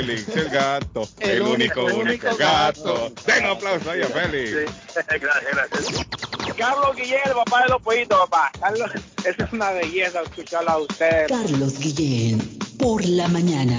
Félix, el gato. El, único, único, gato. Den un aplauso ahí a Félix. gracias, gracias. Carlos Guillén, el papá de los pollitos, papá. Carlos, esa es una belleza escucharlo a usted. Carlos Guillén, por la mañana.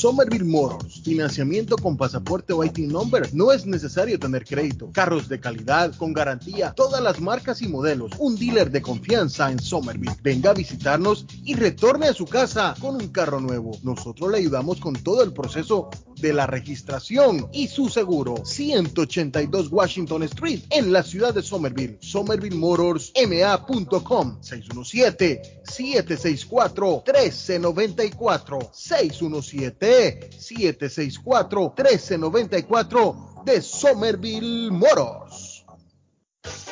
Somerville Motors, financiamiento con pasaporte o IT number. No es necesario tener crédito. Carros de calidad, con garantía, todas las marcas y modelos. Un dealer de confianza en Somerville. Venga a visitarnos y retorne a su casa con un carro nuevo. Nosotros le ayudamos con todo el proceso de la registración y su seguro. 182 Washington Street en la ciudad de Somerville. SomervilleMotorsMA.com 617 764 1394 617 764-1394 de Somerville Moros.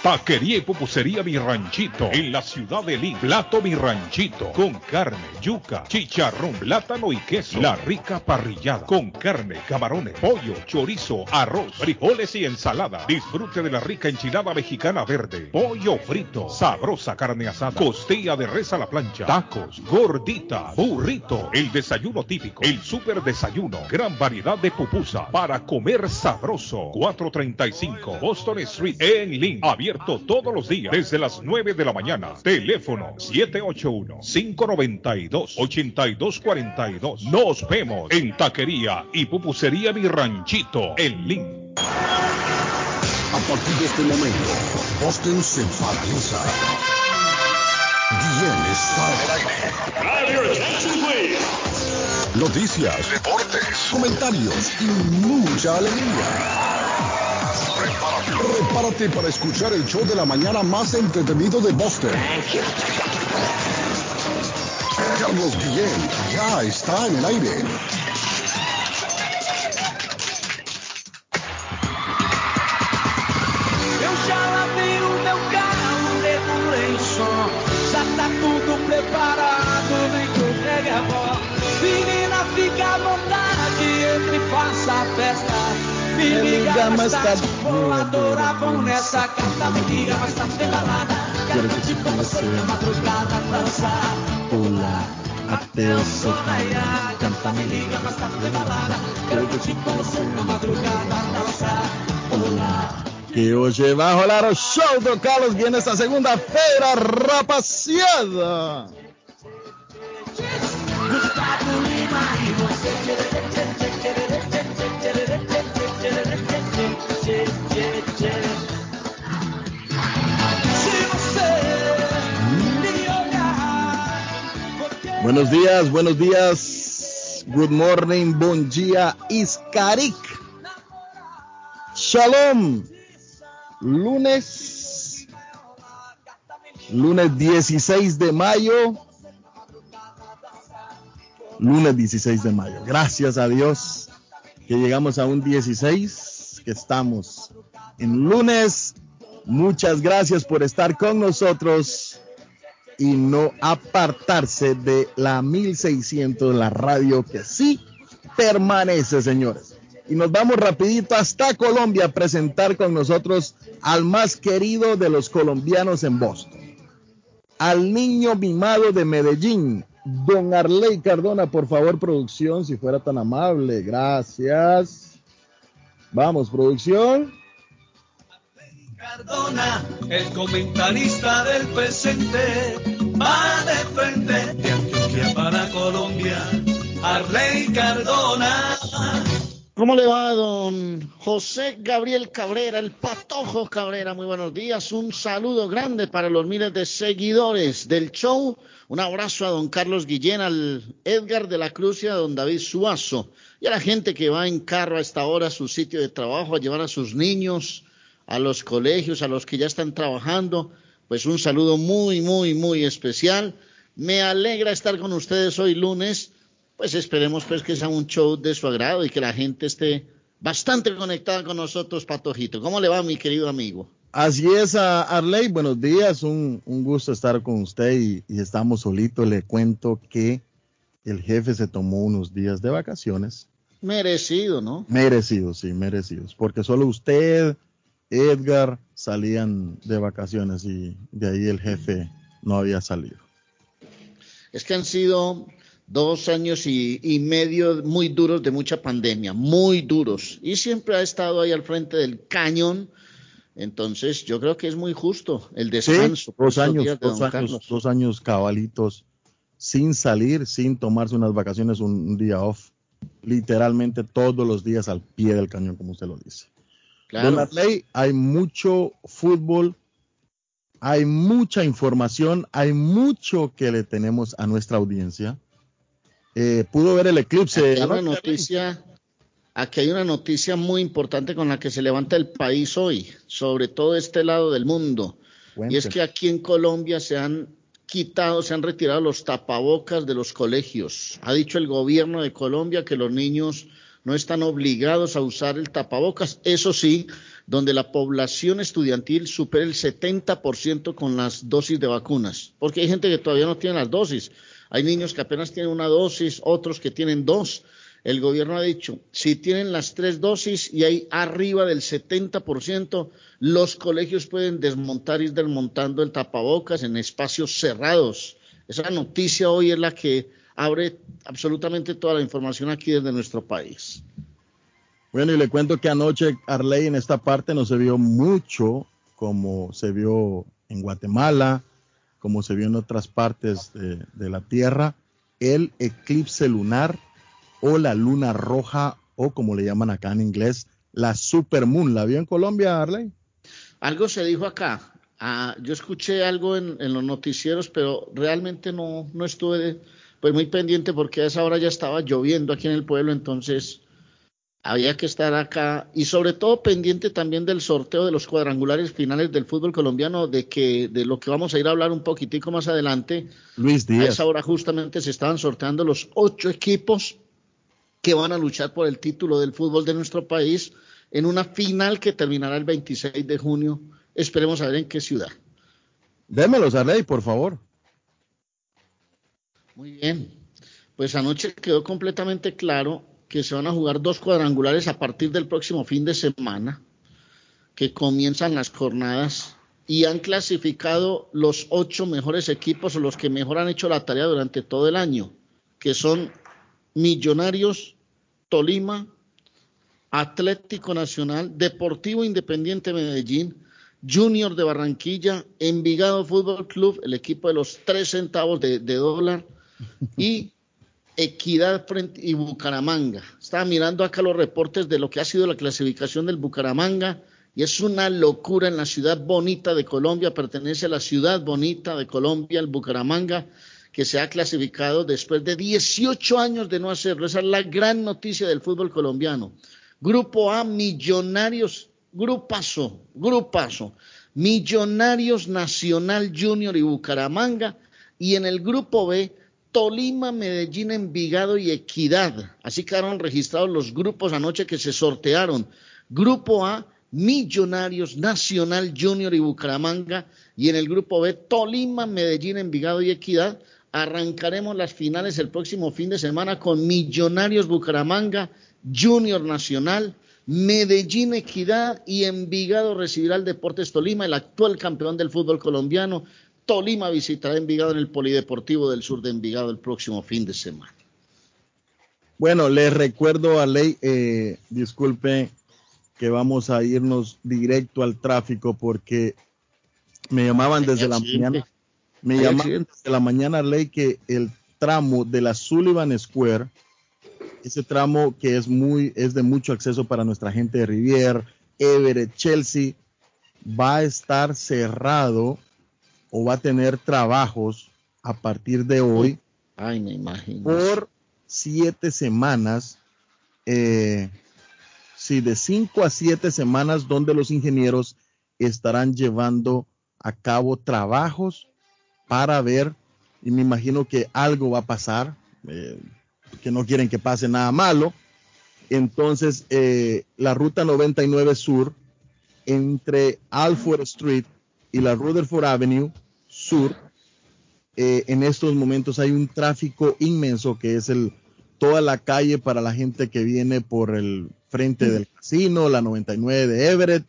Taquería y pupusería Mi Ranchito en la ciudad de Lima. Plato Mi Ranchito con carne, yuca, chicharrón, plátano y queso. La rica parrillada con carne, camarones, pollo, chorizo, arroz, frijoles y ensalada. Disfrute de la rica enchilada mexicana verde, pollo frito, sabrosa carne asada, costilla de res a la plancha, tacos, gordita, burrito, el desayuno típico, el super desayuno, gran variedad de pupusa para comer sabroso. 435 Boston Street en Lima. Abierto todos los días desde las 9 de la mañana. Teléfono 781-592-8242. Nos vemos en Taquería y Pupusería Mi Ranchito en Link. A partir de este momento, Boston se paraliza. Guillén está Noticias, deportes, comentarios y mucha alegría. Prepárate para escuchar el show de la mañana más entretenido de Boston. Carlos Guillén ya está en el aire. Eu já lavei o meu carro, regulei som. Já tá tudo preparado, vem que eu pegue a. Menina, fica à vontade, entre e faça a festa. Me liga mais tarde, vou adorar, vão nessa carta. Me liga mais tarde, balada. Quero curtir com você na madrugada, dançar. Pular até o sol raiar. Canta, me liga mais tarde, vem balada. Quero curtir com você na madrugada, dançar. Pular Que hoje vai rolar o show do Carlos Guia nesta segunda-feira, rapaziada. Gustavo Lima Buenos días, buenos días. Good morning, bom dia, Iskarik. Shalom. Lunes. Lunes 16 de mayo. Lunes 16 de mayo. Gracias a Dios que llegamos a un 16, que estamos en lunes. Muchas gracias por estar con nosotros y no apartarse de la 1600, la radio que sí permanece, señores. Y nos vamos rapidito hasta Colombia a presentar con nosotros al más querido de los colombianos en Boston. Al niño mimado de Medellín, don Arley Cardona, por favor, producción, si fuera tan amable. Gracias. Vamos, producción. Cardona, el comentarista del presente, va de frente de Antioquia para Colombia. Arley Cardona. ¿Cómo le va, don José Gabriel Cabrera, el patojo Cabrera? Muy buenos días. Un saludo grande para los miles de seguidores del show. Un abrazo a don Carlos Guillén, al Edgar de la Cruz y a don David Suazo. Y a la gente que va en carro a esta hora a su sitio de trabajo a llevar a sus niños a los colegios, a los que ya están trabajando. Pues un saludo muy, muy, muy especial. Me alegra estar con ustedes hoy lunes pues esperemos pues que sea un show de su agrado y que la gente esté bastante conectada con nosotros, Patojito. ¿Cómo le va, mi querido amigo? Así es, Arley, buenos días, un, un gusto estar con usted y, y, estamos solitos. Le cuento que el jefe se tomó unos días de vacaciones. Merecido, ¿no? Merecido, sí, merecidos, porque solo usted, Edgar, salían de vacaciones y de ahí el jefe no había salido. Es que han sido dos años y, y, medio muy duros de mucha pandemia, muy duros. Y siempre ha estado ahí al frente del cañón. Entonces, yo creo que es muy justo el descanso. Sí, dos años, dos años, dos años cabalitos, sin salir, sin tomarse unas vacaciones, un, un, día off. Literalmente todos los días al pie del cañón, como usted lo dice. Claro. Don Arley, hay mucho fútbol, hay mucha información, hay mucho que le tenemos a nuestra audiencia eh, pudo ver el eclipse. Aquí hay, una noticia, aquí hay una noticia muy importante con la que se levanta el país hoy, sobre todo este lado del mundo. Cuente. Y es que aquí en Colombia se han quitado, se han retirado los tapabocas de los colegios. Ha dicho el gobierno de Colombia que los niños no están obligados a usar el tapabocas. Eso sí, donde la población estudiantil supera el 70% con las dosis de vacunas. Porque hay gente que todavía no tiene las dosis. Hay niños que apenas tienen una dosis, otros que tienen dos. El gobierno ha dicho, si tienen las tres dosis y hay arriba del 70%, los colegios pueden desmontar y desmontando el tapabocas en espacios cerrados. Esa noticia hoy es la que abre absolutamente toda la información aquí desde nuestro país. Bueno, y le cuento que anoche Arley en esta parte no se vio mucho como se vio en Guatemala, como se vio en otras partes de, de, la Tierra, el eclipse lunar o la luna roja o como le llaman acá en inglés, la supermoon. ¿La vio en Colombia, Arley? Algo se dijo acá. Ah, yo escuché algo en, en, los noticieros, pero realmente no, no estuve pues muy pendiente porque a esa hora ya estaba lloviendo aquí en el pueblo, entonces había que estar acá y sobre todo pendiente también del sorteo de los cuadrangulares finales del fútbol colombiano, de que de lo que vamos a ir a hablar un poquitico más adelante. Luis Díaz. A esa hora justamente se estaban sorteando los ocho equipos que van a luchar por el título del fútbol de nuestro país en una final que terminará el 26 de junio. Esperemos a ver en qué ciudad. Démelos, Arley, por favor. Muy bien. Pues anoche quedó completamente claro que se van a jugar dos cuadrangulares a partir del próximo fin de semana, que comienzan las jornadas y han clasificado los ocho mejores equipos o los que mejor han hecho la tarea durante todo el año, que son Millonarios, Tolima, Atlético Nacional, Deportivo Independiente Medellín, Junior de Barranquilla, Envigado Fútbol Club, el equipo de los tres centavos de, de dólar, y Equidad y Bucaramanga. Estaba mirando acá los reportes de lo que ha sido la clasificación del Bucaramanga y es una locura en la ciudad bonita de Colombia, pertenece a la ciudad bonita de Colombia, el Bucaramanga, que se ha clasificado después de 18 años de no hacerlo. Esa es la gran noticia del fútbol colombiano. Grupo A, Millonarios, grupazo, grupazo. Millonarios Nacional Junior y Bucaramanga. Y en el grupo B, Tolima, Medellín, Envigado y Equidad. Así quedaron registrados los grupos anoche que se sortearon. Grupo A, Millonarios, Nacional Junior y Bucaramanga. Y en el grupo B, Tolima, Medellín, Envigado y Equidad. Arrancaremos las finales el próximo fin de semana con Millonarios Bucaramanga, Junior Nacional, Medellín Equidad y Envigado recibirá el Deportes Tolima, el actual campeón del fútbol colombiano. Tolima visitará Envigado en el Polideportivo del Sur de Envigado el próximo fin de semana. Bueno, les recuerdo a Ley, eh, disculpe que vamos a irnos directo al tráfico porque me llamaban desde la accidente. mañana. Me Hay llamaban accidente. desde la mañana, Ley, que el tramo de la Sullivan Square, ese tramo que es muy, es de mucho acceso para nuestra gente de Rivier, Everett, Chelsea, va a estar cerrado o va a tener trabajos a partir de hoy Ay, me imagino. por siete semanas, eh, sí, de cinco a siete semanas donde los ingenieros estarán llevando a cabo trabajos para ver, y me imagino que algo va a pasar, eh, que no quieren que pase nada malo. Entonces, eh, la ruta 99 Sur, entre Alford Street y la Rutherford Avenue Sur, eh, en estos momentos hay un tráfico inmenso que es el toda la calle para la gente que viene por el frente del casino, la 99 de Everett.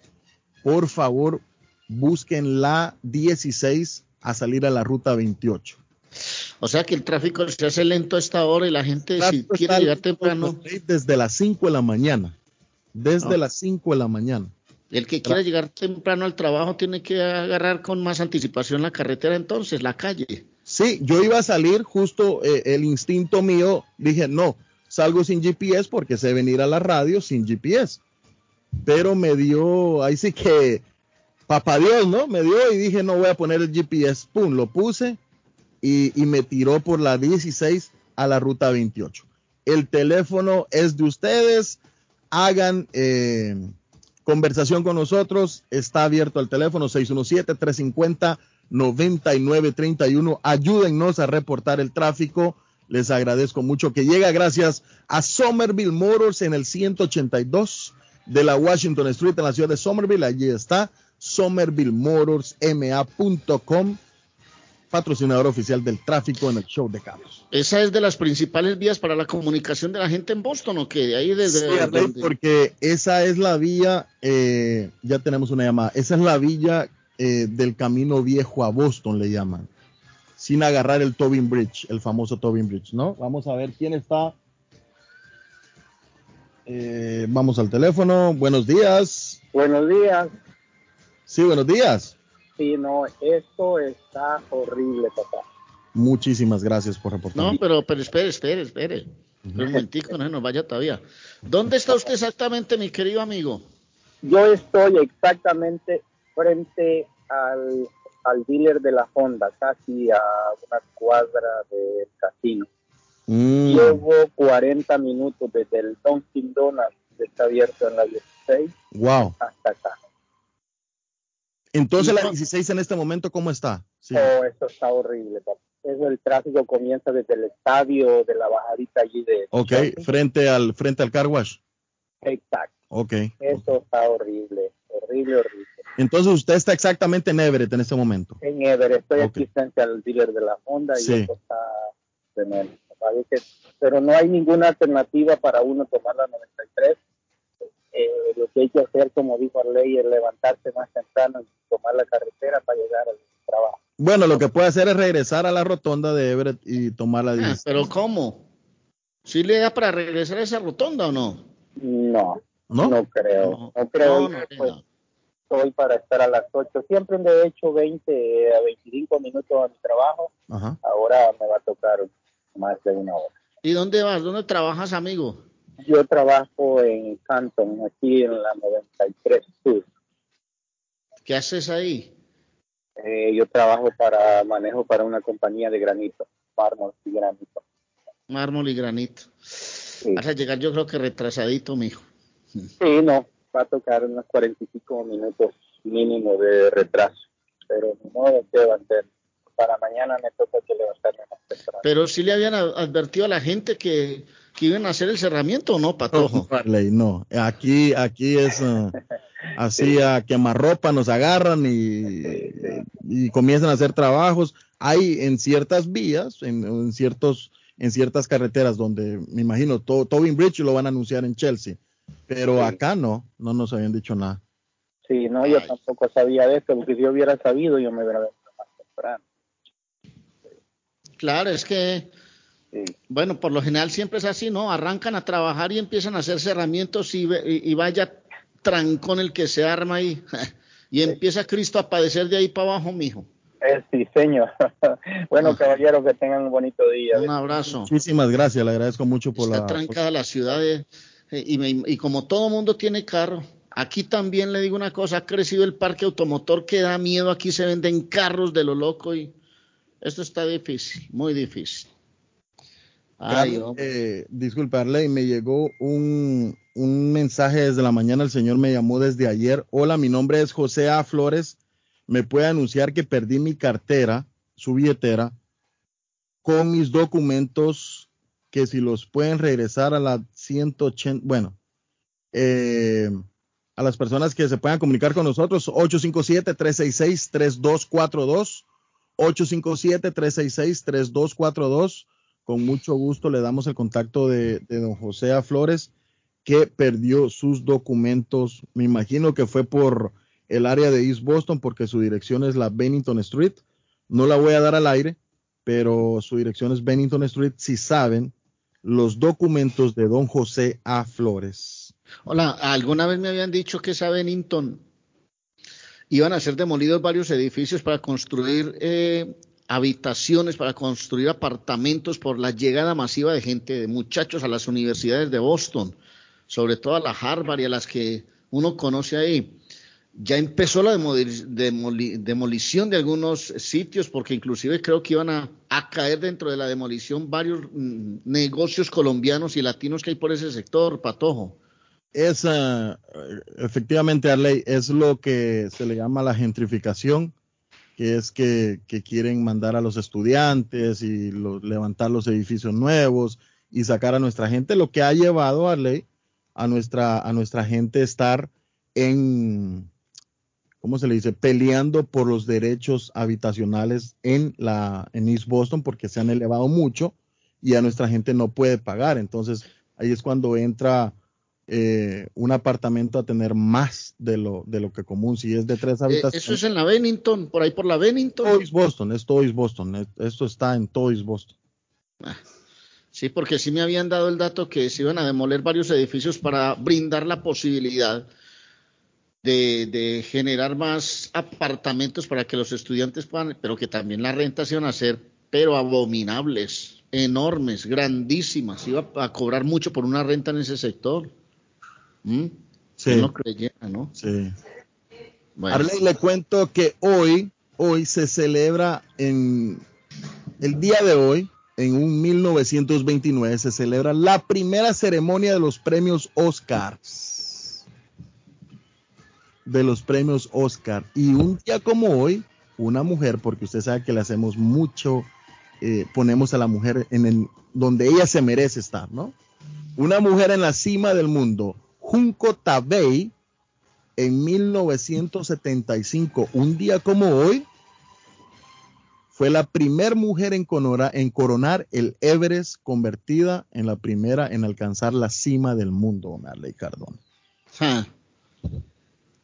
Por favor, busquen la 16 a salir a la ruta 28. O sea que el tráfico se hace lento a esta hora y la gente si quiere llegar temprano, Desde las 5 de la mañana. Desde No. las 5 de la mañana. El que quiera llegar temprano al trabajo tiene que agarrar con más anticipación la carretera entonces, la calle. Sí, yo iba a salir justo eh, el instinto mío, dije, no, salgo sin GPS porque sé venir a la radio sin GPS. Pero me dio, ahí sí que, papá Dios, ¿no? Me dio y dije, no voy a poner el GPS. Pum, lo puse y, y me tiró por la 16 a la ruta 28. El teléfono es de ustedes, hagan eh, conversación con nosotros, está abierto el teléfono 617-350-9931. Ayúdennos a reportar el tráfico. Les agradezco mucho que llega gracias a Somerville Motors en el 182 de la Washington Street en la ciudad de Somerville. Allí está somervillemotorsma.com, patrocinador oficial del tráfico en el show de Carlos. Esa es de las principales vías para la comunicación de la gente en Boston, ¿o qué? Ahí desde Sí, donde- porque esa es la vía, eh, ya tenemos una llamada, esa es la villa eh, del camino viejo a Boston, le llaman, sin agarrar el Tobin Bridge, el famoso Tobin Bridge, ¿no? Vamos a ver quién está. Eh, vamos al teléfono, buenos días. Buenos días. Sí, buenos días. Sí, no, esto está horrible, papá. Muchísimas gracias por reportar. No, pero, pero espere, espere, espere. Un momentico, no se nos vaya todavía. ¿Dónde está usted exactamente, mi querido amigo? Yo estoy exactamente frente al, al dealer de la Honda, casi a una cuadra del casino. Mm, Llevo 40 minutos desde el Dunkin' Donuts que está abierto en la 16 wow. hasta acá. Entonces la 16 en este momento, ¿cómo está? Sí. Oh, esto está horrible, papá. Eso, el tráfico comienza desde el estadio de la bajadita allí de... Ok, frente al, frente al car wash. Exacto. Ok. Eso está horrible, horrible, horrible. Entonces usted está exactamente en Everett en este momento. En Everett, estoy Ok. aquí frente al dealer de la Honda y Sí. eso está tremendo. Pero no hay ninguna alternativa para uno tomar la 93. Eh, lo que hay que hacer, como dijo Arley, es levantarse más temprano y tomar la carretera para llegar al trabajo. Bueno, lo que puede hacer es regresar a la rotonda de Everett y tomar la Ah, 16. pero ¿cómo? ¿Sí le da para regresar a esa rotonda o no? No, ¿no? No creo, no, creo. pues, Estoy para estar a las 8. Siempre me he hecho 20 a 25 minutos a mi trabajo. Ahora me va a tocar más de una hora. ¿Y dónde vas? ¿Dónde trabajas, amigo? Yo trabajo en Canton, aquí en la 93 Sur. ¿Qué haces ahí? Eh, yo trabajo para manejo para una compañía de granito, mármol y granito. Mármol y granito. Vas a llegar yo creo que retrasadito, mijo. Sí, no, va a tocar unos 45 minutos mínimo de retraso, pero no ¿qué va a hacer? Para mañana me toca que levantarme más temprano. Pero sí le habían advertido a la gente que, que iban a hacer el cerramiento o no, Patojo. No, no. Aquí, aquí es uh, así a quemarropa, nos agarran y, y, comienzan a hacer trabajos. Hay en ciertas vías, en, en ciertos en ciertas carreteras donde me imagino to, Tobin Bridge lo van a anunciar en Chelsea, pero acá no, no nos habían dicho nada. Sí, no, yo tampoco sabía de esto, porque si yo hubiera sabido, yo me hubiera venido más temprano. Claro, es que, bueno, por lo general siempre es así, ¿no? Arrancan a trabajar y empiezan a hacer cerramientos y, y, vaya trancón el que se arma ahí. y empieza Cristo a padecer de ahí para abajo, mijo. El diseño. bueno, caballeros, que tengan un bonito día. Un abrazo. Muchísimas gracias, le agradezco mucho por Está la. trancada la ciudad eh, y, y, como todo mundo tiene carro, aquí también le digo una cosa: ha crecido el parque automotor que da miedo. Aquí se venden carros de lo loco y esto está difícil, muy difícil. Ay, eh, disculpa, Arley, me llegó un, un mensaje desde la mañana. El señor me llamó desde ayer. Hola, mi nombre es José A. Flores me puede anunciar que perdí mi cartera, su billetera, con mis documentos que si los pueden regresar a la 180, bueno, eh, a las personas que se puedan comunicar con nosotros, 857-366-3242, 857-366-3242. Con mucho gusto le damos el contacto de, don José A. Flores, que perdió sus documentos. Me imagino que fue por el área de East Boston porque su dirección es la Bennington Street. No la voy a dar al aire, pero su dirección es Bennington Street si saben los documentos de don José A. Flores. Hola, alguna vez me habían dicho que esa Bennington iban a ser demolidos varios edificios para construir eh, habitaciones, para construir apartamentos por la llegada masiva de gente, de muchachos a las universidades de Boston, sobre todo a la Harvard y a las que uno conoce ahí ya empezó la demolición de algunos sitios, porque inclusive creo que iban a, caer dentro de la demolición varios mm, negocios colombianos y latinos que hay por ese sector, Patojo. Es, efectivamente, Arley, es lo que se le llama la gentrificación, que es que, quieren mandar a los estudiantes y levantar los edificios nuevos y sacar a nuestra gente, lo que ha llevado, Arley, a nuestra, a nuestra gente estar en ¿cómo se le dice? Peleando por los derechos habitacionales en, la, en East Boston porque se han elevado mucho y a nuestra gente no puede pagar. Entonces, ahí es cuando entra eh, un apartamento a tener más de lo, de lo que común. Si es de tres habitaciones. eso es en la Bennington, por ahí por la Bennington. East Boston, es todo East Boston. Esto está en todo East Boston. Ah, sí, porque sí me habían dado el dato que se iban a demoler varios edificios para brindar la posibilidad de, generar más apartamentos para que los estudiantes puedan, pero que también las rentas iban a ser, pero abominables, enormes, grandísimas. Iba a cobrar mucho por una renta en ese sector. ¿Mm? Sí. No creyera, ¿no? Sí. Arley, le cuento que hoy, hoy se celebra en el día de hoy, en un 1929, se celebra la primera ceremonia de los premios Oscars de los premios Oscar. Y un día como hoy, una mujer, porque usted sabe que le hacemos mucho, eh, ponemos a la mujer en el, donde ella se merece estar, ¿no? Una mujer en la cima del mundo, Junko Tabei, en 1975, un día como hoy, fue la primera mujer en, en, coronar el Everest, convertida en la primera en alcanzar la cima del mundo, Marley Cardona. Me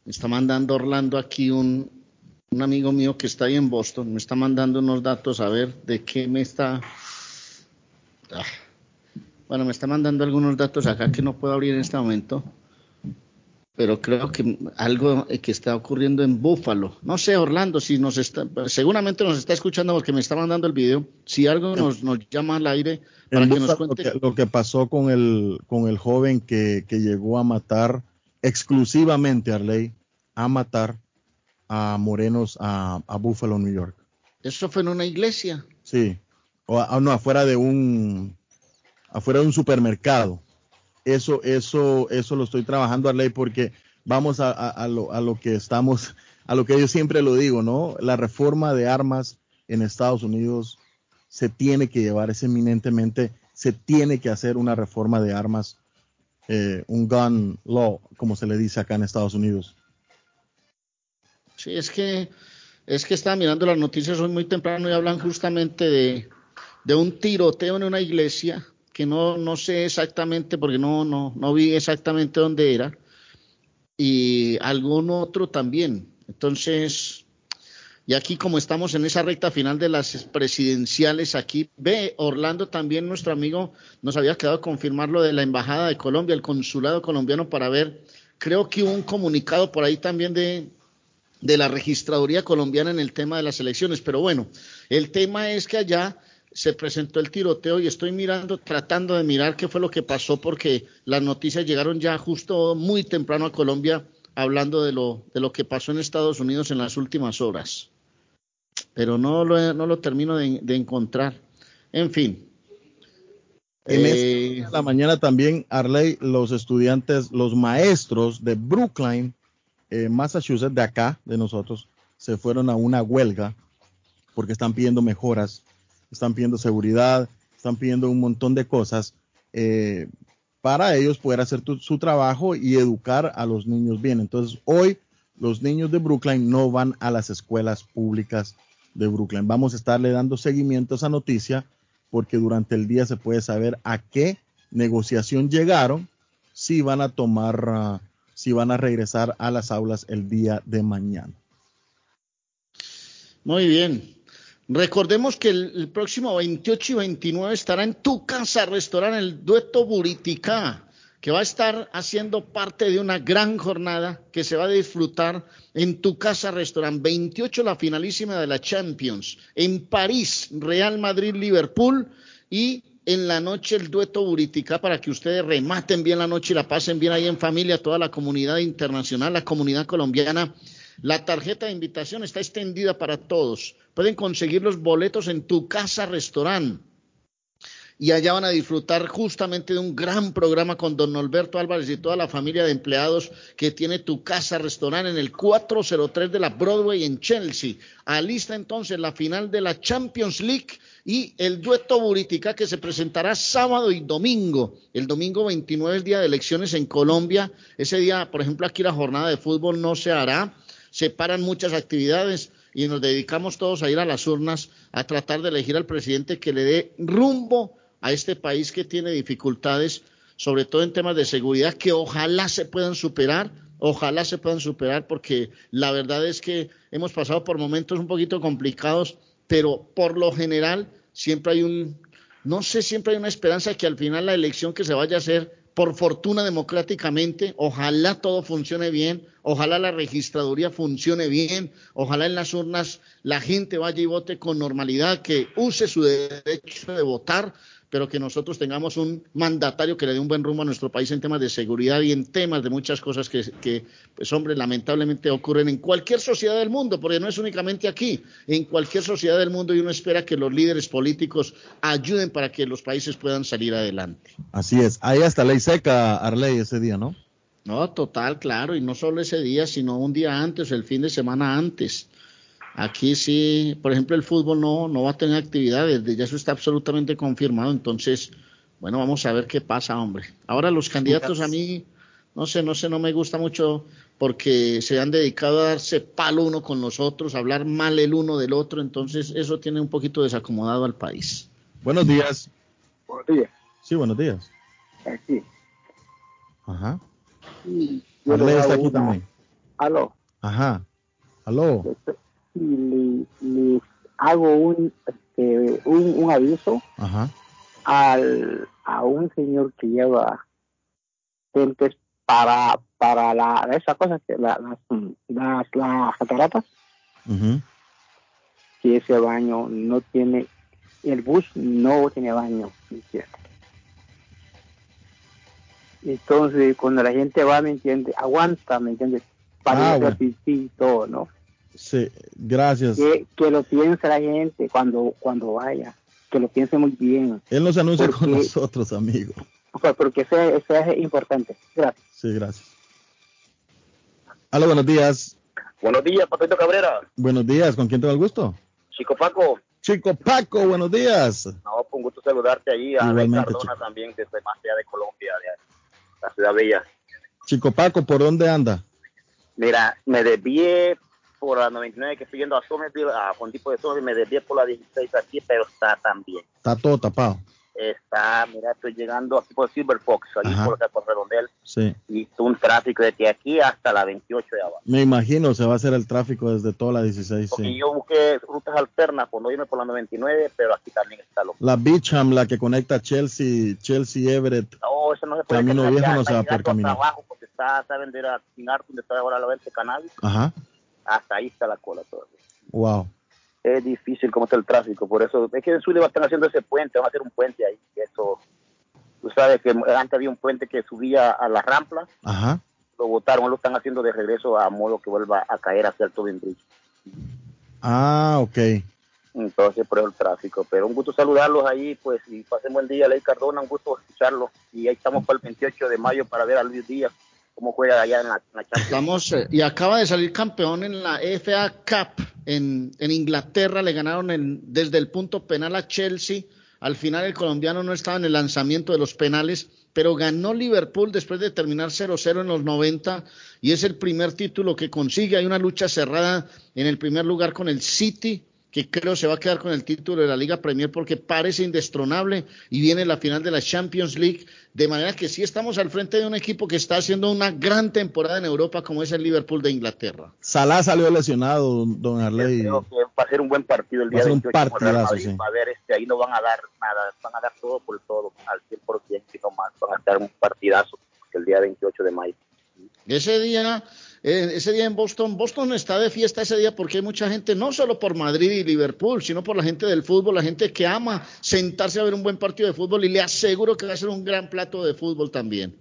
está mandando Orlando aquí un, un amigo mío que está ahí en Boston. Me está mandando unos datos a ver de qué me está. Ah. Bueno, me está mandando algunos datos acá que no puedo abrir en este momento. Pero creo que algo que está ocurriendo en Búfalo. No sé, Orlando, si nos está, seguramente nos está escuchando porque me está mandando el video. Si algo nos, nos llama al aire para En que nos Búfalo, cuente. Lo que, lo que pasó con el, con el joven que, que llegó a matar exclusivamente a Arley, a matar a morenos a, a Buffalo, New York. Eso fue en una iglesia. Sí. O a- no, afuera de un afuera de un supermercado. Eso, eso, eso lo estoy trabajando, Arley, porque vamos a, a- a lo, a lo que estamos, a lo que yo siempre lo digo, ¿no? La reforma de armas en Estados Unidos se tiene que llevar, es eminentemente, se tiene que hacer una reforma de armas, eh, un gun law, como se le dice acá en Estados Unidos. Sí, es que es que estaba mirando las noticias hoy muy temprano y hablan justamente de, de un tiroteo en una iglesia que no, no sé exactamente porque no, no, no vi exactamente dónde era y algún otro también. Entonces, y aquí como estamos en esa recta final de las presidenciales, aquí ve Orlando también nuestro amigo nos había quedado confirmar lo de la embajada de Colombia, el consulado colombiano para ver, creo que hubo un comunicado por ahí también de de la registraduría colombiana en el tema de las elecciones. Pero bueno, el tema es que allá se presentó el tiroteo y estoy mirando, tratando de mirar qué fue lo que pasó porque las noticias llegaron ya justo muy temprano a Colombia hablando de lo, de lo que pasó en Estados Unidos en las últimas horas. Pero no lo, no lo termino de, de encontrar. En fin. En Eh, esta la mañana también, Arley, los estudiantes, los maestros de Brookline, eh, Massachusetts, de acá, de nosotros, se fueron a una huelga porque están pidiendo mejoras, están pidiendo seguridad, están pidiendo un montón de cosas eh, para ellos poder hacer su trabajo y educar a los niños bien. Entonces, hoy los niños de Brookline no van a las escuelas públicas de Brookline. Vamos a estarle dando seguimiento a esa noticia porque durante el día se puede saber a qué negociación llegaron, si van a tomar, ah, si van a regresar a las aulas el día de mañana. Muy bien. Recordemos que el, próximo 28 y 29 estará en tu casa restaurante el dueto Buritica, que va a estar haciendo parte de una gran jornada que se va a disfrutar en tu casa restaurante. 28 la finalísima de la Champions. En París, Real Madrid, Liverpool y en la noche el dueto Buritica para que ustedes rematen bien la noche y la pasen bien ahí en familia, toda la comunidad internacional, la comunidad colombiana. La tarjeta de invitación está extendida para todos. Pueden conseguir los boletos en tu casa restaurante. Y allá van a disfrutar justamente de un gran programa con don Norberto Álvarez y toda la familia de empleados que tiene tu casa restaurante en el 403 de la Broadway en Chelsea. Alista entonces la final de la Champions League y el dueto Buritica que se presentará sábado y domingo. El domingo 29 es día de elecciones en Colombia. Ese día, por ejemplo, aquí la jornada de fútbol no se hará se paran muchas actividades y nos dedicamos todos a ir a las urnas a tratar de elegir al presidente que le dé rumbo a este país que tiene dificultades, sobre todo en temas de seguridad, que ojalá se puedan superar, ojalá se puedan superar, porque la verdad es que hemos pasado por momentos un poquito complicados, pero por lo general siempre hay un, no sé, siempre hay una esperanza de que al final la elección que se vaya a hacer por fortuna democráticamente, ojalá todo funcione bien, ojalá la registraduría funcione bien, ojalá en las urnas la gente vaya y vote con normalidad, que use su derecho de votar, pero que nosotros tengamos un mandatario que le dé un buen rumbo a nuestro país en temas de seguridad y en temas de muchas cosas que, que pues hombre, lamentablemente ocurren en cualquier sociedad del mundo, porque no es únicamente aquí, en cualquier sociedad del mundo y uno espera que los líderes políticos ayuden para que los países puedan salir adelante. Así es. Hay hasta ley seca, Arley, ese día, ¿no? No, total, claro, y no solo ese día, sino un día antes, el fin de semana antes. Aquí sí, por ejemplo, el fútbol no, no va a tener actividades, ya eso está absolutamente confirmado, entonces, bueno, vamos a ver qué pasa, hombre. Ahora los candidatos a mí, no sé, no sé, no me gusta mucho porque se han dedicado a darse palo uno con los otros, a hablar mal el uno del otro, entonces eso tiene un poquito desacomodado al país. Buenos días. Buenos días. Sí, buenos días. Aquí. Ajá. Y yo Arley le está aquí una- también. Aló. Ajá. Aló. Y le, les hago un, este, un, un aviso Ajá. al, a un señor que lleva gente para para la esa cosa que la, las, las, las cataratas que ese baño no tiene el bus no tiene baño ¿me entiendes? entonces cuando la gente va me entiende aguanta me entiendes para Ah, bueno. pipí y todo no Sí, gracias. que, que lo piense la gente cuando cuando vaya que lo piense muy bien Él nos anuncia con nosotros, amigo. pues, porque eso, es- eso es importante gracias Sí, gracias. Aló, buenos días. Buenos días, Papito Cabrera. Buenos días, ¿con quién tengo el gusto? Chico Paco. Chico Paco, buenos días. No, con un gusto saludarte allí. A Igualmente, Cardona también, desde más allá de Colombia, de la ciudad bella. Chico Paco, ¿por dónde anda? Mira, me desvié por la 99 que estoy yendo a Somerville, a Juan Tipo de Somerville, me desvié por la 16 aquí, pero está también. Está todo tapado. Está, mira, estoy llegando aquí por Silver Fox, allí Ajá. por acá por Redondel, Sí. y un tráfico desde aquí hasta la 28 de abajo. Me imagino se va a hacer el tráfico desde toda la 16. Porque Sí. yo busqué rutas alternas por no irme por la 99, pero aquí también está lo La Beacham, la que conecta Chelsea, Chelsea Everett. No, eso no se puede Camino caminar, viejo no se va a poder caminar. abajo porque está, saben, de la donde está ahora la venta de cannabis, Ajá. Hasta ahí está la cola todavía. Wow. Es difícil cómo está el tráfico, por eso, es que en Sullivan están haciendo ese puente, van a hacer un puente ahí, eso, tú sabes que antes había un puente que subía a la rampla, Ajá. lo botaron, lo están haciendo de regreso a modo que vuelva a caer hacia el Tobin Bridge. Ah, ok. Entonces, por el tráfico. Pero un gusto saludarlos ahí, pues, y pasen buen día, Ley Cardona, un gusto escucharlo. Y ahí estamos para el 28 de mayo para ver a Luis Díaz cómo juega allá en la, en la eh, y acaba de salir campeón en la FA Cup en, en Inglaterra. Le ganaron desde el punto penal a Chelsea. Al final el colombiano no estaba en el lanzamiento de los penales, pero ganó Liverpool después de terminar 0-0 en los 90 y es el primer título que consigue. Hay una lucha cerrada en el primer lugar con el City, que creo se va a quedar con el título de la Liga Premier porque parece indestronable y viene la final de la Champions League, de manera que sí estamos al frente de un equipo que está haciendo una gran temporada en Europa como es el Liverpool de Inglaterra. Salah salió lesionado, don Arley. Creo que va a ser un buen partido el Va día a ser un 28 con Real partidazo, Madrid. sí. Va a ver, este, ahí no van a dar nada, van a dar todo por todo, al 100%, sino más, van a estar un partidazo el día 28 de mayo. Ese día, eh, ese día en Boston, Boston está de fiesta ese día porque hay mucha gente, no solo por Madrid y Liverpool, sino por la gente del fútbol, la gente que ama sentarse a ver un buen partido de fútbol y le aseguro que va a ser un gran plato de fútbol también.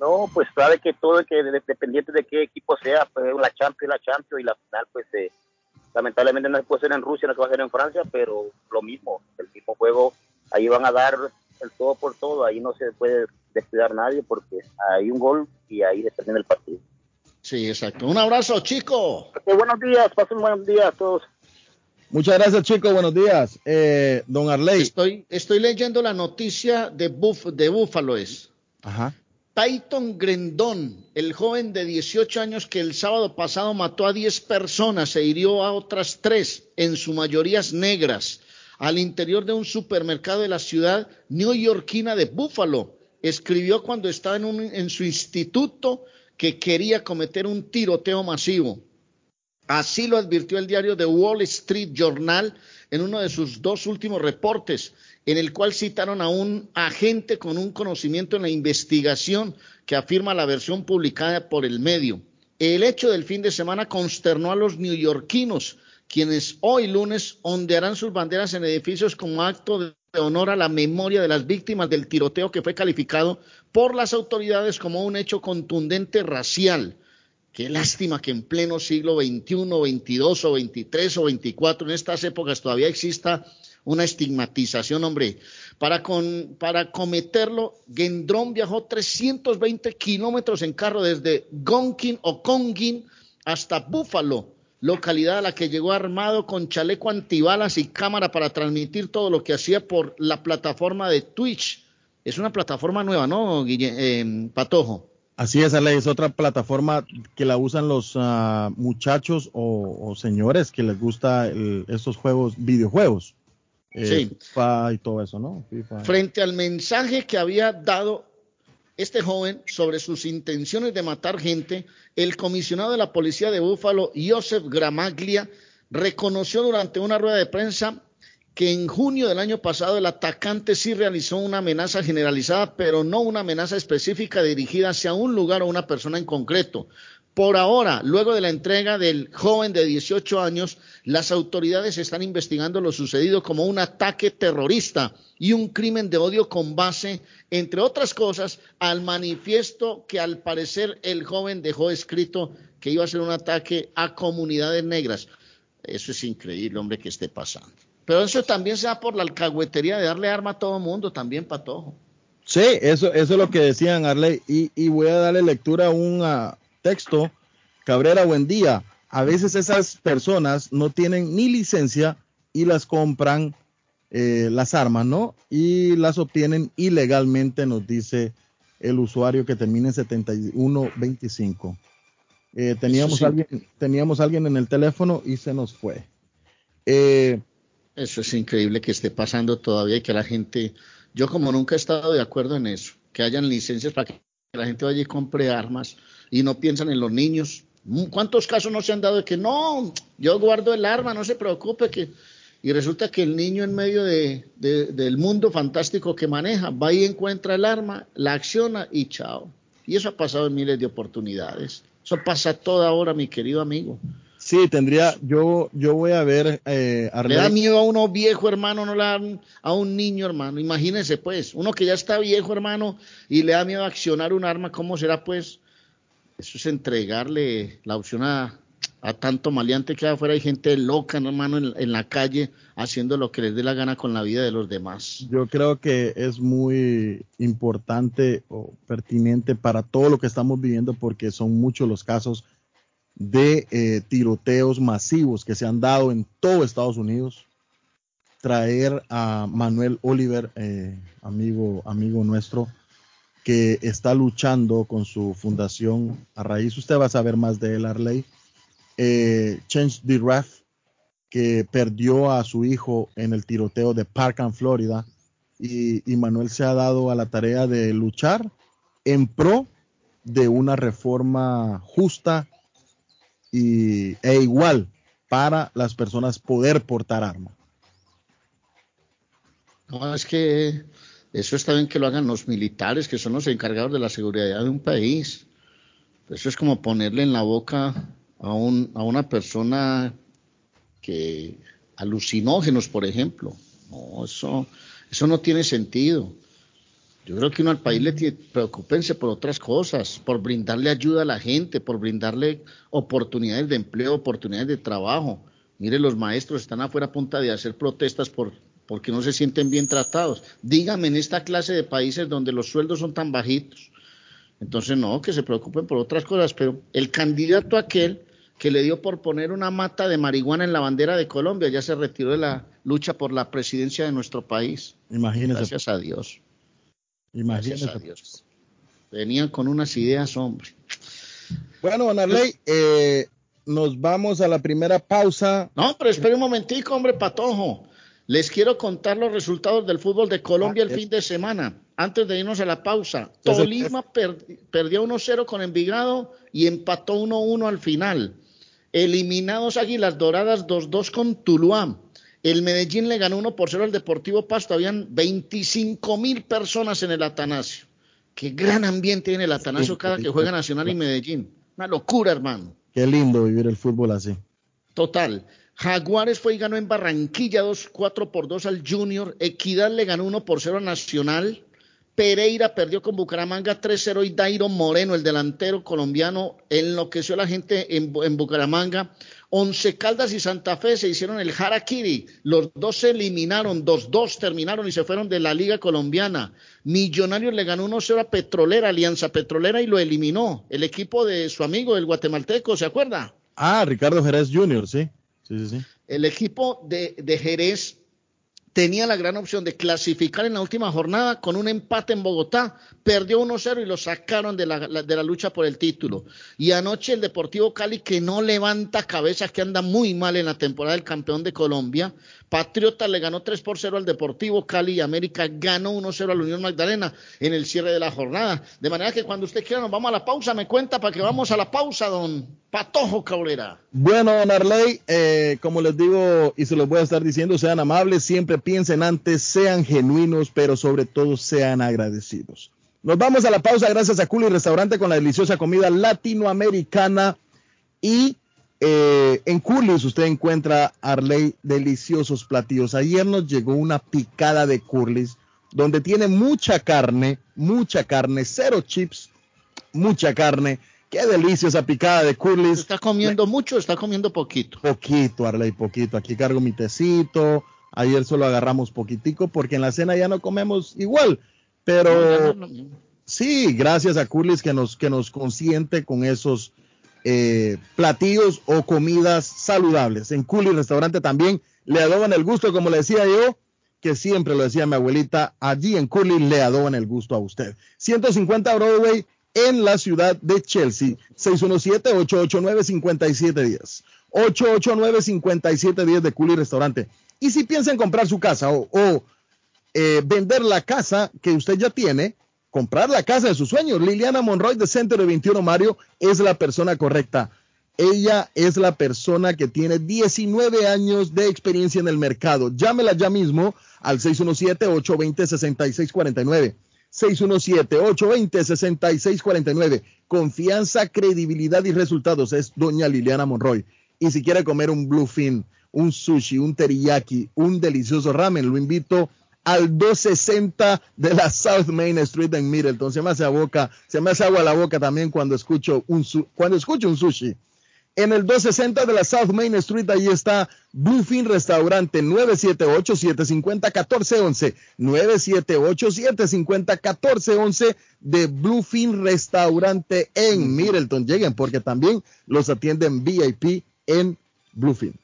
No, pues sabe que todo, que de- dependiente de qué equipo sea, pues la Champions, la Champions y la final, pues eh, lamentablemente no se puede ser en Rusia, no se va a hacer en Francia, pero lo mismo, el mismo juego, ahí van a dar el todo por todo, ahí no se puede descuidar nadie porque hay un gol y ahí se termina el partido. Sí, exacto. Un abrazo, chico. buenos días, pasen un buen día a todos. Muchas gracias, chico. Buenos días. Eh, don Arley. Estoy, estoy leyendo la noticia de, Buf, de Búfalo es. Ajá. Peyton Grendón, el joven de 18 años que el sábado pasado mató a 10 personas e hirió a otras tres, en su mayoría negras, al interior de un supermercado de la ciudad neoyorquina de Buffalo. Escribió cuando estaba en, un- en su instituto que quería cometer un tiroteo masivo. Así lo advirtió el diario The Wall Street Journal en uno de sus dos últimos reportes, en el cual citaron a un agente con un conocimiento en la investigación que afirma la versión publicada por el medio. El hecho del fin de semana consternó a los neoyorquinos, quienes hoy lunes ondearán sus banderas en edificios como acto de honor a la memoria de las víctimas del tiroteo que fue calificado por las autoridades como un hecho contundente racial. Qué lástima que en pleno siglo XXI, XXII o XXIII o XXIV, en estas épocas todavía exista una estigmatización, hombre. Para, con, para cometerlo, Gendrón viajó 320 kilómetros en carro desde Gonkin o Kongin hasta Buffalo, localidad a la que llegó armado con chaleco antibalas y cámara para transmitir todo lo que hacía por la plataforma de Twitch. Es una plataforma nueva, ¿no, Guille- eh, Patojo? Así es, Arley. Es otra plataforma que la usan los ah, muchachos o, o señores que les gusta el- estos juegos, videojuegos. Eh, Sí. FIFA y todo eso, ¿no? FIFA. frente al mensaje que había dado este joven sobre sus intenciones de matar gente, el comisionado de la policía de Búfalo, Joseph Gramaglia, reconoció durante una rueda de prensa que en junio del año pasado el atacante sí realizó una amenaza generalizada, pero no una amenaza específica dirigida hacia un lugar o una persona en concreto. Por ahora, luego de la entrega del joven de 18 años, las autoridades están investigando lo sucedido como un ataque terrorista y un crimen de odio con base, entre otras cosas, al manifiesto que al parecer el joven dejó escrito que iba a ser un ataque a comunidades negras. Eso es increíble, hombre, que esté pasando. Pero eso también se da por la alcahuetería de darle arma a todo mundo, también, Patojo. Sí, eso, eso es lo que decían Arley. Y, y voy a darle lectura a un ah, texto. Cabrera, buen día. A veces esas personas no tienen ni licencia y las compran eh, las armas, ¿no? Y las obtienen ilegalmente, nos dice el usuario que termina en 7125. Eh, teníamos, sí. alguien, teníamos alguien en el teléfono y se nos fue. Eh, Eso es increíble que esté pasando todavía y que la gente, yo como nunca he estado de acuerdo en eso, que hayan licencias para que la gente vaya y compre armas y no piensan en los niños. ¿Cuántos casos no se han dado de que no, yo guardo el arma, no se preocupe que... Y resulta que el niño en medio de, del mundo fantástico que maneja va y encuentra el arma, la acciona y chao. Y eso ha pasado en miles de oportunidades. Eso pasa toda hora, mi querido amigo. Sí, tendría, yo, yo voy a ver, eh, Le da miedo a uno viejo, hermano, no le da a un niño, hermano. Imagínense, pues, uno que ya está viejo, hermano, y le da miedo a accionar un arma, ¿cómo será, pues? Eso es entregarle la opción a, a tanto maleante que afuera hay gente loca, hermano, en, en, la calle, haciendo lo que les dé la gana con la vida de los demás. Yo creo que es muy importante o pertinente para todo lo que estamos viviendo porque son muchos los casos de eh, tiroteos masivos que se han dado en todo Estados Unidos. Traer a Manuel Oliver, eh, amigo, amigo nuestro, que está luchando con su fundación. A raíz, usted va a saber más de él, Arley, eh, Change the Ref, que perdió a su hijo en el tiroteo de Parkland, Florida, y, y Manuel se ha dado a la tarea de luchar en pro de una reforma justa y, e igual para las personas poder portar arma. No, es que eso está bien que lo hagan los militares, que son los encargados de la seguridad de un país. Eso es como ponerle en la boca a, un, a una persona que alucinógenos, por ejemplo. No, eso, eso no tiene sentido. Yo creo que uno al país le tiene, preocupense por otras cosas, por brindarle ayuda a la gente, por brindarle oportunidades de empleo, oportunidades de trabajo. Mire, los maestros están afuera a punta de hacer protestas por, porque no se sienten bien tratados. Dígame en esta clase de países donde los sueldos son tan bajitos. Entonces, no, que se preocupen por otras cosas, pero el candidato aquel que le dio por poner una mata de marihuana en la bandera de Colombia ya se retiró de la lucha por la presidencia de nuestro país. Imagínese. Gracias a Dios. A Dios. Venían con unas ideas, hombre. Bueno, don Arley, eh, nos vamos a la primera pausa. No, pero espere un momentico, hombre, patojo. Les quiero contar los resultados del fútbol de Colombia Ah, el es- fin de semana, antes de irnos a la pausa. Tolima per- perdió 1-0 con Envigado y empató 1-1 al final. Eliminados Águilas Doradas 2-2 con Tuluá. El Medellín le ganó 1 por 0 al Deportivo Pasto. Habían 25 mil personas en el Atanasio. Qué gran ambiente en el Atanasio cada que juega Nacional y Medellín. Una locura, hermano. Qué lindo vivir el fútbol así. Total. Jaguares fue y ganó en Barranquilla 2, 4 por 2 al Junior. Equidad le ganó 1 por 0 a Nacional. Pereira perdió con Bucaramanga 3-0 y Dairo Moreno, el delantero colombiano, enloqueció a la gente en, en Bucaramanga. Once Caldas y Santa Fe se hicieron el Harakiri. Los dos se eliminaron, 2-2 terminaron y se fueron de la Liga Colombiana. Millonarios le ganó 1-0 a Petrolera, Alianza Petrolera, y lo eliminó. El equipo de su amigo, el guatemalteco, ¿se acuerda? Ah, Ricardo Jerez Jr., sí. Sí, sí, sí. el equipo de, de, Jerez tenía la gran opción de clasificar en la última jornada con un empate en Bogotá, perdió 1-0 y lo sacaron de la, de la lucha por el título. Y anoche el Deportivo Cali, que no levanta cabezas, que anda muy mal en la temporada del campeón de Colombia, Patriota le ganó 3 por 0 al Deportivo Cali y América ganó 1-0 a la Unión Magdalena en el cierre de la jornada. De manera que cuando usted quiera nos vamos a la pausa, me cuenta para que vamos a la pausa, don Patojo Cabrera. Bueno, don Arley, eh, como les digo y se los voy a estar diciendo, sean amables, siempre piensen antes, sean genuinos, pero sobre todo sean agradecidos. Nos vamos a la pausa gracias a Culi Restaurante con la deliciosa comida latinoamericana y eh, en Curly's usted encuentra, Arley, deliciosos platillos. Ayer nos llegó una picada de Curly's donde tiene mucha carne, mucha carne, cero chips, mucha carne. Qué delicia esa picada de Curly's. ¿Está comiendo mucho o está comiendo poquito? Poquito, Arley, poquito. Aquí cargo mi tecito. Ayer solo agarramos poquitico porque en la cena ya no comemos igual. Pero no, no, no, sí, gracias a Curly's que nos, que nos consiente con esos eh, platillos o comidas saludables. En Culi Restaurante también le adoban el gusto, como le decía yo, que siempre lo decía mi abuelita, allí en Culi le adoban el gusto a usted. 150 Broadway en la ciudad de Chelsea, 617-889-5710. 889-5710 de Culi Restaurante. Y si piensa en comprar su casa o, eh, vender la casa que usted ya tiene, comprar la casa de sus sueños. Liliana Monroy de Centro de 21 Mario es la persona correcta. Ella es la persona que tiene 19 años de experiencia en el mercado. Llámela ya mismo al 617-820-6649. 617-820-6649. Confianza, credibilidad y resultados es doña Liliana Monroy. Y si quiere comer un bluefin, un sushi, un teriyaki, un delicioso ramen, lo invito al 260 de la South Main Street en Middleton. Se me hace, boca, se me hace agua a la boca también cuando escucho un, cuando escucho un sushi. En el 260 de la South Main Street, ahí está Bluefin Restaurante 978-750-1411. 978-750-1411 de Bluefin Restaurante en Middleton. Lleguen porque también los atienden VIP en Bluefin.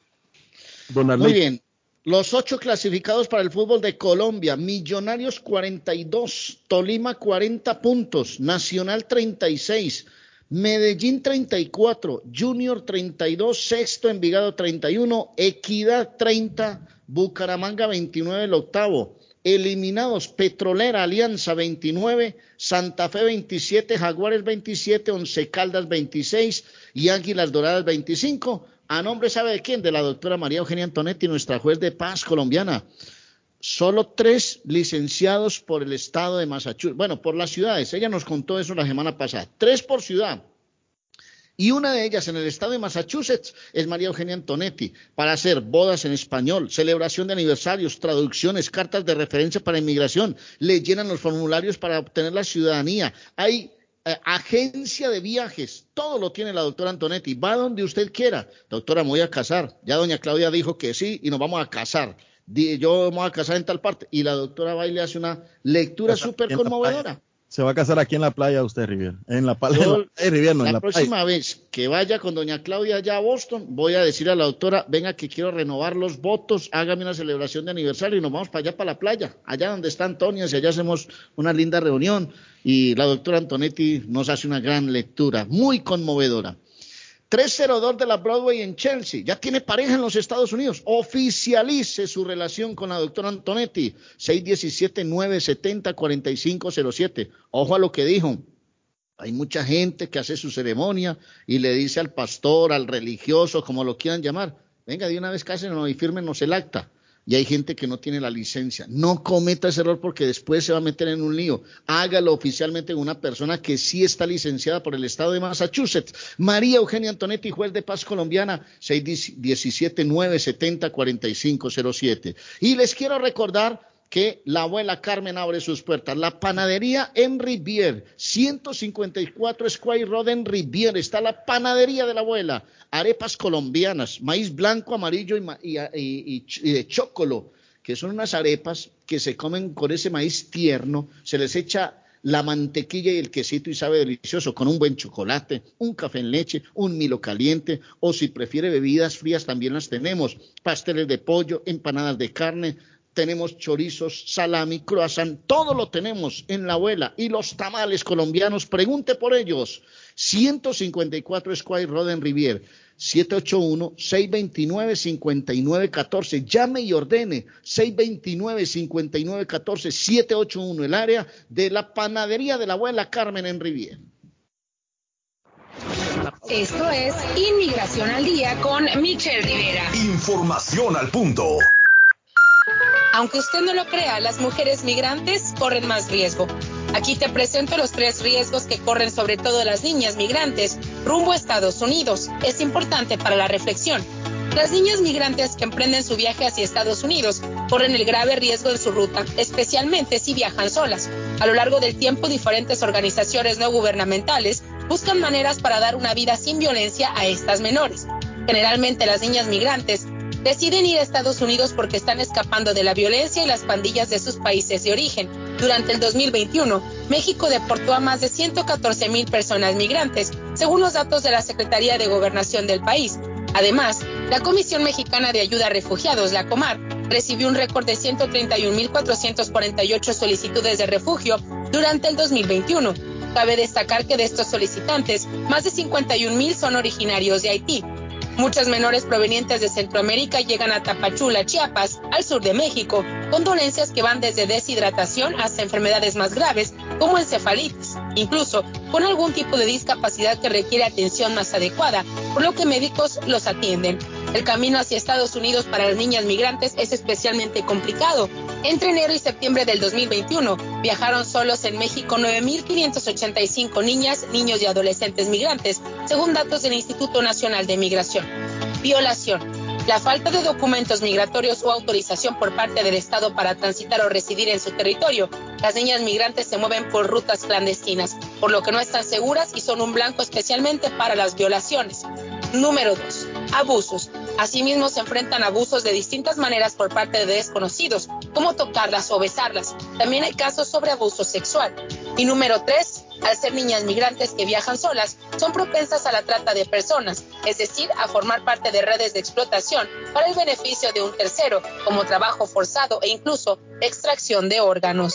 Muy bien. Los ocho clasificados para el fútbol de Colombia, Millonarios 42, Tolima 40 puntos, Nacional 36, Medellín 34, Junior 32, Sexto Envigado 31, Equidad 30, Bucaramanga 29, el octavo. Eliminados Petrolera Alianza 29, Santa Fe 27, Jaguares 27, Once Caldas 26 y Águilas Doradas 25. A nombre, ¿sabe de quién? De la doctora María Eugenia Antonetti, nuestra juez de paz colombiana. Solo tres licenciados por el estado de Massachusetts. Bueno, por las ciudades. Ella nos contó eso la semana pasada. Tres por ciudad. Y una de ellas en el estado de Massachusetts es María Eugenia Antonetti, para hacer bodas en español, celebración de aniversarios, traducciones, cartas de referencia para inmigración. Le llenan los formularios para obtener la ciudadanía. Hay agencia de viajes, todo lo tiene la doctora Antonetti, va donde usted quiera. Doctora, me voy a casar. Ya doña Claudia dijo que sí y nos vamos a casar. Yo voy a casar en tal parte. Y la doctora va y le hace una lectura súper conmovedora. Se va a casar aquí en la playa usted, Rivier. En la, playa. la, próxima vez que vaya con doña Claudia allá a Boston, voy a decir a la doctora, venga que quiero renovar los votos, hágame una celebración de aniversario y nos vamos para allá, para la playa, allá donde está Antonia, y allá hacemos una linda reunión. Y la doctora Antonetti nos hace una gran lectura, muy conmovedora. 302 de la Broadway en Chelsea. Ya tiene pareja en los Estados Unidos. Oficialice su relación con la doctora Antonetti. 617-970-4507. Ojo a lo que dijo. Hay mucha gente que hace su ceremonia y le dice al pastor, al religioso, como lo quieran llamar, venga, de una vez cásenos y fírmenos el acta y hay gente que no tiene la licencia. No cometa ese error porque después se va a meter en un lío. Hágalo oficialmente con una persona que sí está licenciada por el estado de Massachusetts. María Eugenia Antonetti, juez de paz colombiana, 617-970-4507. Y les quiero recordar que la abuela Carmen abre sus puertas. La panadería en Rivier, 154 Square Road en Rivier, está la panadería de la abuela. Arepas colombianas, maíz blanco, amarillo y, de chocolo, que son unas arepas que se comen con ese maíz tierno, se les echa la mantequilla y el quesito y sabe delicioso con un buen chocolate, un café en leche, un milo caliente o si prefiere bebidas frías también las tenemos, pasteles de pollo, empanadas de carne, tenemos chorizos, salami, croissant, todo lo tenemos en la abuela. Y los tamales colombianos, pregunte por ellos. 154 Square Road en Rivier, 781-629-5914. Llame y ordene 629-5914, 781, el área de la panadería de la abuela Carmen en Rivier. Esto es Inmigración al Día con Michelle Rivera. Información al punto. Aunque usted no lo crea, las mujeres migrantes corren más riesgo. Aquí te presento los tres riesgos que corren sobre todo las niñas migrantes rumbo a Estados Unidos. Es importante para la reflexión. Las niñas migrantes que emprenden su viaje hacia Estados Unidos corren el grave riesgo en su ruta, especialmente si viajan solas. A lo largo del tiempo, diferentes organizaciones no gubernamentales buscan maneras para dar una vida sin violencia a estas menores. Generalmente las niñas migrantes deciden ir a Estados Unidos porque están escapando de la violencia y las pandillas de sus países de origen. Durante el 2021, México deportó a más de 114 mil personas migrantes, según los datos de la Secretaría de Gobernación del país. Además, la Comisión Mexicana de Ayuda a Refugiados, la COMAR, recibió un récord de 131.448 solicitudes de refugio durante el 2021. Cabe destacar que de estos solicitantes, más de 51.000 son originarios de Haití. Muchas menores provenientes de Centroamérica llegan a Tapachula, Chiapas, al sur de México, con dolencias que van desde deshidratación hasta enfermedades más graves como encefalitis, incluso con algún tipo de discapacidad que requiere atención más adecuada, por lo que médicos los atienden. El camino hacia Estados Unidos para las niñas migrantes es especialmente complicado. Entre enero y septiembre del 2021 viajaron solos en México 9.585 niñas, niños y adolescentes migrantes, según datos del Instituto Nacional de Migración. Violación. La falta de documentos migratorios o autorización por parte del Estado para transitar o residir en su territorio. Las niñas migrantes se mueven por rutas clandestinas, por lo que no están seguras y son un blanco especialmente para las violaciones. Número 2. Abusos. Asimismo se enfrentan abusos de distintas maneras por parte de desconocidos, como tocarlas o besarlas. También hay casos sobre abuso sexual. Y número 3 al ser niñas migrantes que viajan solas, son propensas a la trata de personas, es decir, a formar parte de redes de explotación para el beneficio de un tercero, como trabajo forzado e incluso extracción de órganos.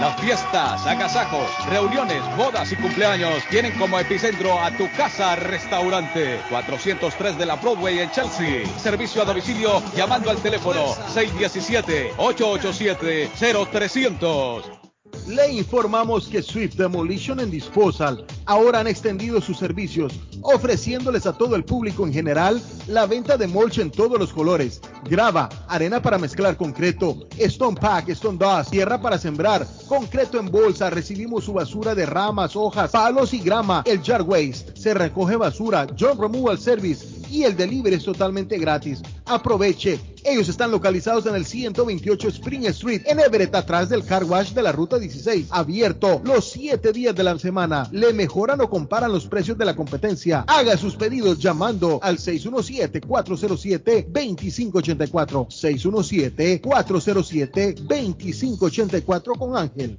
Las fiestas, agasajos, reuniones, bodas y cumpleaños tienen como epicentro a tu casa restaurante 403 de la Broadway en Chelsea. Servicio a domicilio llamando al teléfono 617-887-0300. Le informamos que Swift Demolition and Disposal ahora han extendido sus servicios, ofreciéndoles a todo el público en general la venta de mulch en todos los colores, grava, arena para mezclar concreto, stone pack, stone dust, tierra para sembrar, concreto en bolsa, recibimos su basura de ramas, hojas, palos y grama, el jar waste, se recoge basura, John Removal Service y el delivery es totalmente gratis. Aproveche. Ellos están localizados en el 128 Spring Street, en Everett, atrás del car wash de la ruta 16. Abierto los 7 días de la semana. Le mejoran o comparan los precios de la competencia. Haga sus pedidos llamando al 617-407-2584. 617-407-2584 con Ángel.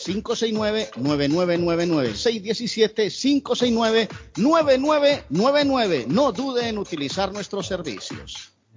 617-569-9999. 617-569-9999. No dude en utilizar nuestros servicios.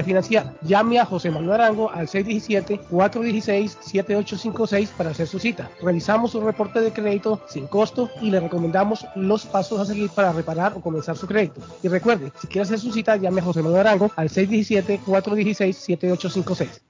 refinanciar. Llame a José Manuel Arango al 617-416-7856 para hacer su cita. Realizamos un reporte de crédito sin costo y le recomendamos los pasos a seguir para reparar o comenzar su crédito. Y recuerde, si quiere hacer su cita, llame a José Manuel Arango al 617-416-7856.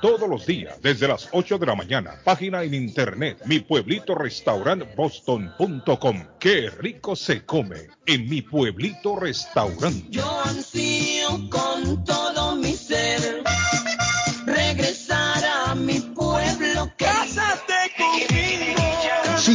todos los días desde las 8 de la mañana. Página en internet mi pueblito boston.com. Qué rico se come en mi pueblito restaurante. Yo ansío con todo mi ser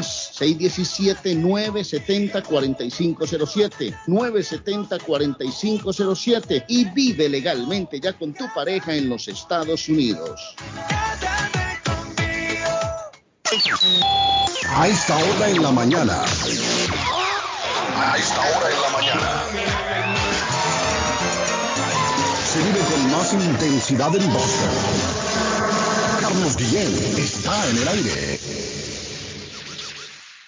617-970-4507. 970-4507. Y vive legalmente ya con tu pareja en los Estados Unidos. A esta hora en la mañana. A esta hora en la mañana. Se vive con más intensidad en Boston. Carlos Guillén está en el aire.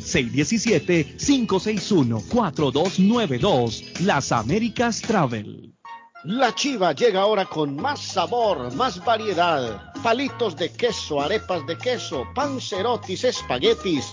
617-561-4292. Las Américas Travel. La chiva llega ahora con más sabor, más variedad. Palitos de queso, arepas de queso, pancerotis, espaguetis,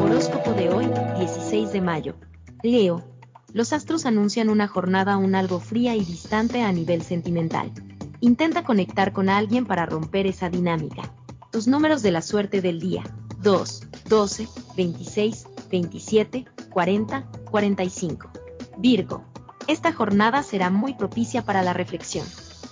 Horóscopo de hoy, 16 de mayo. Leo. Los astros anuncian una jornada aún algo fría y distante a nivel sentimental. Intenta conectar con alguien para romper esa dinámica. Tus números de la suerte del día. 2, 12, 26, 27, 40, 45. Virgo. Esta jornada será muy propicia para la reflexión.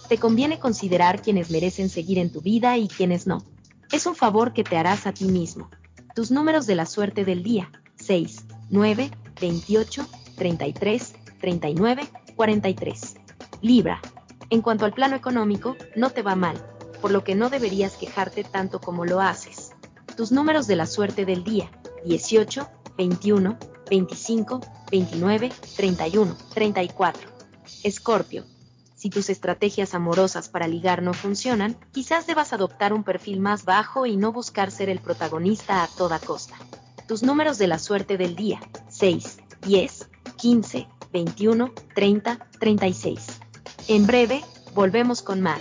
Te conviene considerar quienes merecen seguir en tu vida y quienes no. Es un favor que te harás a ti mismo. Tus números de la suerte del día. 6, 9, 28, 33, 39, 43. Libra. En cuanto al plano económico, no te va mal, por lo que no deberías quejarte tanto como lo haces. Tus números de la suerte del día. 18, 21, 25, 29, 31, 34. Escorpio. Si tus estrategias amorosas para ligar no funcionan, quizás debas adoptar un perfil más bajo y no buscar ser el protagonista a toda costa. tus números de la suerte del día, 6, 10, 15, 21, 30, 36. En breve, volvemos con más.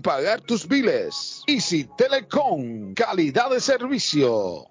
pagar tus biles. Easy Telecom, calidad de servicio.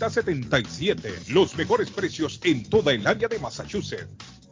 77. Los mejores precios en toda el área de Massachusetts.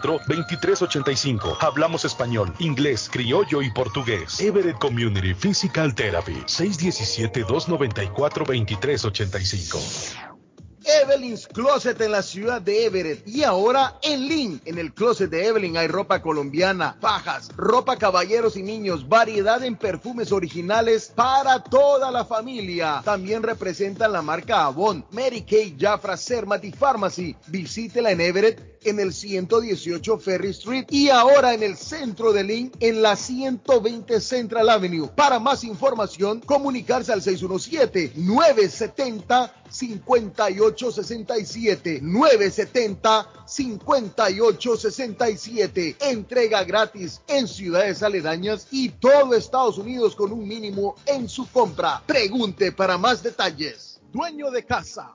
2385. Hablamos español, inglés, criollo y portugués. Everett Community Physical Therapy. 617-294-2385. Evelyn's Closet en la ciudad de Everett y ahora en Lynn. En el closet de Evelyn hay ropa colombiana, fajas, ropa caballeros y niños, variedad en perfumes originales para toda la familia. También representan la marca Avon, Mary Kay, Jafra, Sermati Pharmacy. Visítela en Everett en el 118 Ferry Street y ahora en el centro de Lynn en la 120 Central Avenue. Para más información, comunicarse al 617 970 5867 970 5867 entrega gratis en ciudades aledañas y todo Estados Unidos con un mínimo en su compra. Pregunte para más detalles. Dueño de casa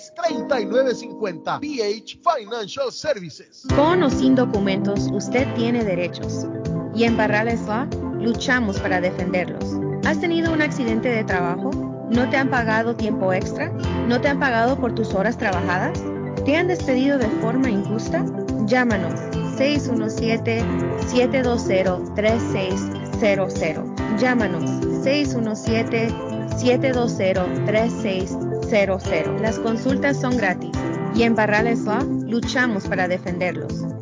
3950 BH Financial Services. Con o sin documentos, usted tiene derechos. Y en Barrales Law luchamos para defenderlos. ¿Has tenido un accidente de trabajo? ¿No te han pagado tiempo extra? ¿No te han pagado por tus horas trabajadas? ¿Te han despedido de forma injusta? Llámanos 617-720-3600. Llámanos 617-720-3600. Las consultas son gratis y en Barrales Law luchamos para defenderlos.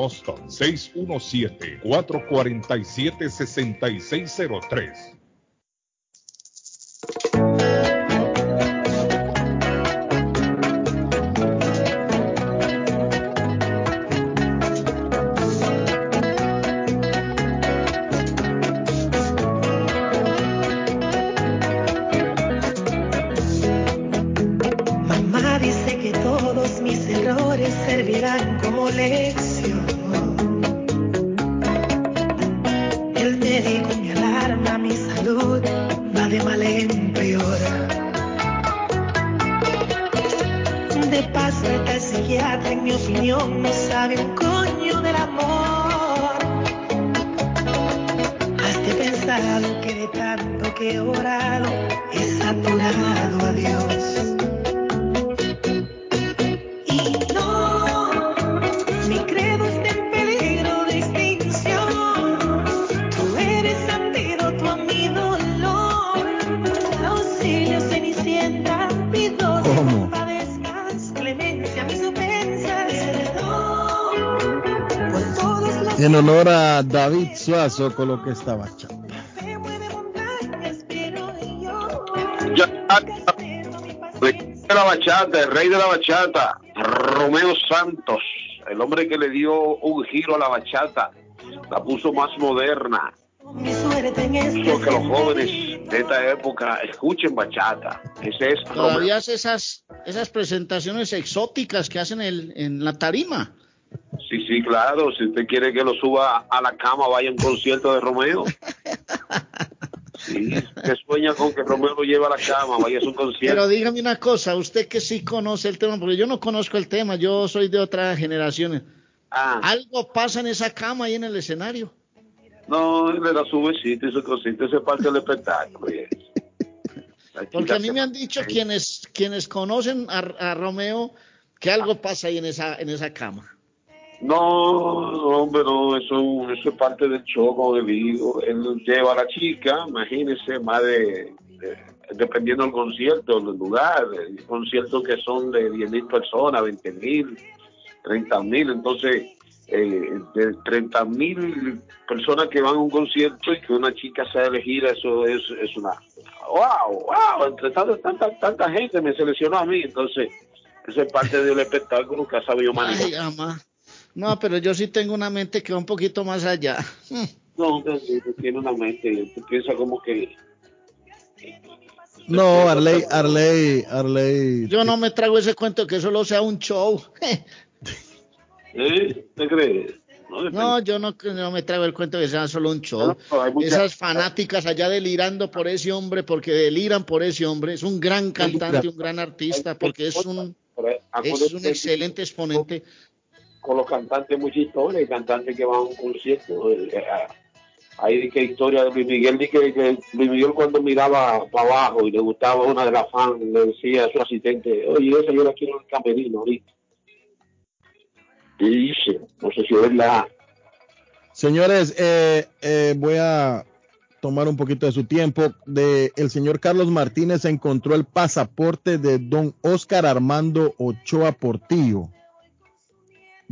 Boston, 617-447-6603. Que he orado, he saturado a Dios. Y no, mi credo está en peligro de extinción. Tú eres antídoto a mi dolor. De la bachata, el rey de la bachata, Romeo Santos, el hombre que le dio un giro a la bachata, la puso más moderna, en este hizo que los jóvenes de esta época escuchen bachata. Ese es Romeo. Todavía hace esas, esas presentaciones exóticas que hacen el- en la tarima. Sí, sí, claro, si usted quiere que lo suba a la cama, vaya a un concierto de Romeo. Sí, que sueña con que Romeo lo lleve a la cama, vaya a su concierto. Pero dígame una cosa, usted que sí conoce el tema, porque yo no conozco el tema, yo soy de otra generación. Ah. Algo pasa en esa cama ahí en el escenario. No, le da su besito y su cosita, ese es parte del espectáculo. Porque a mí me han dicho quienes, quienes conocen a, a Romeo que algo pasa ahí en esa, en esa cama. No, hombre, no, eso, eso es parte del show, como le digo. Él lleva a la chica, imagínese, más de, de- dependiendo del concierto, del lugar, conciertos que son de 10 mil personas, 20 mil, 30 mil, entonces, eh, de 30 mil personas que van a un concierto y que una chica sea elegida, eso es, es una, wow, wow, entre tanta, tanta, tanta gente me seleccionó a mí, entonces, eso es parte del espectáculo que ha sabido manejar. Ay. No, pero yo sí tengo una mente que va un poquito más allá. No, tienes una mente, tú piensas como que... No, Arley, Arley, Arley. Yo no me trago ese cuento que solo sea un show. ¿Eh? ¿Te crees? No, yo no, no me traigo el cuento que sea solo un show. No, Esas fanáticas allá delirando por ese hombre, porque deliran por ese hombre. Es un gran cantante, un gran artista, porque es un, es un excelente exponente. Con los cantantes mucha historia, cantantes que van a un concierto. eh, Hay que historia de Luis Miguel, de que, que Miguel cuando miraba para abajo y le gustaba una de las fans, le decía a su asistente, oye, esa yo la quiero en el camerino ahorita. Dice, no sé si es verdad. Señores, eh, eh, voy a tomar un poquito de su tiempo. De el señor Carlos Martínez encontró el pasaporte de don Oscar Armando Ochoa Portillo,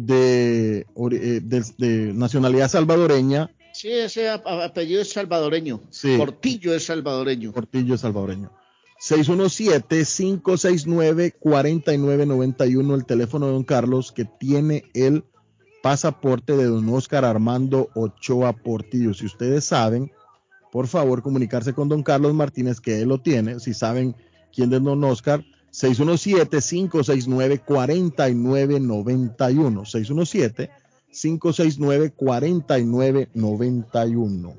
de, eh, de- de nacionalidad salvadoreña, Sí, ese ap- apellido es salvadoreño. Sí. Portillo es salvadoreño. Portillo salvadoreño. 617-569-4991, el teléfono de don Carlos, que tiene el pasaporte de don Oscar Armando Ochoa Portillo. Si ustedes saben, por favor, comunicarse con don Carlos Martínez, que él lo tiene. Si saben quién es don Oscar, 617-569-4991. 617-569-4991.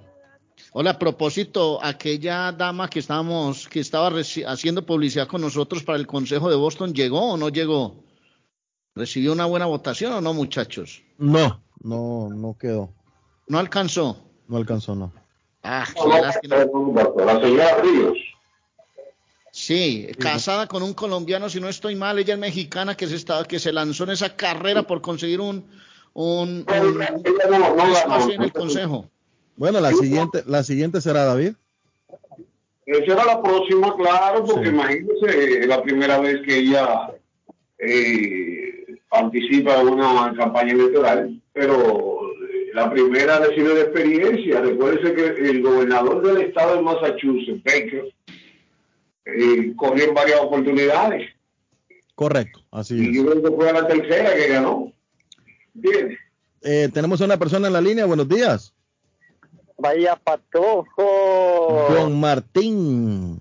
Hola, a propósito, aquella dama que estábamos, que estaba haciendo publicidad con nosotros para el Consejo de Boston, ¿llegó o no llegó? ¿Recibió una buena votación o no, muchachos? No, no, no quedó. ¿No alcanzó? No alcanzó, no. Ah, qué lástima. La señora Ríos. Sí, casada con un colombiano, si no estoy mal, ella es mexicana que se estaba, que se lanzó en esa carrera por conseguir un, un, un- un espacio en el consejo. Bueno, la siguiente, la siguiente será David. Esa era la próxima, claro, porque imagínense, es la primera vez que ella eh, participa en una campaña electoral, pero eh, la primera recibe de experiencia. Recuérdese que el gobernador del estado de Massachusetts, Baker, eh, corrió en varias oportunidades. Correcto, así Y es. yo creo que fue la tercera que ganó. Bien. Eh, tenemos a una persona en la línea. Buenos días. Vaya patojo. Don Martín.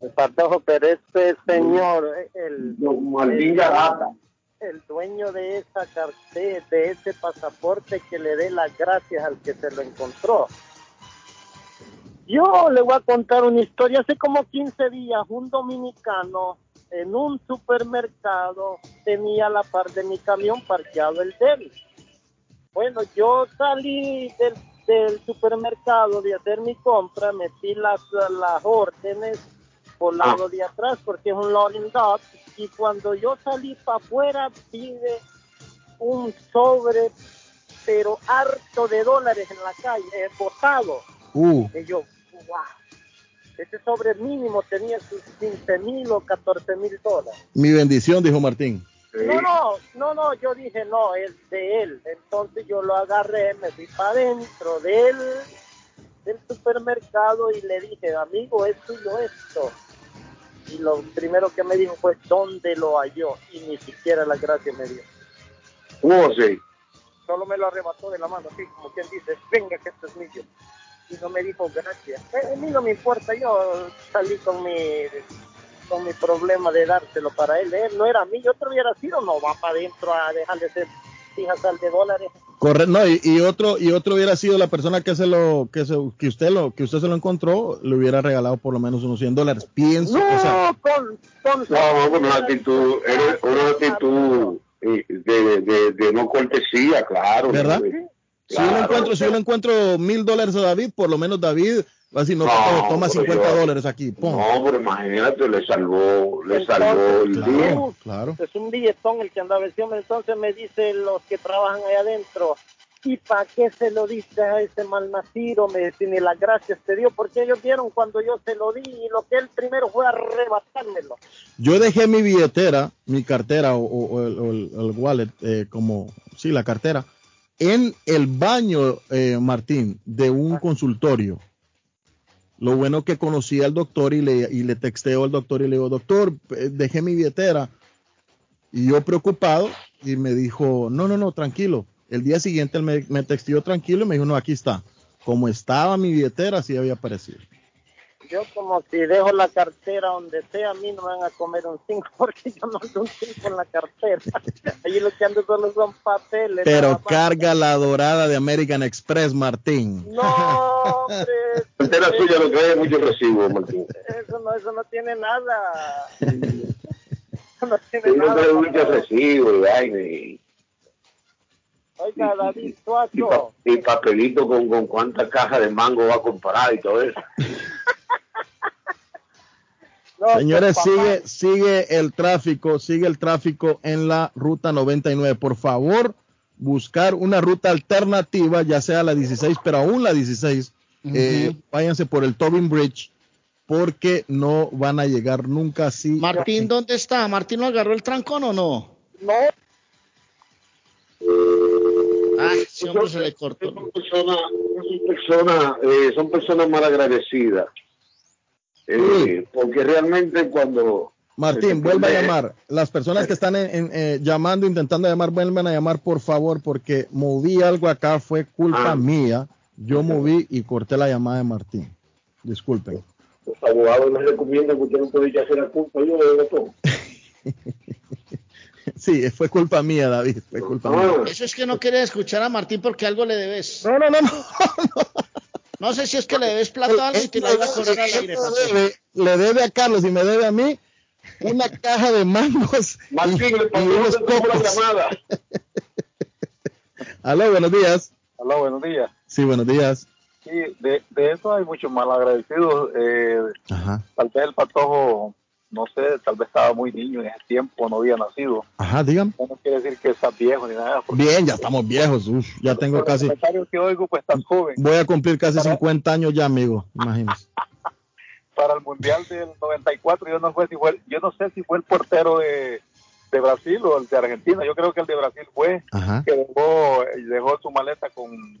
El patojo, pero este señor, el, Martín Garata. el dueño de esa cartera, de ese pasaporte, que le dé las gracias al que se lo encontró. Yo le voy a contar una historia. Hace como 15 días, un dominicano en un supermercado tenía a la par de mi camión parqueado el de él. Bueno, yo salí del, del supermercado de hacer mi compra, metí las, las órdenes por el lado de atrás porque es un loading dock y cuando yo salí para afuera pide un sobre pero harto de dólares en la calle, botado. Uh, Y yo, wow, ese sobre mínimo tenía sus 15 mil o 14 mil dólares. mi bendición, dijo Martín. No, no, no, no, yo dije, no, es de él. Entonces yo lo agarré, me fui para adentro del, del supermercado y le dije, amigo, es tuyo esto. Y lo primero que me dijo fue, ¿dónde lo halló? Y ni siquiera la gracia me dio. ¿Cómo así? Solo me lo arrebató de la mano, así como quien dice, venga que esto es mío. Y no me dijo gracias. Eh, a mí no me importa, yo salí con mi con mi problema de dárselo para él. Él no era mí, yo otro hubiera sido, no va para adentro a dejarle ser fijas al de dólares. Correcto, no, y, y otro y otro hubiera sido la persona que se lo que se, que usted lo que usted se lo encontró, le hubiera regalado por lo menos unos 100 dólares. Pienso, o sea, No, con, con No, con una actitud, era una actitud eh, de, de, de no cortesía, claro. ¿verdad? Si yo le Claro. encuentro, si yo le encuentro mil dólares a David, por lo menos David va a decir, no, No, toma- toma pero 50 yo- dólares aquí, pum. No, pero imagínate, le salvó, le salvó el día. Claro, claro. Es un billetón el que andaba encima, entonces me dice los que trabajan ahí adentro, ¿y para qué se lo diste a ese malnacido? Me dice, ni las gracias te dio, porque ellos vieron cuando yo se lo di y lo que él primero fue arrebatármelo. Yo dejé mi billetera, mi cartera o, o- o el, o el- el wallet, eh, como, sí, la cartera, en el baño, eh, Martín, de un consultorio. Lo bueno que conocí al doctor y le, y le texteo al doctor y le digo, doctor, eh, dejé mi billetera. Y yo preocupado y me dijo, no, no, no, tranquilo. El día siguiente él me, me texteó tranquilo y me dijo, no, aquí está. Como estaba mi billetera, así había aparecido. Yo como si dejo la cartera donde sea, a mí no me van a comer un 5 porque yo no ando un 5 en la cartera. Allí lo que ando solo son papeles. Pero carga la dorada de American Express, Martín. No, hombre, cartera suya lo que hay es mucho recibo, Martín. eso no, eso no tiene nada. Eso no tiene Yo no nada. trae mucho recibo y vaina Oiga, David y, pa- Suazo, y papelito con, con cuántas cajas de mango va a comprar y todo eso. Señores, sigue, sigue el tráfico, sigue el tráfico en la ruta 99. Por favor, buscar una ruta alternativa, ya sea la 16, pero aún la 16, eh, váyanse por el Tobin Bridge, porque no van a llegar nunca así. Martín, ¿dónde está? ¿Martín lo agarró el trancón o no? No, Ah, Ese hombre se le cortó. Son personas, son personas, eh, son personas malagradecidas. Eh, porque realmente cuando Martín, vuelve a llamar. Las personas que están en- en, eh, llamando, intentando llamar, vuelvan a llamar, por favor, porque moví algo acá, fue culpa Ah. mía. Yo moví y corté la llamada de Martín. Disculpen. los abogados les recomiendan que usted no puede hacer la culpa, yo le todo. Sí, fue culpa mía, David. Fue culpa mía. Eso es que no quiere escuchar a Martín porque algo le debes. No, no, no, no. No sé si es que le debes plata a algo y te lo iba a cobrar al aire. Debe, le debe a Carlos y me debe a mí una caja de mangos. Martín, le pasó la cocos. llamada. Aló, buenos días. Hola, buenos días. Sí, buenos días. Sí, de, de eso hay muchos malagradecidos. Eh, Ajá. tal vez el patojo, no sé, tal vez estaba muy niño en ese tiempo, no había nacido. Ajá, dígame. No quiere decir que estás viejo ni nada. Bien, ya estamos viejos. Uf, ya tengo casi. comentarios que oigo, pues estás joven. Voy a cumplir casi 50 años ya, amigo. Imagínese. Para el Mundial del 94, yo no, fue si fue, el- yo no sé si fue el portero de, de Brasil o el de Argentina. Yo creo que el de Brasil fue Ajá. que dejó, dejó su maleta con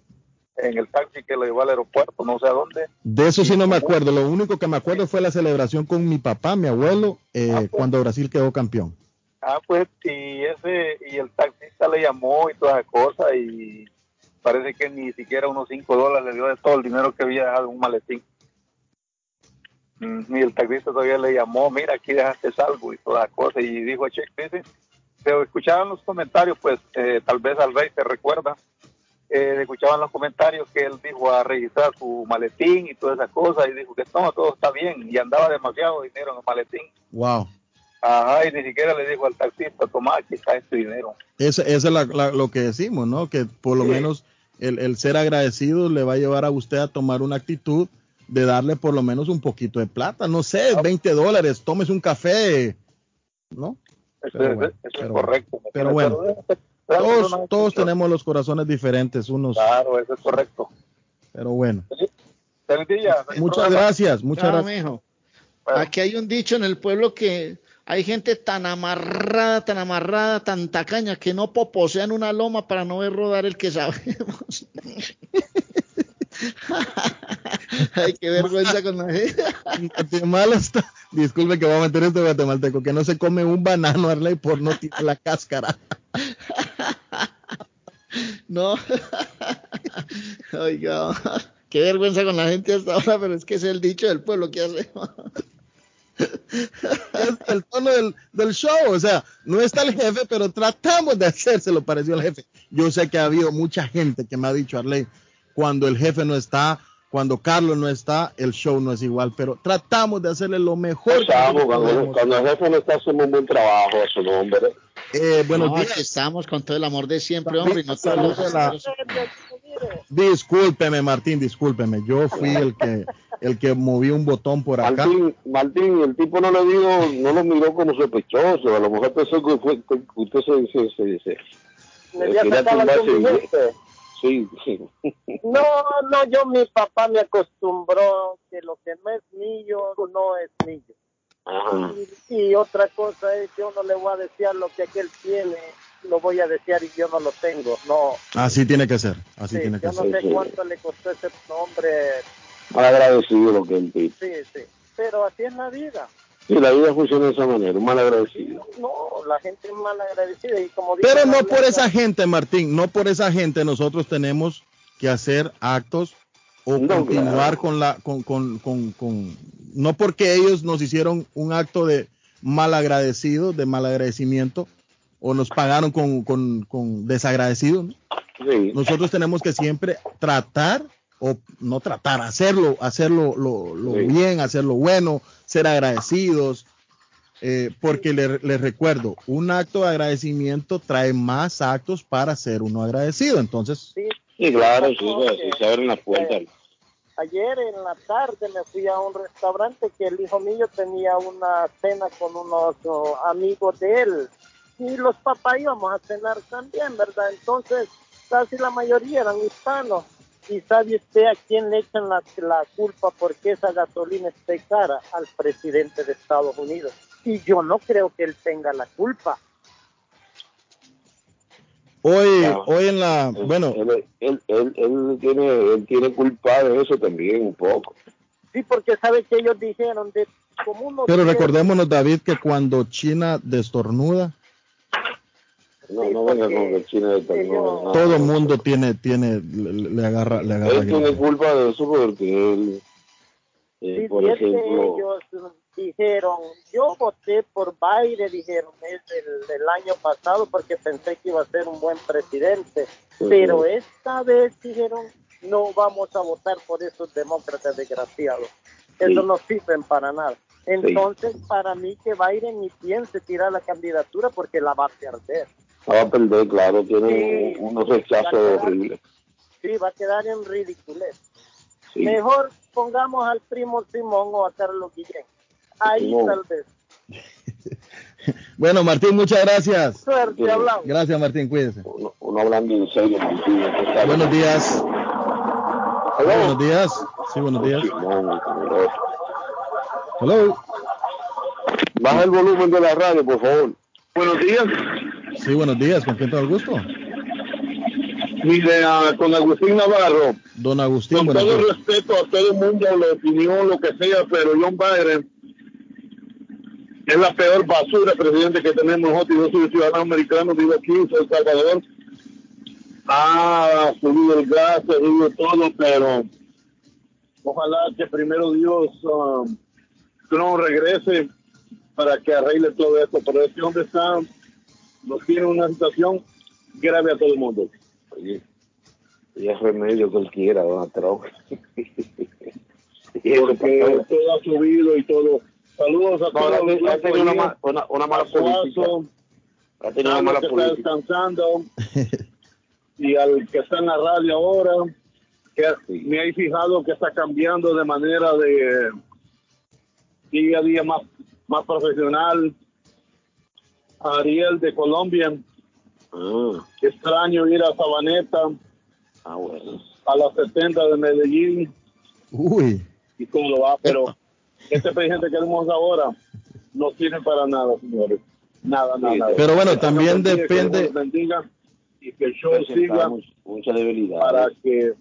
en el taxi que lo llevó al aeropuerto, no sé a dónde. De eso sí no me acuerdo. Lo único que me acuerdo fue la celebración con mi papá, mi abuelo, eh, cuando Brasil quedó campeón. Ah, pues, y ese, y el taxista le llamó y todas las cosas, y parece que ni siquiera unos 5 dólares le dio de todo el dinero que había dejado en un maletín. Mm, Y el taxista todavía le llamó, mira, aquí dejaste salvo y todas las cosas, y dijo, che, dice, se escuchaban los comentarios, pues, eh, tal vez al rey se recuerda, eh, escuchaban los comentarios que él dijo a registrar su maletín y todas esas cosas, y dijo que no, todo está bien, y andaba demasiado dinero en el maletín. Wow. Ajá, y ni siquiera le dijo al taxista, toma, aquí está este dinero. Eso, es la- la- lo que decimos, ¿no? Que por lo menos el, el ser agradecido le va a llevar a usted a tomar una actitud de darle por lo menos un poquito de plata. No sé, 20 dólares, tomes un café, ¿no? Eso, Pero es- bueno, eso es correcto. ¿me Pero bueno, todos, tenemos los corazones diferentes, unos, Claro, eso es correcto. pero bueno. Feliz día. Muchas problema. gracias, muchas Chao, gracias. mijo. Aquí hay un dicho en el pueblo que hay gente tan amarrada, tan amarrada, tan tacaña que no poposean una loma para no ver rodar el que sabemos. Ay, qué vergüenza con la gente. Guatemala está, disculpe que voy a meter este guatemalteco, que no se come un banano, Arley, por no tirar la cáscara. No. Oiga, qué vergüenza con la gente hasta ahora, pero es que es el dicho del pueblo que es el tono del, del show. O sea, no está el jefe, pero tratamos de hacérselo parecido al jefe. Yo sé que ha habido mucha gente que me ha dicho, Arley, cuando el jefe no está, cuando Carlos no está, el show no es igual, pero tratamos de hacerle lo mejor. cuando, cuando el jefe no está haciendo un buen trabajo a su nombre. Eh, buenos No, días. aquí estamos con todo el amor de siempre, hombre. y no la- Discúlpeme, Martín, discúlpeme. Yo fui el que el que moví un botón por acá. Martín, Martín, el tipo no le dijo, no lo miró como sospechoso. A lo mejor pensó que, fue, que usted se, se, se, se Sí. No, no, yo, mi papá me acostumbró que lo que no es mío no es mío. Ajá. Y, y otra cosa es, yo no le voy a desear lo que aquel tiene, lo voy a desear y yo no lo tengo. No, Así tiene que ser. Así sí, tiene que yo no ser. sé cuánto le costó ese nombre. Mal agradecido lo que él. Sí, sí, pero así es la vida. Sí, la vida funciona de esa manera, un mal agradecido. No, la gente es mal agradecida y como dice Pero no por esa gente, Martín, no por esa gente nosotros tenemos que hacer actos o continuar claro. con la con, con, con, con- no porque ellos nos hicieron un acto de mal agradecido, de mal agradecimiento o nos pagaron con, con, con desagradecido. ¿no? Sí. Nosotros tenemos que siempre tratar o no tratar, hacerlo, hacerlo lo, lo Sí. bien, hacerlo bueno, ser agradecidos, eh, porque les le recuerdo, un acto de agradecimiento trae más actos para ser uno agradecido. Entonces, Sí, claro, sí, sí, se abren las puertas. Ayer en la tarde me fui a un restaurante que el hijo mío tenía una cena con unos amigos de él y los papás íbamos a cenar también, ¿verdad? Entonces casi la mayoría eran hispanos. ¿Y sabe usted a quién le echan la, la culpa porque esa gasolina esté cara? Al presidente de Estados Unidos. Y yo no creo que él tenga la culpa. Hoy, hoy en la, bueno, Él, él, él, él tiene, él tiene culpa de eso también un poco. Sí, porque sabe que ellos dijeron de como pero recordémonos, David, que cuando China destornuda, No, no venga con que China de no, no. todo el mundo tiene, tiene, le, le agarra, le agarra Él tiene culpa de eso porque él, eh, Sí, por sí, es que ejemplo, ellos dijeron, yo voté por Biden, dijeron, es el, del año pasado porque pensé que iba a ser un buen presidente, pero esta vez dijeron, no vamos a votar por esos demócratas desgraciados, eso Sí. no sirven para nada. Entonces, para mí que Biden ni piense tirar la candidatura porque la va a perder. Va a perder, claro, tiene Sí. un- unos rechazos horribles. Sí, va a quedar en ridiculez. Sí. Mejor pongamos al primo Simón o a Carlos Guillén. Ahí Simón. tal vez. Bueno, Martín, muchas gracias. Suerte, hablamos. Gracias, Martín, cuídese. Uno, uno hablando en serio, Martín. Buenos días. Buenos días. Sí, buenos días. Simón. Hello. Baja el volumen de la radio, por favor. Buenos días. Sí, buenos días. ¿Con quién tengo el gusto? Mire, ah, con Agustín Navarro, Don Agustín, con todo días. respeto a todo el mundo, la opinión, lo que sea, pero John Biden es la peor basura presidente que tenemos nosotros. Yo soy ciudadano americano, vivo aquí en El Salvador. Ha subido el gas, ha subido todo, pero ojalá que primero Dios ah, Trump regrese para que arregle todo esto. Pero este hombre está, nos tiene una situación grave a todo el mundo. Oye, y es remedio que él quiera, Donald Trump. y porque todo ha subido y todo. Saludos a No, todos. ha tenido- ha tenido una, ma- una, una mala política. Ha tenido una al mala que está política. descansando y al que está en la radio ahora, que me he fijado que está cambiando de manera de día a día más, más profesional. Ariel de Colombia, Ah, extraño ir a Sabaneta, ah, bueno. a las 70 de Medellín. Uy. y todo va, pero este presidente que tenemos ahora no tiene para nada, señores. Nada, nada, nada. Pero bueno, Que también que depende- Dios bendiga y que el show siga much- mucha debilidad. para que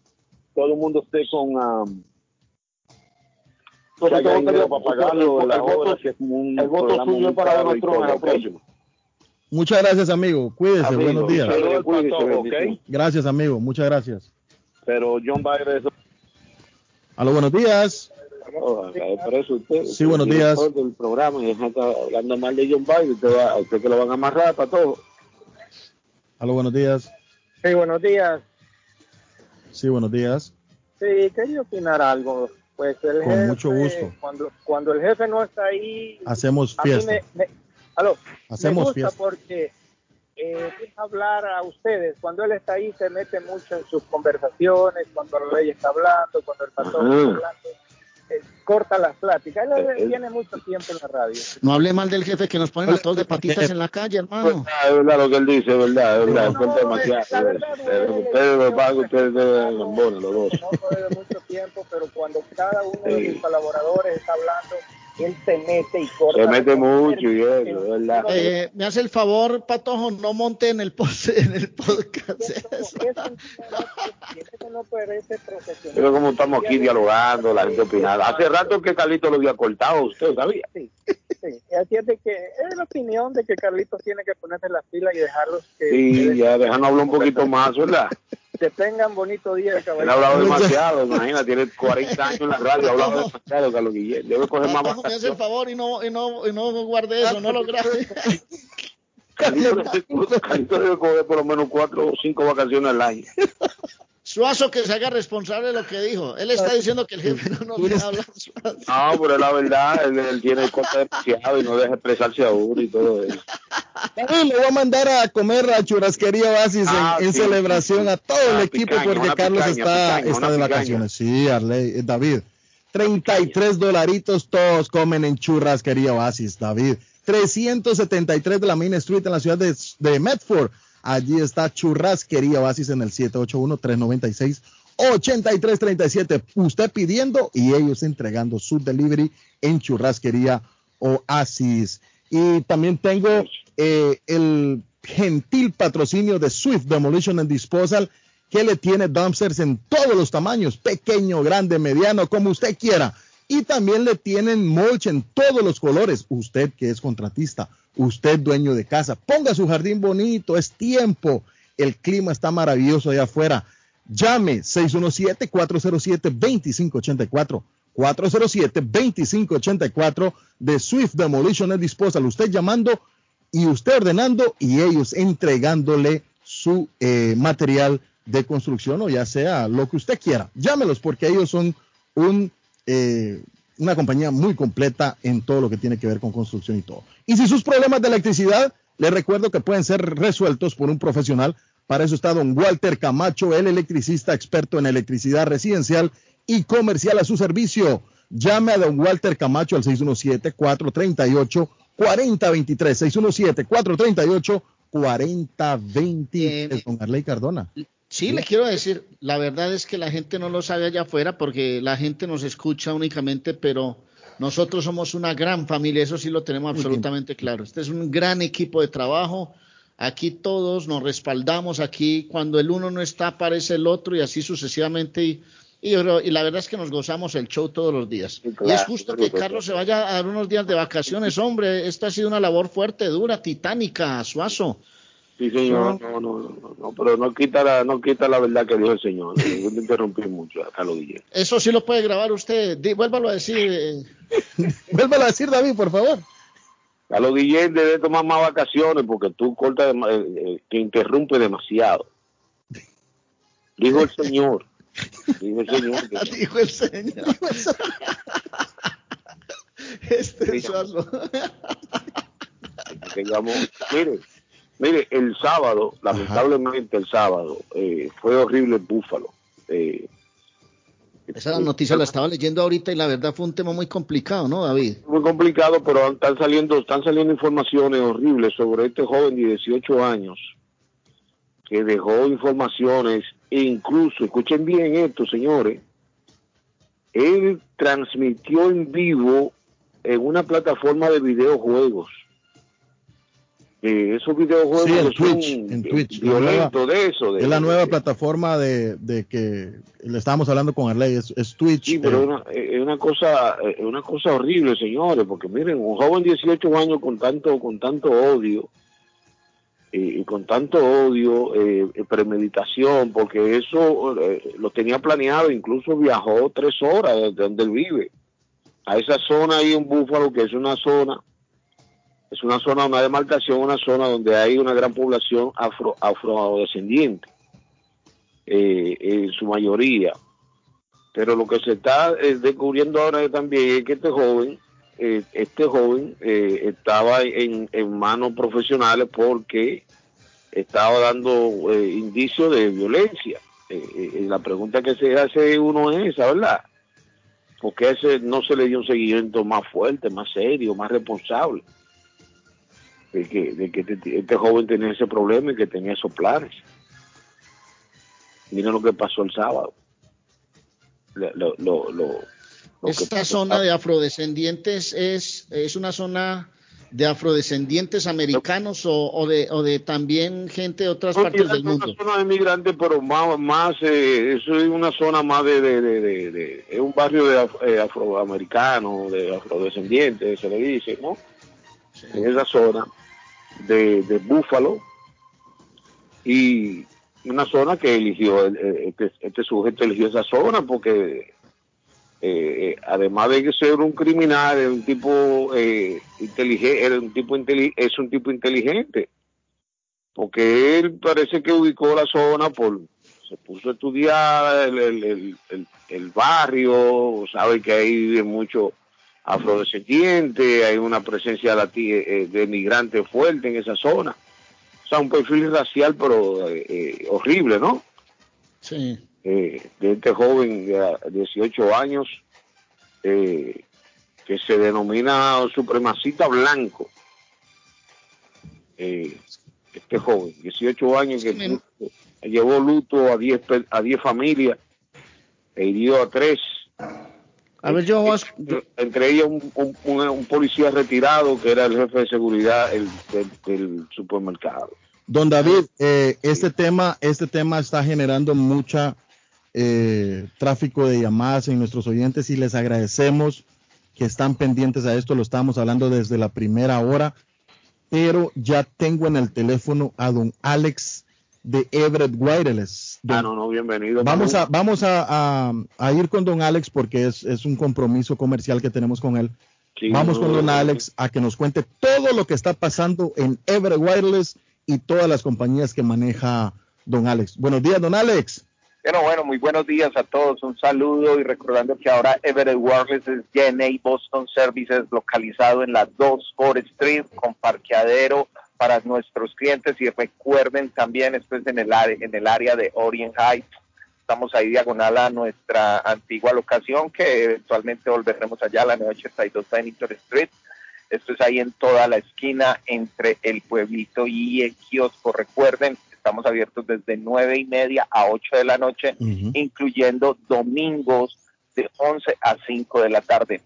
todo el mundo esté con um, Pues que haya entonces, dinero el- para pagarlo, el- las el voto- que es un el voto suyo para Trump en la próxima. Muchas gracias, amigo. Cuídese. Amigo, buenos días. Gracias, amigo. Muchas gracias. Pero John Biden es Aló, buenos días. Preso usted. Sí, buenos días. director del programa y está hablando mal de John Biden. Usted, va, a usted que lo van a amarrar para todo. Aló, buenos días. Sí, buenos días. Sí, buenos días. Sí, quería opinar algo. Pues el Con jefe, mucho gusto. Cuando, cuando el jefe no está ahí, Hacemos a mí fiesta. me, me- aló, Hacemos me gusta fiesta. porque eh, deja hablar a ustedes. Cuando él está ahí, se mete mucho en sus conversaciones, cuando el rey está hablando, cuando el pastor está hablando, eh, corta las pláticas. Él, Eh, eh. tiene mucho tiempo en la radio. No hable mal del jefe que nos ponen a todos de patitas en la calle, hermano. Ah, es verdad lo que él dice, es verdad, es verdad. No, cuenta es- demasiado. ustedes lo pagan, ustedes los dos. desde mucho tiempo, pero cuando cada uno de sus colaboradores está hablando, él se mete y corta. Se mete mucho y eso, es verdad. Eh, me hace el favor, Patojo, no monte en el, post, en el podcast. eso. Eso no parece profesional. Pero como estamos aquí dialogando, la gente opinando. Hace rato que Carlito lo había cortado, usted sabía. Sí, sí. Así es de que es la opinión de que Carlitos tiene que ponerse las pilas y dejarlos que, Sí, ya déjanos hablar un poquito más, ¿verdad? que tengan bonito día, Él caballero. ha hablado demasiado, imagina, tiene 40 años en la radio, ha hablado demasiado, Carlos Guillén. Debe coger más Patojo, me hace el favor y no, y no, y no guarde eso, no lo grabe. Carlito debe- Carlito debe coger por lo menos 4 o 5 vacaciones al año. Suazo que se haga responsable de lo que dijo. Él está diciendo que el jefe no nos deja hablar. Suazo. No, pero es la verdad, él, él tiene corta demasiado y no deja expresarse a uno y todo eso. David, le voy a mandar a comer a Churrasquería Oasis en- Ah, en, sí, celebración a todo el equipo picaña, porque Carlos picaña, está, picaña, está de picaña. vacaciones. Sí, Arley, eh, David. 33 dolaritos todos comen en Churrasquería Oasis, David. 373 de la Main Street en la ciudad de, de Medford. Allí está Churrasquería Oasis en el 781-396-8337. Usted pidiendo y ellos entregando su delivery en Churrasquería Oasis. Y también tengo eh, el gentil patrocinio de Swift Demolition and Disposal, que le tiene dumpsters en todos los tamaños, pequeño, grande, mediano, como usted quiera. Y también le tienen mulch en todos los colores. Usted que es contratista, usted dueño de casa, ponga su jardín bonito, es tiempo. El clima está maravilloso allá afuera. Llame 617-407-2584. 407-2584 de Swift Demolition and Disposal. Usted llamando y usted ordenando y ellos entregándole su eh, material de construcción o ya sea lo que usted quiera. Llámelos porque ellos son un, eh, una compañía muy completa en todo lo que tiene que ver con construcción y todo. Y si sus problemas de electricidad, les recuerdo que pueden ser resueltos por un profesional. Para eso está don Walter Camacho, el electricista experto en electricidad residencial y comercial a su servicio. Llame a don Walter Camacho al 617-438-4023. 617-438-4023. Don Arley Cardona. Sí, le quiero decir, la verdad es que la gente no lo sabe allá afuera porque la gente nos escucha únicamente, pero nosotros somos una gran familia, eso sí lo tenemos absolutamente claro. Este es un gran equipo de trabajo. Aquí todos nos respaldamos, aquí cuando el uno no está aparece el otro y así sucesivamente. Y, y, y la verdad es que nos gozamos el show todos los días. y es justo que Carlos se vaya a dar unos días de vacaciones, hombre. Esta ha sido una labor fuerte, dura, titánica, Suazo. Sí, señor, no, no, no, no, pero no quita la, no quita la verdad que dijo el señor. Te interrumpí mucho, acá lo dije. Eso sí lo puede grabar usted. Vuélvalo a decir. eh. Vuélvalo a decir, David, por favor. A los debe tomar más vacaciones porque tú cortas, eh, eh, que interrumpe demasiado. Dijo el señor. Dijo el señor. Dijo el señor. este que llamó. Mire, mire, el sábado, lamentablemente el sábado, eh, fue horrible el Búfalo. Eh, Esa noticia la estaba leyendo ahorita y la verdad fue un tema muy complicado, ¿no, David? muy complicado, pero están saliendo, están saliendo informaciones horribles sobre este joven de 18 años que dejó informaciones e incluso, escuchen bien esto, señores, él transmitió en vivo en una plataforma de videojuegos. Eh, esos videojuegos Sí, en que son Twitch, en Twitch. Violentos de eso. de- es la de- nueva plataforma de, de que le estábamos hablando con Arley, es, es Twitch. Sí, pero eh, es una, es una cosa es una cosa horrible, señores, porque miren, un joven de 18 años con tanto con tanto odio eh, y con tanto odio, eh, eh, premeditación, porque eso eh, lo tenía planeado, incluso viajó tres horas de donde él vive, a esa zona ahí en Búfalo, que es una zona, es una zona, una demarcación, una zona donde hay una gran población afro, afrodescendiente, eh, en su mayoría. Pero lo que se está eh, descubriendo ahora también es que este joven, eh, este joven estaba en, manos profesionales porque estaba dando indicios de violencia. La pregunta que se hace uno es esa, ¿verdad? ¿Por qué ese no se le dio un seguimiento más fuerte, más serio, más responsable? De que, de que este, este joven tenía ese problema y que tenía esos planes. Mira lo que pasó el sábado. Lo, lo, lo, Esta zona de afrodescendientes es, es una zona de afrodescendientes americanos o, o de, o de también gente de otras No, partes del es mundo. una zona de migrantes, pero más, más eh, eso es una zona más de, de, de, de- de- es un barrio de af- eh, afroamericanos, de afrodescendientes, se le dice, ¿no? En esa zona de, de Búfalo y una zona que eligió, el- el- este, este sujeto eligió esa zona porque eh, además de ser un criminal, era un tipo eh, inteligente, era un tipo es un tipo inteligente porque él parece que ubicó la zona por se puso a estudiar el, el, el, barrio sabe que ahí vive mucho afrodescendiente hay una presencia lati- eh, de migrantes fuerte en esa zona o sea un perfil racial pero eh, eh, horrible no Sí. eh, de este joven de a- 18 años eh, que se denomina supremacista blanco. Eh, este joven, 18 años, que llevó luto a 10 pe- a 10 familias e hirió a 3. A ver, yo, Entre ellos un, un- un- un policía retirado que era el jefe de seguridad el- del, del supermercado. Don David, eh, este tema, este tema está generando mucha eh, tráfico de llamadas en nuestros oyentes y les agradecemos que están pendientes a esto. Lo estamos hablando desde la primera hora, pero ya tengo en el teléfono a don Alex de Everett Wireless. Ah, no, no, bienvenido. Vamos a, vamos a, a- a ir con don Alex porque es, es un compromiso comercial que tenemos con él. Sí, Vamos no, con don Alex a que nos cuente todo lo que está pasando en Everett Wireless y todas las compañías que maneja don Alex. Buenos días, don Alex. Bueno, bueno, muy buenos días a todos. Un saludo y recordando que ahora Everett Wireless es GNA Boston Services localizado en la 2 Forest Street con parqueadero para nuestros clientes y recuerden también esto es en el área, en el área de Orient Heights. Estamos ahí diagonal a nuestra antigua locación que eventualmente volveremos allá a la 982 Bennington Street. Esto es ahí en toda la esquina entre el pueblito y el kiosco. Recuerden, estamos abiertos desde nueve y media a 8 de la noche, incluyendo domingos de 11 a 5 de la tarde.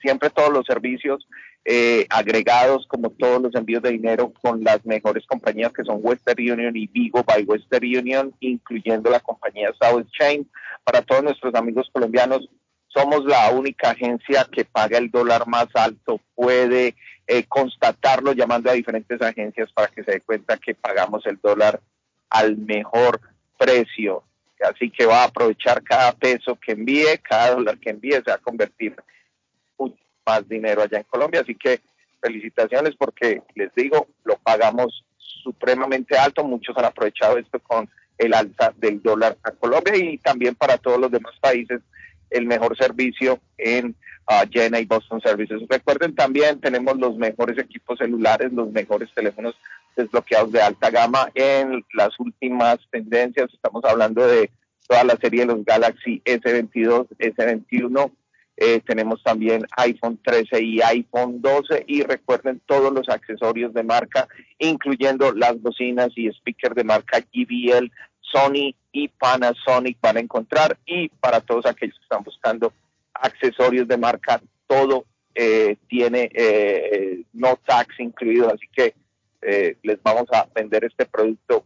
Siempre todos los servicios eh, agregados, como todos los envíos de dinero, con las mejores compañías que son Western Union y Vigo by Western Union, incluyendo la compañía South Chain. Para todos nuestros amigos colombianos, somos la única agencia que paga el dólar más alto. Puede eh, constatarlo llamando a diferentes agencias para que se dé cuenta que pagamos el dólar al mejor precio. Así que va a aprovechar cada peso que envíe, cada dólar que envíe se va a convertir más dinero allá en Colombia. Así que felicitaciones porque les digo, lo pagamos supremamente alto. Muchos han aprovechado esto con el alza del dólar a Colombia y también para todos los demás países el mejor servicio en uh, GNA Boston Services. Recuerden también, tenemos los mejores equipos celulares, los mejores teléfonos desbloqueados de alta gama en las últimas tendencias. Estamos hablando de toda la serie de los Galaxy S22, S21. Eh, tenemos también iPhone 13 y iPhone 12 y recuerden todos los accesorios de marca, incluyendo las bocinas y speakers de marca JBL, Sony y Panasonic van a encontrar. Y para todos aquellos que están buscando accesorios de marca, todo eh, tiene eh, no tax incluido, así que eh, les vamos a vender este producto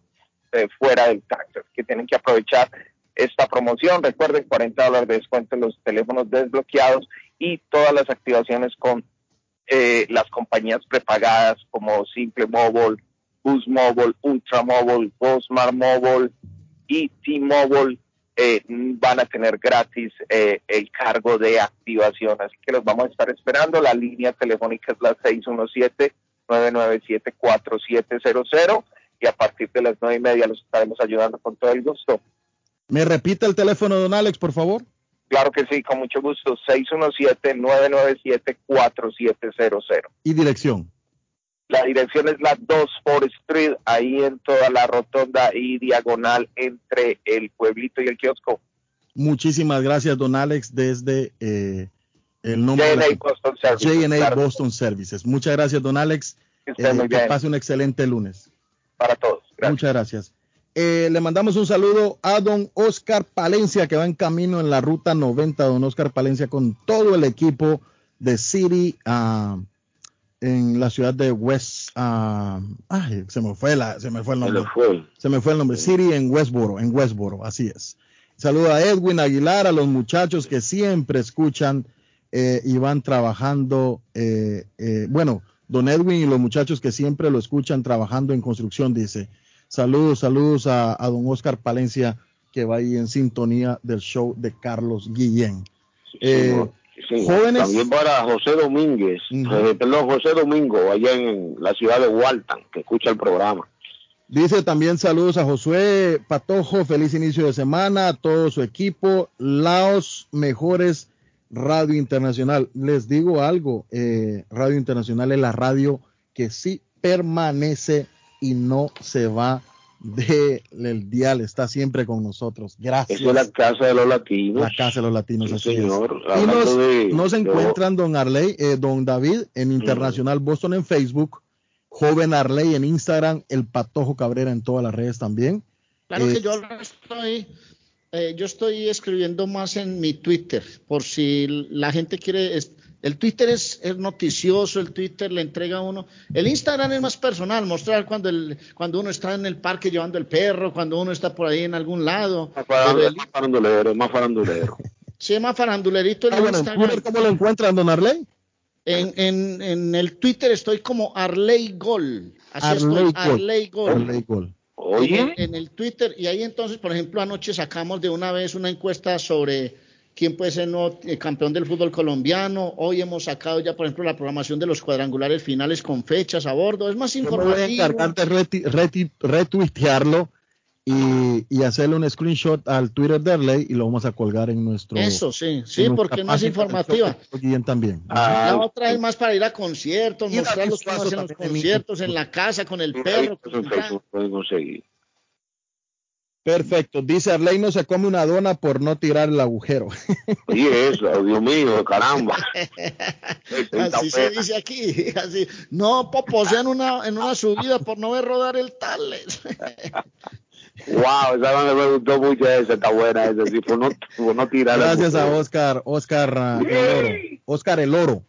eh, fuera del tax, que tienen que aprovechar esta promoción. Recuerden, 40 dólares de descuento en los teléfonos desbloqueados y todas las activaciones con eh, las compañías prepagadas como Simple Mobile, Boost Mobile, Ultra Mobile, Smart Mobile y T-Mobile eh, van a tener gratis eh, el cargo de activación. Así que los vamos a estar esperando. La línea telefónica es la 617-997-4700 y a partir de las nueve y media los estaremos ayudando con todo el gusto. ¿Me repite el teléfono, don Alex, por favor? Claro que sí, con mucho gusto. 617-997-4700. Y dirección. La dirección es la 2 Forest Street, ahí en toda la rotonda y diagonal entre el pueblito y el kiosco. Muchísimas gracias, don Alex, desde eh, el nombre de JNA Boston Services, JNA claro. Boston Services. Muchas gracias, don Alex. Muy que pase un excelente lunes. Para todos. Muchas gracias. Eh, le mandamos un saludo a don Oscar Palencia, que va en camino en la ruta 90. Don Oscar Palencia con todo el equipo de City ah, en la ciudad de West. ah, ay, se me fue, la, se me fue el nombre. Se me fue el nombre. City en Westboro, en Westboro, así es. Saludo a Edwin Aguilar, a los muchachos que siempre escuchan eh, y van trabajando. eh, eh, bueno, don Edwin y los muchachos que siempre lo escuchan trabajando en construcción, dice. Saludos, saludos a, a don Oscar Palencia, que va ahí en sintonía del show de Carlos Guillén. Eh, Sí, jóvenes- También para José Domínguez, perdón, José Domingo, allá en la ciudad de Walton, que escucha el programa. Dice también saludos a Josué Patojo, feliz inicio de semana, a todo su equipo, Laos Mejores Radio Internacional. Les digo algo, eh, Radio Internacional es la radio que sí permanece y no se va del dial, está siempre con nosotros. Gracias. Esa es la casa de los latinos. La casa de los latinos, Sí, así es. señor. Y nos, de- nos de- encuentran, don Arley, eh, don David, en Internacional Boston en Facebook, Joven Arley en Instagram, El Patojo Cabrera en todas las redes también. Claro Eh, que yo estoy, eh, yo estoy escribiendo más en mi Twitter, por si la gente quiere es- El Twitter es, es noticioso, el Twitter le entrega a uno. El Instagram es más personal, mostrar cuando, el, cuando uno está en el parque llevando el perro, cuando uno está por ahí en algún lado. Más Pero farandulero, el- más farandulero, más farandulero. Sí, es más farandulerito el Ah, bueno, Instagram. Twitter, ¿cómo lo encuentran, don Arley? En, en, en el Twitter estoy como Arley Gol. Así Arley estoy, Gol. Arley Gol. Arley Gol. En, en el Twitter. Y ahí entonces, por ejemplo, anoche sacamos de una vez una encuesta sobre quién puede ser el nuevo eh, campeón del fútbol colombiano. Hoy hemos sacado ya, por ejemplo, la programación de los cuadrangulares finales con fechas a bordo. Es más Yo me voy a informativo. encargar de reti- reti- retuitearlo y, y hacerle un screenshot al Twitter de Arley y lo vamos a colgar en nuestro. Eso, sí, sí, porque es página informativa. también. La otra es más para ir a conciertos, mostrar David lo que uno Suazo hace en los conciertos, en la casa, con el perro. con el. Perfecto. Dice Arley no se come una dona por no tirar el agujero. Y eso, Dios mío, caramba. Así se dice aquí, así. No poposean una, en una subida por no ver rodar el Tales. Wow, esa me gustó mucho esa, está buena esa, sí, por no, por no tirar. Gracias a. Oscar, Oscar el Oro. Oscar el Oro.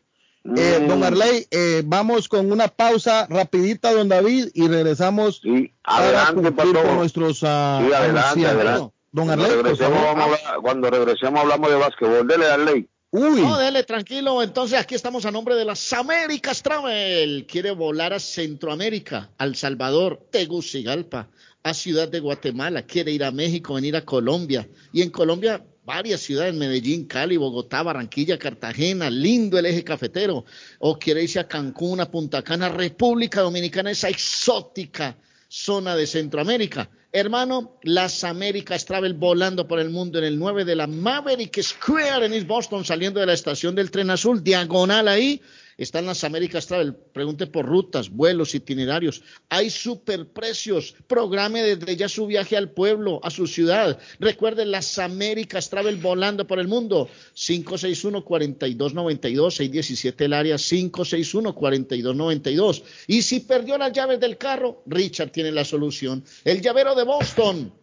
Eh, Mm. don Arley, eh, vamos con una pausa rapidita, don David, y regresamos para adelante, cumplir pastor. con nuestros ah, Sí, adelante, adelante. Don Cuando Arley, por regresemos, favor. vamos a hablar- cuando regresemos hablamos de básquetbol. Dele, Arley. Uy. No, dele, tranquilo. Entonces aquí estamos a nombre de las Américas Travel. Quiere volar a Centroamérica, a El Salvador, Tegucigalpa, a Ciudad de Guatemala. Quiere ir a México, venir a Colombia. Y en Colombia, varias ciudades, Medellín, Cali, Bogotá, Barranquilla, Cartagena. Lindo el eje cafetero. O quiere irse a Cancún, a Punta Cana, República Dominicana, esa exótica zona de Centroamérica. Hermano, las Américas Travel volando por el mundo en el 9 de la Maverick Square en East Boston, saliendo de la estación del tren azul, diagonal ahí. Están las Américas Travel. Pregunte por rutas, vuelos, itinerarios. Hay superprecios. Programe desde ya su viaje al pueblo, a su ciudad. Recuerde las Américas Travel volando por el mundo. 561-4292, 617 el área, 561-4292. Y si perdió las llaves del carro, Richard tiene la solución. El llavero de Boston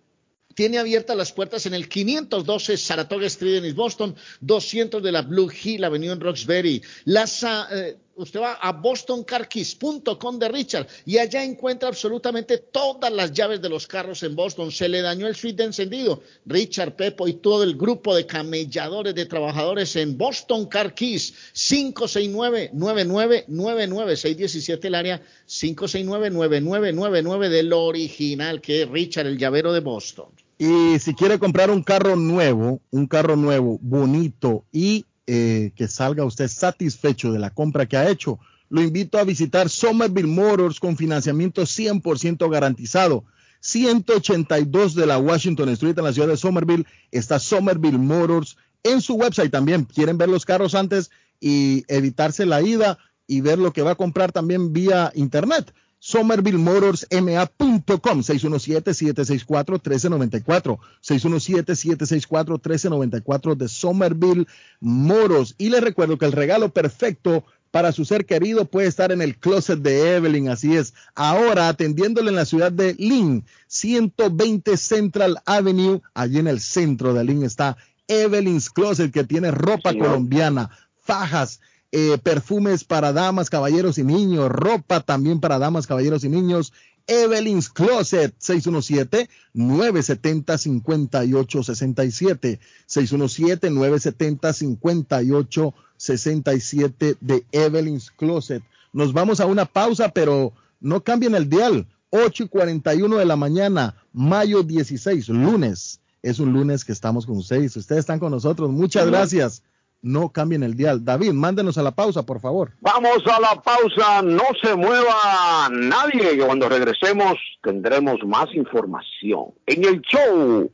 tiene abiertas las puertas en el 512 Saratoga Street en East Boston, 200 de la Blue Hill Avenue en Roxbury. Las, ah, eh, usted va a bostoncarkeys.com de Richard y allá encuentra absolutamente todas las llaves de los carros en Boston. Se le dañó el switch de encendido. Richard, Pepo y todo el grupo de camelladores de trabajadores en Boston Car Keys, 569-9999, 617 el área, 569-9999 del original que es Richard, el llavero de Boston. Y si quiere comprar un carro nuevo, un carro nuevo, bonito y eh, que salga usted satisfecho de la compra que ha hecho, lo invito a visitar Somerville Motors con financiamiento 100% garantizado. 182 de la Washington Street en la ciudad de Somerville está Somerville Motors. En su website también quieren ver los carros antes y evitarse la ida y ver lo que va a comprar también vía internet. SomervilleMotorsMA.com 617-764-1394 617-764-1394 de Somerville Motors y les recuerdo que el regalo perfecto para su ser querido puede estar en el closet de Evelyn, así es. Ahora atendiéndole en la ciudad de Lynn, 120 Central Avenue, allí en el centro de Lynn está Evelyn's Closet que tiene ropa colombiana, fajas, eh, perfumes para damas, caballeros y niños, ropa también para damas, caballeros y niños. Evelyn's Closet 617-970-5867 617-970-5867 de Evelyn's Closet. Nos vamos a una pausa, pero no cambien el dial. 8 y 41 de la mañana, mayo 16, lunes. Es un lunes que estamos con ustedes. Ustedes están con nosotros. Muchas gracias. No cambien el dial. David, mándenos a la pausa, por favor. Vamos a la pausa, no se mueva nadie, cuando regresemos tendremos más información en el show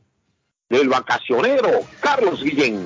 del vacacionero Carlos Guillén.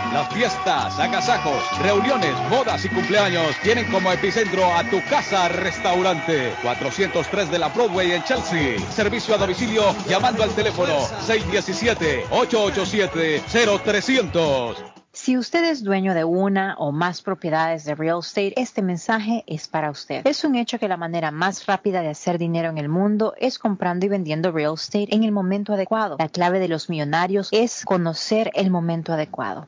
Las fiestas, agasajos, reuniones, bodas y cumpleaños tienen como epicentro a tu casa restaurante 403 de la Broadway en Chelsea. Servicio a domicilio llamando al teléfono 617-887-0300. Si usted es dueño de una o más propiedades de real estate, este mensaje es para usted. Es un hecho que la manera más rápida de hacer dinero en el mundo es comprando y vendiendo real estate en el momento adecuado. La clave de los millonarios es conocer el momento adecuado.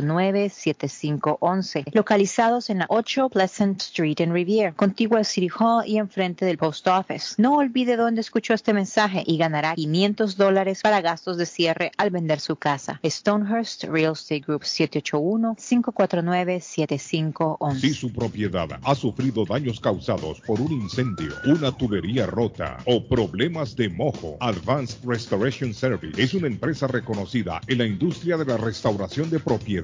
7511 localizados en la 8 Pleasant Street en Rivier, contigua al City Hall y enfrente del Post Office. No olvide dónde escuchó este mensaje y ganará 500 dólares para gastos de cierre al vender su casa. Stonehurst Real Estate Group 781-549-7511. Si su propiedad ha sufrido daños causados por un incendio, una tubería rota o problemas de mojo, Advanced Restoration Service es una empresa reconocida en la industria de la restauración de propiedades.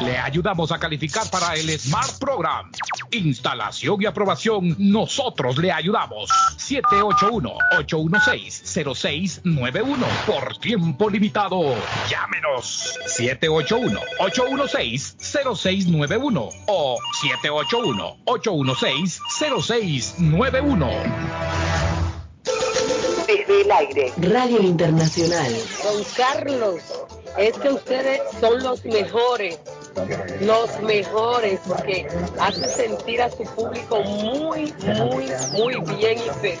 Le ayudamos a calificar para el Smart Program. Instalación y aprobación, nosotros le ayudamos. 781-816-0691. Por tiempo limitado. Llámenos. 781-816-0691 o 781-816-0691. Desde el aire. Radio Internacional. Don Carlos, es que ustedes son los mejores, los mejores, porque hace sentir a su público muy, muy, muy bien y feliz.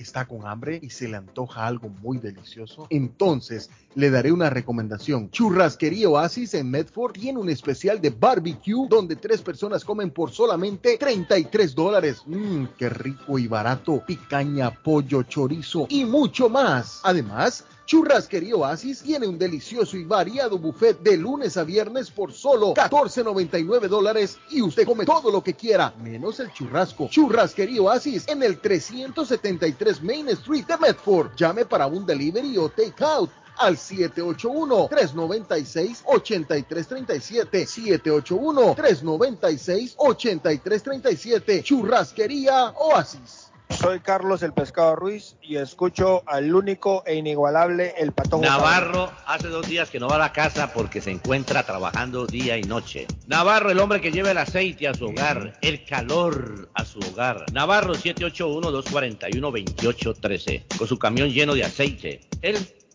¿está con hambre y se le antoja algo muy delicioso? Entonces, le daré una recomendación. Churrasquería Oasis en Medford tiene un especial de barbecue donde tres personas comen por solamente 33 dólares. Mmm, qué rico y barato. Picaña, pollo, chorizo y mucho más. Además, Churrasquería Oasis tiene un delicioso y variado buffet de lunes a viernes por solo 14.99 dólares y usted come todo lo que quiera, menos el churrasco. Churrasquería Oasis en el 373 Main Street de Medford. Llame para un delivery o take out al 781-396-8337. 781-396-8337. Churrasquería Oasis. Soy Carlos el Pescado Ruiz y escucho al único e inigualable El Patón. Navarro hace dos días que no va a la casa porque se encuentra trabajando día y noche. Navarro, el hombre que lleva el aceite a su hogar, el calor a su hogar. Navarro 781-241-2813, con su camión lleno de aceite. Él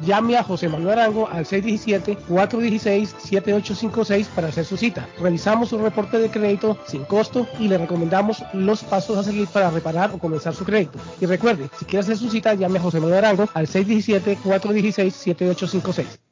Llame a José Manuel Arango al 617-416-7856 para hacer su cita. Revisamos su reporte de crédito sin costo y le recomendamos los pasos a seguir para reparar o comenzar su crédito. Y recuerde, si quiere hacer su cita, llame a José Manuel Arango al 617-416-7856.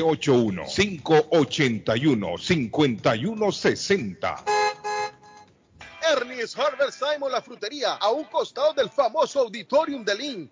781-581-5160. Ernest Harvest Simon La Frutería, a un costado del famoso Auditorium de Lynn.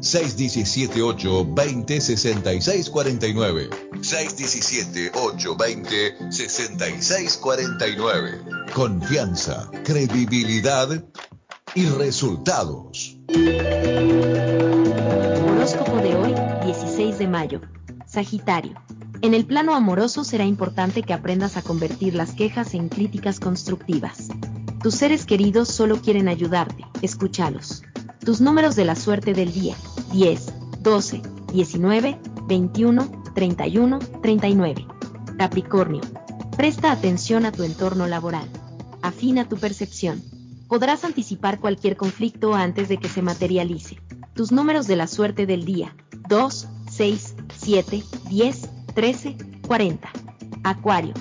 617-820-6649. 617-820-6649. Confianza, credibilidad y resultados. Horóscopo de hoy, 16 de mayo. Sagitario. En el plano amoroso será importante que aprendas a convertir las quejas en críticas constructivas. Tus seres queridos solo quieren ayudarte, escúchalos. Tus números de la suerte del día. 10, 12, 19, 21, 31, 39. Capricornio. Presta atención a tu entorno laboral. Afina tu percepción. Podrás anticipar cualquier conflicto antes de que se materialice. Tus números de la suerte del día. 2, 6, 7, 10, 13, 40. Acuario.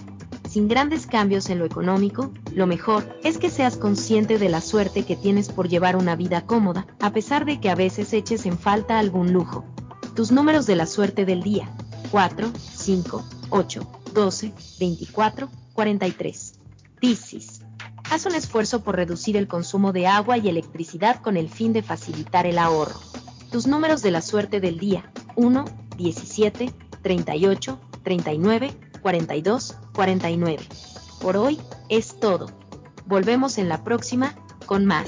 Sin grandes cambios en lo económico, lo mejor es que seas consciente de la suerte que tienes por llevar una vida cómoda, a pesar de que a veces eches en falta algún lujo. Tus números de la suerte del día. 4, 5, 8, 12, 24, 43. Piscis. Haz un esfuerzo por reducir el consumo de agua y electricidad con el fin de facilitar el ahorro. Tus números de la suerte del día. 1, 17, 38, 39, 42, 49. Por hoy es todo. Volvemos en la próxima con más.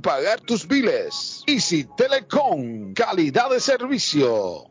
pagar tus biles. Easy Telecom, calidad de servicio.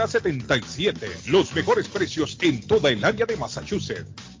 381-7077. Los mejores precios en toda el área de Massachusetts.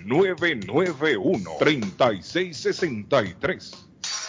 991-3663.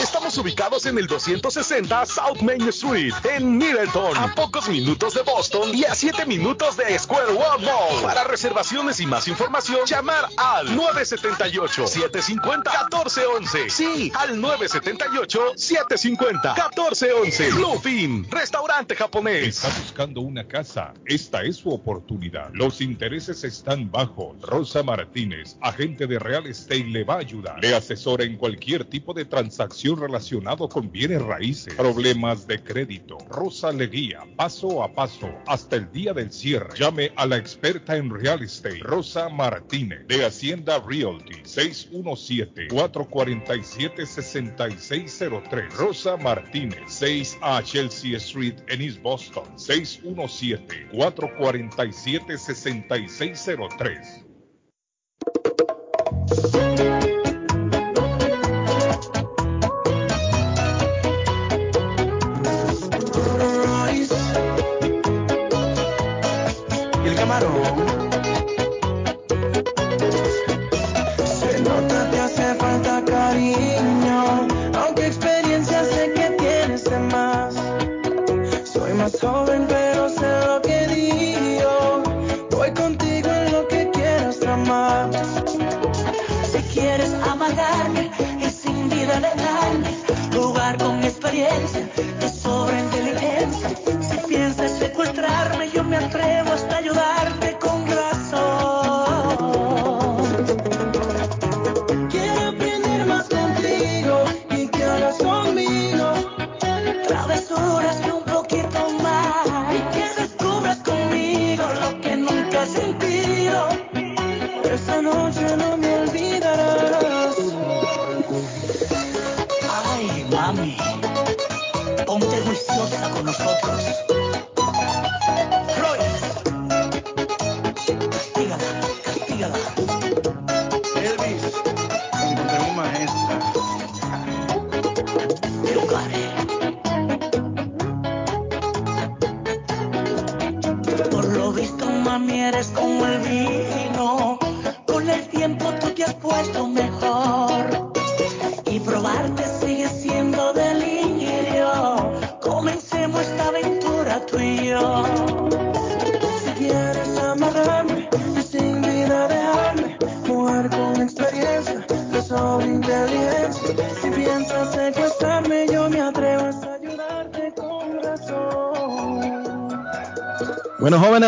Estamos ubicados en el 260 South Main Street, en Middleton, a pocos minutos de Boston y a 7 minutos de Square One Mall. Para reservaciones y más información, llamar al 978-750-1411. Sí, al 978-750-1411. Bluefin, restaurante japonés. Está buscando una casa. Esta es su oportunidad. Los intereses están bajos. Rosa Martínez, agente de Real Estate, le va a ayudar. Le asesora en cualquier tipo de transacción relacionado con bienes raíces, problemas de crédito. Rosa le guía paso a paso hasta el día del cierre. Llame a la experta en real estate, Rosa Martínez, de Hacienda Realty, 617-447-6603. Rosa Martínez, 6 a Chelsea Street en East Boston, 617-447-6603.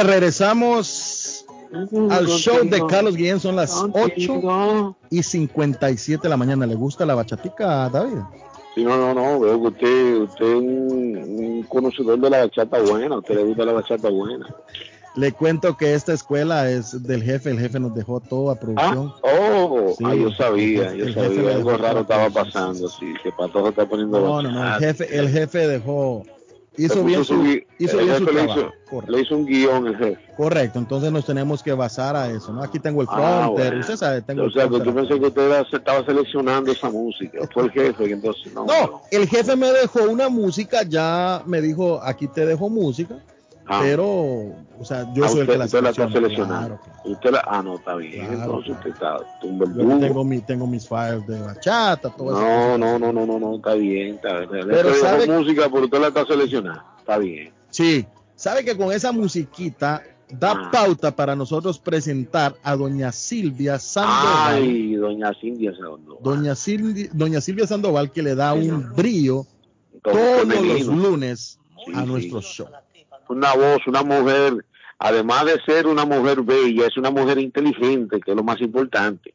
Regresamos al show de Carlos Guillén. Son las 8 y 57 de la mañana. ¿Le gusta la bachatica, David? Sí, no, no, no, veo que usted, usted es un, un conocedor de la bachata buena, a usted le gusta la bachata buena. Le cuento que esta escuela es del jefe. El jefe nos dejó toda producción. Oh, Sí, ah, yo sabía, yo sabía, algo raro estaba pasando, sí, que Patojo está poniendo No, no, no. El jefe, el jefe dejó. Hizo Le bien su, hizo el bien su jefe le trabajo. hizo- Le hizo un guion el jefe. Correcto, entonces nos tenemos que basar a eso, ¿no? Aquí tengo el Ah, fronter, bueno. usted sabe, tengo o el sea, fronter tú acá. pensé que usted era- se estaba seleccionando esa música. Fue el jefe, entonces no. No, el jefe me dejó una música, ya me dijo, aquí te dejo música, Ah. pero, o sea, yo Ah, soy el usted, que la usted la está selecciona, seleccionando. Usted la, ah, no, está bien. Claro, entonces usted está tumba el tengo, mi, tengo mis files de bachata, todo eso. No, no, no, no, no, no, está bien. Está bien. Pero sabe- música, pero usted la está seleccionando. Está bien. Sí, sabe que con esa musiquita da Ah. pauta para nosotros presentar a doña Silvia Sandoval. Ay, doña Cintia Sandoval. Doña Silvia, doña Silvia Sandoval que le da un brillo Todo todos los lunes Sí, a sí. nuestro show. Una voz, una mujer, además de ser una mujer bella, es una mujer inteligente, que es lo más importante.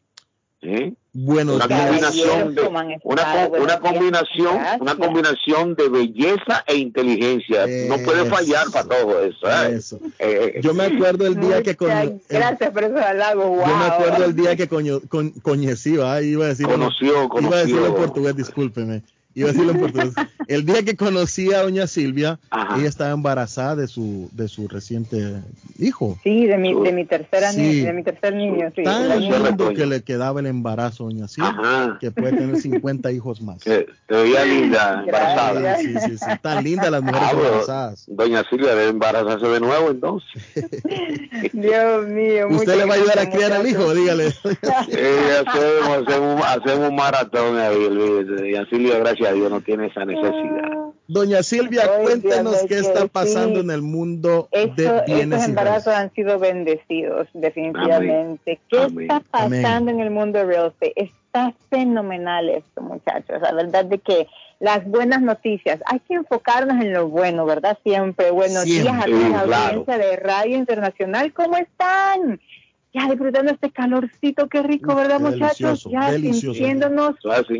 ¿Eh? Buenos una combinación de una, una combinación Gracias. una combinación de belleza e inteligencia no puede fallar para todo eso, ¿eh? Eso. Eh, Yo me acuerdo el día que el- Gracias por wow. yo me acuerdo el día que coño, con, coñecí, ¿va? iba a decir Conoció, iba a decirlo en portugués, discúlpeme. Iba a decirlo en portugués. El día que conocí a doña Silvia, ella estaba embarazada de su de su reciente hijo. Sí, de mi, de mi tercera Sí. de mi tercer niño, sí. Tan lindo que le quedaba el embarazo, doña Silvia, que puede tener 50 hijos más. te veía linda, embarazada. Sí, sí, sí, tan lindas las mujeres Ah, embarazadas. Doña Silvia debe embarazarse de nuevo entonces. Dios mío. ¿Usted le va a ayudar a criar al hijo? Dígale. Hacemos, hacemos, hacemos un maratón ahí. Doña Silvia, gracias a Dios, no tiene esa necesidad. Doña Silvia, cuéntenos Óigame qué está sí. pasando en el mundo Eso- de estos bienes y embarazos han sido bendecidos, definitivamente. ¿Qué está pasando en el mundo de real estate? Está fenomenal esto, muchachos. La verdad de que las buenas noticias, hay que enfocarnos en lo bueno, ¿verdad? Siempre. Buenos Siempre. días a toda la claro. audiencia de Radio Internacional. ¿Cómo están? Ya disfrutando este calorcito, qué rico, ¿verdad, qué muchachos? ya delicioso. sintiéndonos,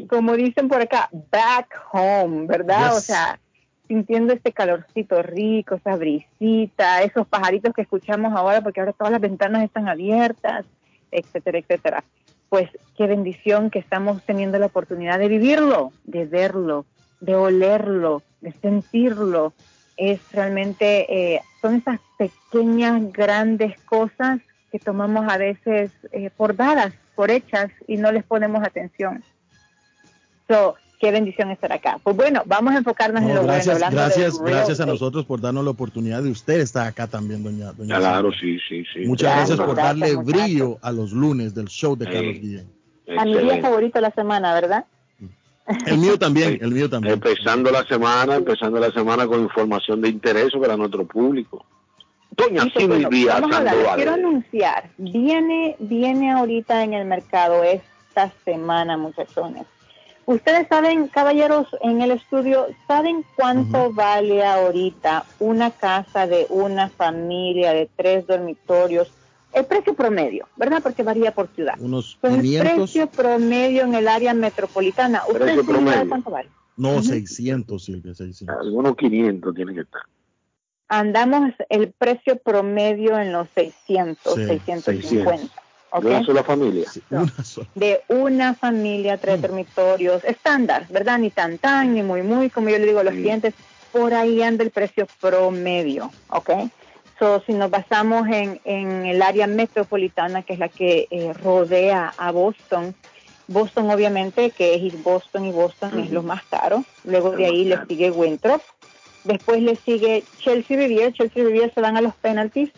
como dicen por acá, back home, ¿verdad? Yes. O sea, sintiendo este calorcito rico, esa brisita, esos pajaritos que escuchamos ahora, porque ahora todas las ventanas están abiertas, etcétera, etcétera. Pues qué bendición que estamos teniendo la oportunidad de vivirlo, de verlo, de olerlo, de sentirlo. Es realmente, eh, son esas pequeñas, grandes cosas que tomamos a veces eh, por dadas, por hechas, y no les ponemos atención. So, qué bendición estar acá. Pues bueno, vamos a enfocarnos en No, lo gracias, bueno. gracias, gracias a nosotros por darnos la oportunidad de usted estar acá también, doña, doña Claro, sí, sí, sí. Muchas Gracias, gracias por gracias, darle muchachos. brillo a los lunes del show de Carlos Guillén. A mi día favorito de la semana, ¿verdad? El mío también, el mío también. Empezando la semana, empezando la semana con información de interés para nuestro público. Doña bueno, vamos a quiero anunciar, viene, viene ahorita en el mercado esta semana, muchachones. Ustedes saben, caballeros, en el estudio, ¿saben cuánto vale ahorita una casa de una familia de tres dormitorios? El precio promedio, ¿verdad? Porque varía por ciudad. Unos Pues el 500, precio promedio en el área metropolitana. ¿Ustedes promedio. cuánto vale? no, 600, Silvia, 600. Algunos 500 tienen que estar. Andamos el precio promedio en los 600, Sí, 650. ¿ok? De una sola familia. de una familia, tres dormitorios, estándar, ¿verdad? Ni tan tan, ni muy muy, como yo le digo a los clientes, por ahí anda el precio promedio, ¿ok? So, si nos basamos en, en el área metropolitana, que es la que eh, rodea a Boston, Boston obviamente, que es Boston y Boston es lo más caro, luego de ahí le sigue Winthrop, después le sigue Chelsea Riviera, Chelsea Riviera se van a los penalties,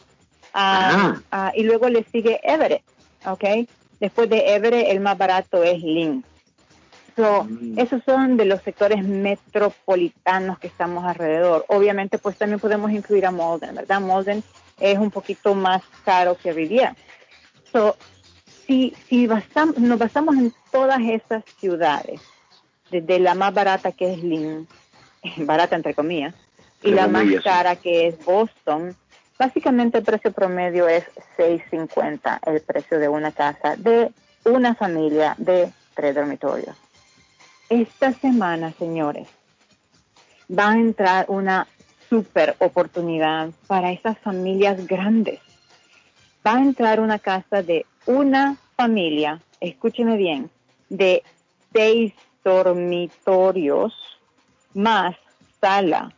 ah, ah, y luego le sigue Everett, ¿ok? Después de Everett el más barato es Lynn. So, Esos son de los sectores metropolitanos que estamos alrededor. Obviamente, pues también podemos incluir a Malden, ¿verdad? Malden es un poquito más caro que Riviera. So, si, si basam- nos basamos en todas esas ciudades, desde la más barata que es Lynn, barata entre comillas, y la más cara que es Boston, básicamente el precio promedio es 6.50 el precio de una casa de una familia de tres dormitorios. Esta semana, señores, va a entrar una super oportunidad para esas familias grandes. Va a entrar una casa de una familia, escúcheme bien, de seis dormitorios más sala,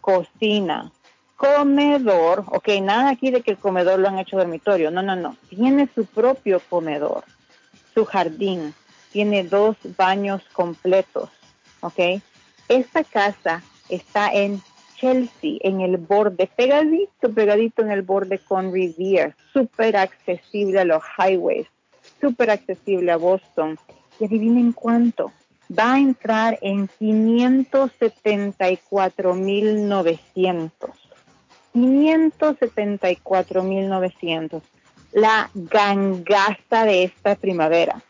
cocina, comedor, ok, nada aquí de que el comedor lo han hecho dormitorio, no, no, no, tiene su propio comedor, su jardín, tiene dos baños completos, ok. Esta casa está en Chelsea, en el borde, pegadito, pegadito en el borde con Riviera, súper accesible a los highways, súper accesible a Boston. Y adivinen cuánto, va a entrar en 574.900. 574.900. La gangaza de esta primavera.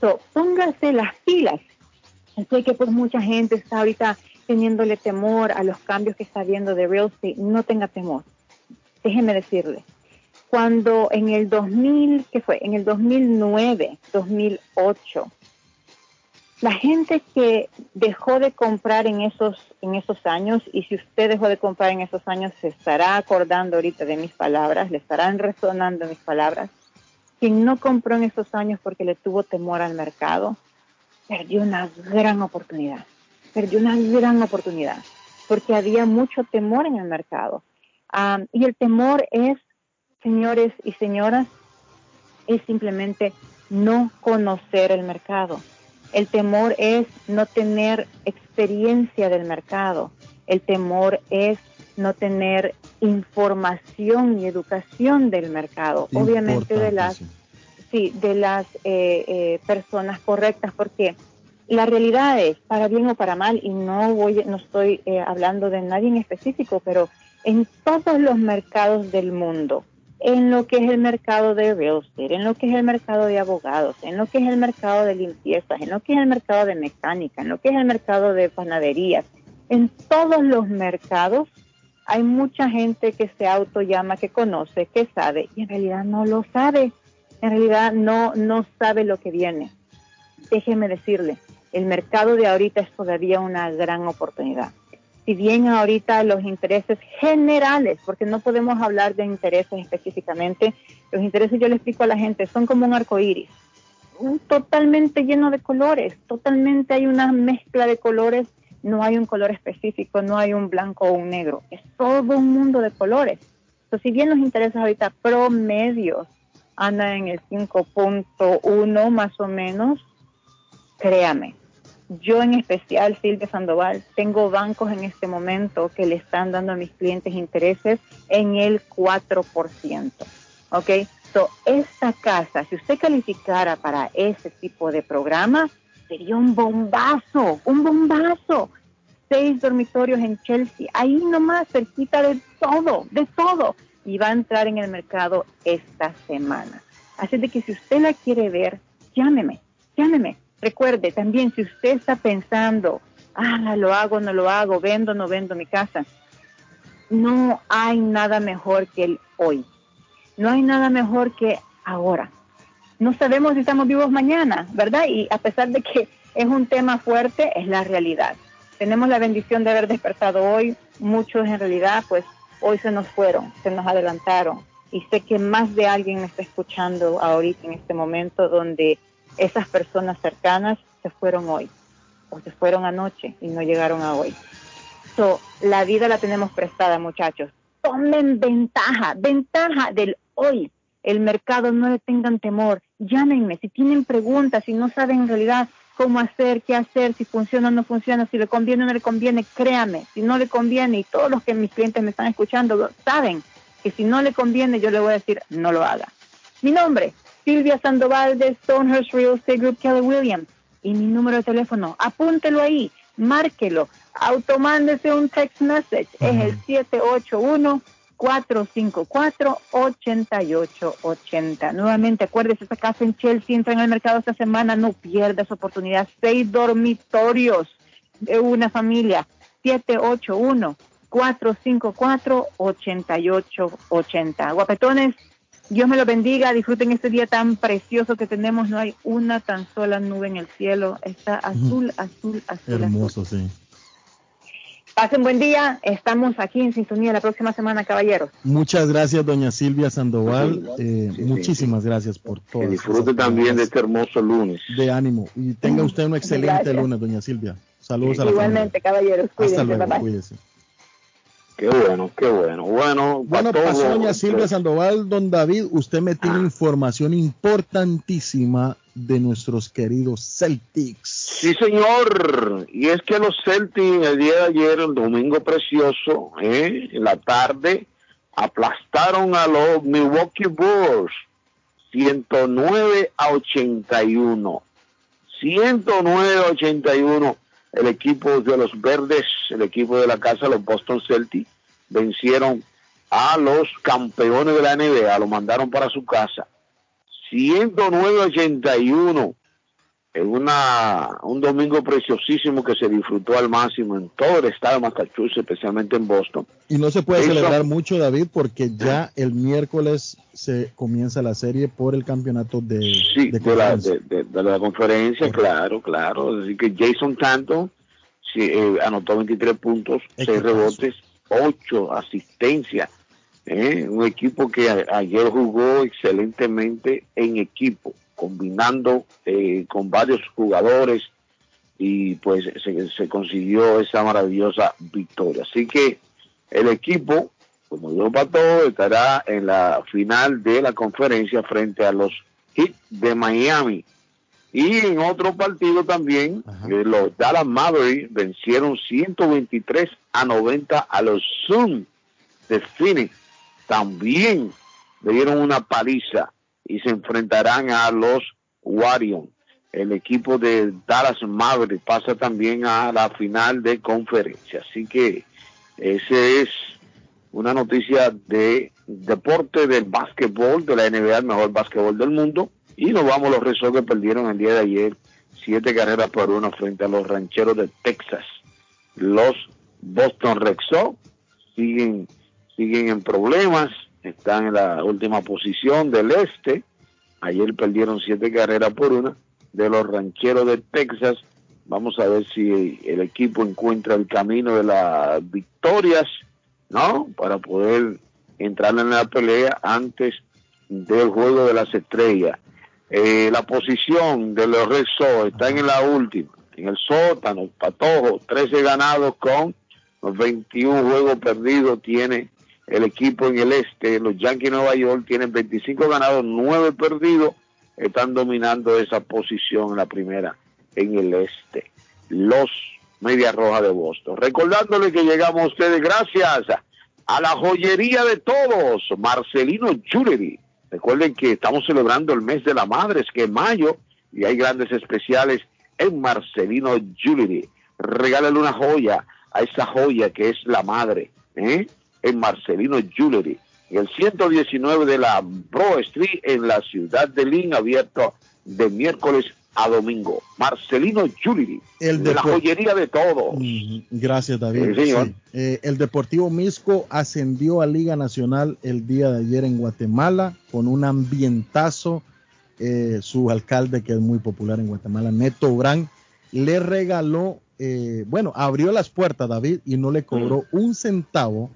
So, póngase las pilas. Sé que pues mucha gente está ahorita teniéndole temor a los cambios que está viendo de real estate. No tenga temor. Déjeme decirle, cuando en el 2000, ¿qué fue? En el 2009, 2008, la gente que dejó de comprar en esos, en esos años, y si usted dejó de comprar en esos años, se estará acordando ahorita de mis palabras, le estarán resonando mis palabras. Quien no compró en esos años porque le tuvo temor al mercado, perdió una gran oportunidad. Perdió una gran oportunidad porque había mucho temor en el mercado. Ah, y el temor es, señores y señoras, es simplemente no conocer el mercado. El temor es no tener experiencia del mercado. El temor es no tener información y educación del mercado. Obviamente de las, sí, de las eh, eh, personas correctas, porque la realidad es, para bien o para mal, y no voy, no estoy eh, hablando de nadie en específico, pero en todos los mercados del mundo, en lo que es el mercado de real en lo que es el mercado de abogados, en lo que es el mercado de limpiezas, en lo que es el mercado de mecánica, en lo que es el mercado de panaderías, en todos los mercados hay mucha gente que se auto llama, que conoce, que sabe, y en realidad no lo sabe. En realidad no, no sabe lo que viene. Déjeme decirle, el mercado de ahorita es todavía una gran oportunidad. Si bien ahorita los intereses generales, porque no podemos hablar de intereses específicamente, los intereses yo le explico a la gente, son como un arco iris, totalmente lleno de colores, totalmente hay una mezcla de colores, no hay un color específico, no hay un blanco o un negro, es todo un mundo de colores. Entonces, si bien los intereses ahorita promedios andan en el 5.1 más o menos, créame, yo en especial, Silvia Sandoval, tengo bancos en este momento que le están dando a mis clientes intereses en el 4%. ¿Ok? So, esta casa, si usted calificara para ese tipo de programa, sería un bombazo, un bombazo. Seis dormitorios en Chelsea, ahí nomás, cerquita de todo, de todo. Y va a entrar en el mercado esta semana. Así de que si usted la quiere ver, llámeme, llámeme. Recuerde también, si usted está pensando, ah, lo hago, no lo hago, vendo, no vendo mi casa, no hay nada mejor que el hoy. No hay nada mejor que ahora. No sabemos si estamos vivos mañana, ¿verdad? Y a pesar de que es un tema fuerte, es la realidad. Tenemos la bendición de haber despertado hoy. Muchos en realidad, pues hoy se nos fueron, se nos adelantaron. y sé que más de alguien me está escuchando ahorita en este momento donde esas personas cercanas se fueron hoy o se fueron anoche y no llegaron a hoy. So, la vida la tenemos prestada, muchachos. Tomen ventaja, ventaja del hoy. El mercado no le tengan temor. Llámenme si tienen preguntas, si no saben en realidad cómo hacer, qué hacer, si funciona o no funciona, si le conviene o no le conviene, créame, si no le conviene, y todos los que mis clientes me están escuchando saben que si no le conviene, yo le voy a decir, no lo haga. Mi nombre, Silvia Sandoval de Stonehurst Real Estate Group Keller Williams. Y mi número de teléfono, apúntelo ahí, márquelo, automándese un text message, es el 781 454-8880. Nuevamente, acuérdese, esta casa en Chelsea entra en el mercado esta semana, no pierda esa oportunidad. Seis dormitorios de una familia. 781-454-8880. Guapetones, Dios me lo bendiga, disfruten este día tan precioso que tenemos. No hay una tan sola nube en el cielo. Está azul, azul, azul. Hermoso, sí. Pasen buen día. Estamos aquí en sintonía la próxima semana, caballeros. Muchas gracias, doña Silvia Sandoval. Eh, muchísimas gracias por todo. Que disfrute también de este hermoso lunes. De ánimo. Y tenga usted un excelente Gracias. lunes, doña Silvia. Saludos a la Igualmente, caballeros. familia. Hasta Cuídense, luego, bye-bye. cuídese. Qué bueno, qué bueno. Bueno, Bueno, pasó doña Silvia Sandoval, don David, usted me tiene información importantísima de nuestros queridos Celtics. Sí, señor. Y es que los Celtics el día de ayer, el domingo precioso, ¿eh? en la tarde, aplastaron a los Milwaukee Bulls 109 a 81. 109 a 81. El equipo de los Verdes, el equipo de la casa, los Boston Celtics, vencieron a los campeones de la NBA, lo mandaron para su casa. 109 a 81 en una, un domingo preciosísimo que se disfrutó al máximo en todo el estado de Massachusetts, especialmente en Boston. Y no se puede Eso- celebrar mucho, David, porque ya el miércoles se comienza la serie por el campeonato de, Sí, de de la, conferencia. de, la conferencia, claro, claro. Así que Jason Tanton sí, eh, anotó 23 puntos, 6 rebotes, 8 asistencias. ¿eh? Un equipo que a- ayer jugó excelentemente en equipo, combinando eh, con varios jugadores y pues se, se consiguió esa maravillosa victoria. Así que el equipo, como dijo Pato, estará en la final de la conferencia frente a los Heat de Miami. Y en otro partido también, eh, los Dallas Mavericks vencieron 123 a 90 a los Suns de Phoenix. También le dieron una paliza y se enfrentarán a los Warriors. El equipo de Dallas Mavericks pasa también a la final de conferencia. Así que ese es una noticia de deporte del básquetbol de la NBA, el mejor básquetbol del mundo. Y nos vamos, los Sox que perdieron el día de ayer, siete carreras por uno frente a los rancheros de Texas. Los Boston Red Sox siguen, siguen en problemas, están en la última posición del este. Ayer perdieron siete carreras por una de los rancheros de Texas. Vamos a ver si el equipo encuentra el camino de las victorias, ¿no? Para poder entrar en la pelea antes del juego de las estrellas. Eh, la posición de los Red Sox está en la última, en el sótano, Patojo, 13 ganados con los 21 juegos perdidos tiene el equipo en el este, los Yankees de Nueva York tienen 25 ganados, 9 perdidos, están dominando esa posición en la primera en el este. Los Medias Rojas de Boston. Recordándole que llegamos a ustedes gracias a la joyería de todos, Marcelino Jewelry. Recuerden que estamos celebrando el mes de la madre, es que es mayo, y hay grandes especiales en Marcelino Jewelry. Regálale una joya a esa joya que es la madre, ¿eh? En Marcelino Jewelry. En el 119 de la Bro Street en la ciudad de Lynn, abierto de miércoles a domingo. Marcelino Jewelry, El de la joyería de todo. Mm, Gracias, David. Sí, señor. Sí. Eh, el Deportivo Misco ascendió a Liga Nacional el día de ayer en Guatemala con un ambientazo. Eh, su alcalde, que es muy popular en Guatemala, Neto Brand, le regaló, eh, bueno, abrió las puertas, David, y no le cobró un centavo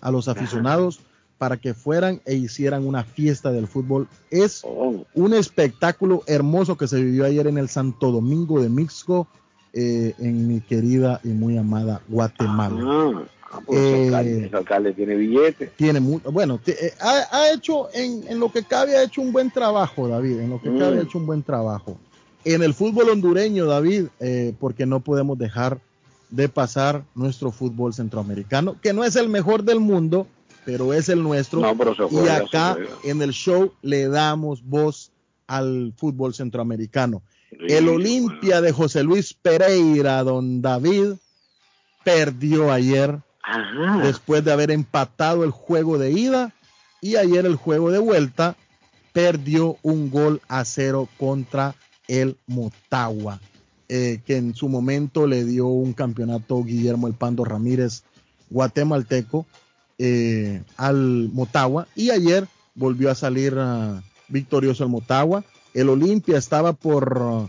a los aficionados para que fueran e hicieran una fiesta del fútbol. Es Oh. un espectáculo hermoso que se vivió ayer en el Santo Domingo de Mixco, eh, en mi querida y muy amada Guatemala. Ah, ah, pues Eh, alcalde, alcalde tiene billete. Tiene mu- bueno, eh, ha, ha hecho en, en lo que cabe, ha hecho un buen trabajo, David, en lo que Mm. cabe ha hecho un buen trabajo. En el fútbol hondureño, David, porque no podemos dejar de pasar nuestro fútbol centroamericano, que no es el mejor del mundo, pero es el nuestro. No, y acá en el show le damos voz al fútbol centroamericano. Sí, el Olimpia de José Luis Pereira, don David, perdió ayer Ajá. después de haber empatado el juego de ida y ayer el juego de vuelta perdió un gol a cero contra el Motagua, eh, que en su momento le dio un campeonato Guillermo El Pando Ramírez guatemalteco eh, al Motagua y ayer volvió a salir ah, victorioso el Motagua. El Olimpia estaba por ah,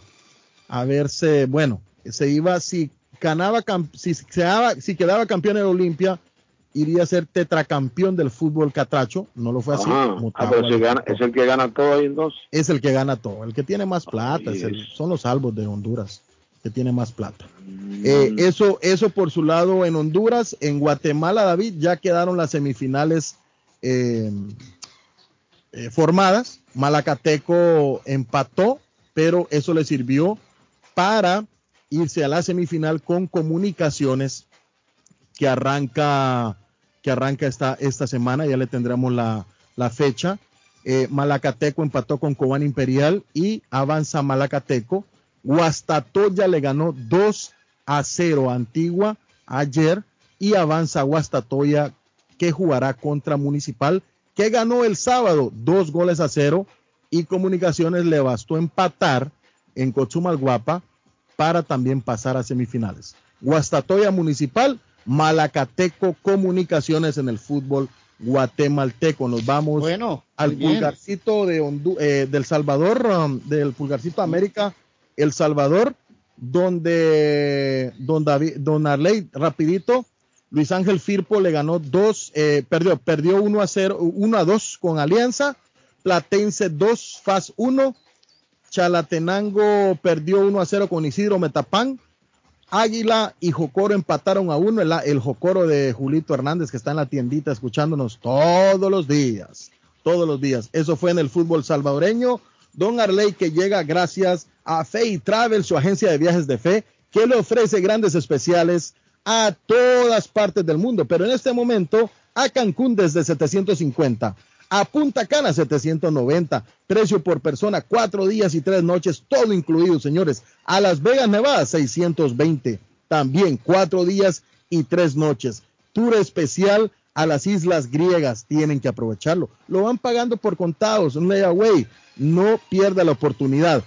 haberse, bueno, se iba, si ganaba, si, se daba- si quedaba campeón el Olimpia, iría a ser tetracampeón del fútbol catracho, no lo fue así. Ajá. Ah, pero si gana, es el que gana todo ahí entonces. Es el que gana todo, el que tiene más plata, es el- son los salvos de Honduras, que tiene más plata. Mm. Eh, eso, eso por su lado en Honduras, en Guatemala, David, ya quedaron las semifinales eh, eh, formadas. Malacateco empató, pero eso le sirvió para irse a la semifinal con comunicaciones que arranca, que arranca esta, esta semana, ya le tendremos la, la fecha. Malacateco empató con Cobán Imperial y avanza Malacateco. Guastatoya le ganó 2 a 0 a Antigua ayer y avanza Guastatoya que jugará contra Municipal que ganó el sábado dos goles a cero y Comunicaciones le bastó empatar en Cochumalguapa para también pasar a semifinales. Guastatoya Municipal, Malacateco Comunicaciones en el fútbol guatemalteco. Nos vamos Bueno, al pulgarcito de Hondu- eh, del Salvador, um, del pulgarcito América, El Salvador, donde don, David, don Arley, rapidito, Luis Ángel Firpo le ganó dos, eh, perdió, perdió 1 a 0, 1 a 2 con Alianza, Platense 2, FAS 1, Chalatenango perdió 1 a 0 con Isidro Metapán, Águila y Jocoro empataron a uno. El, el Jocoro de Julito Hernández, que está en la tiendita escuchándonos todos los días. Todos los días. Eso fue en el fútbol salvadoreño. Don Arley, que llega gracias a Fay Travel, su agencia de viajes de fe, que le ofrece grandes especiales a todas partes del mundo. Pero en este momento, a Cancún desde 750. A Punta Cana 790, precio por persona, cuatro días y tres noches, todo incluido, señores. A Las Vegas, Nevada 620, también cuatro días y tres noches. Tour especial a las islas griegas, tienen que aprovecharlo. Lo van pagando por contados, un layaway. No pierda la oportunidad.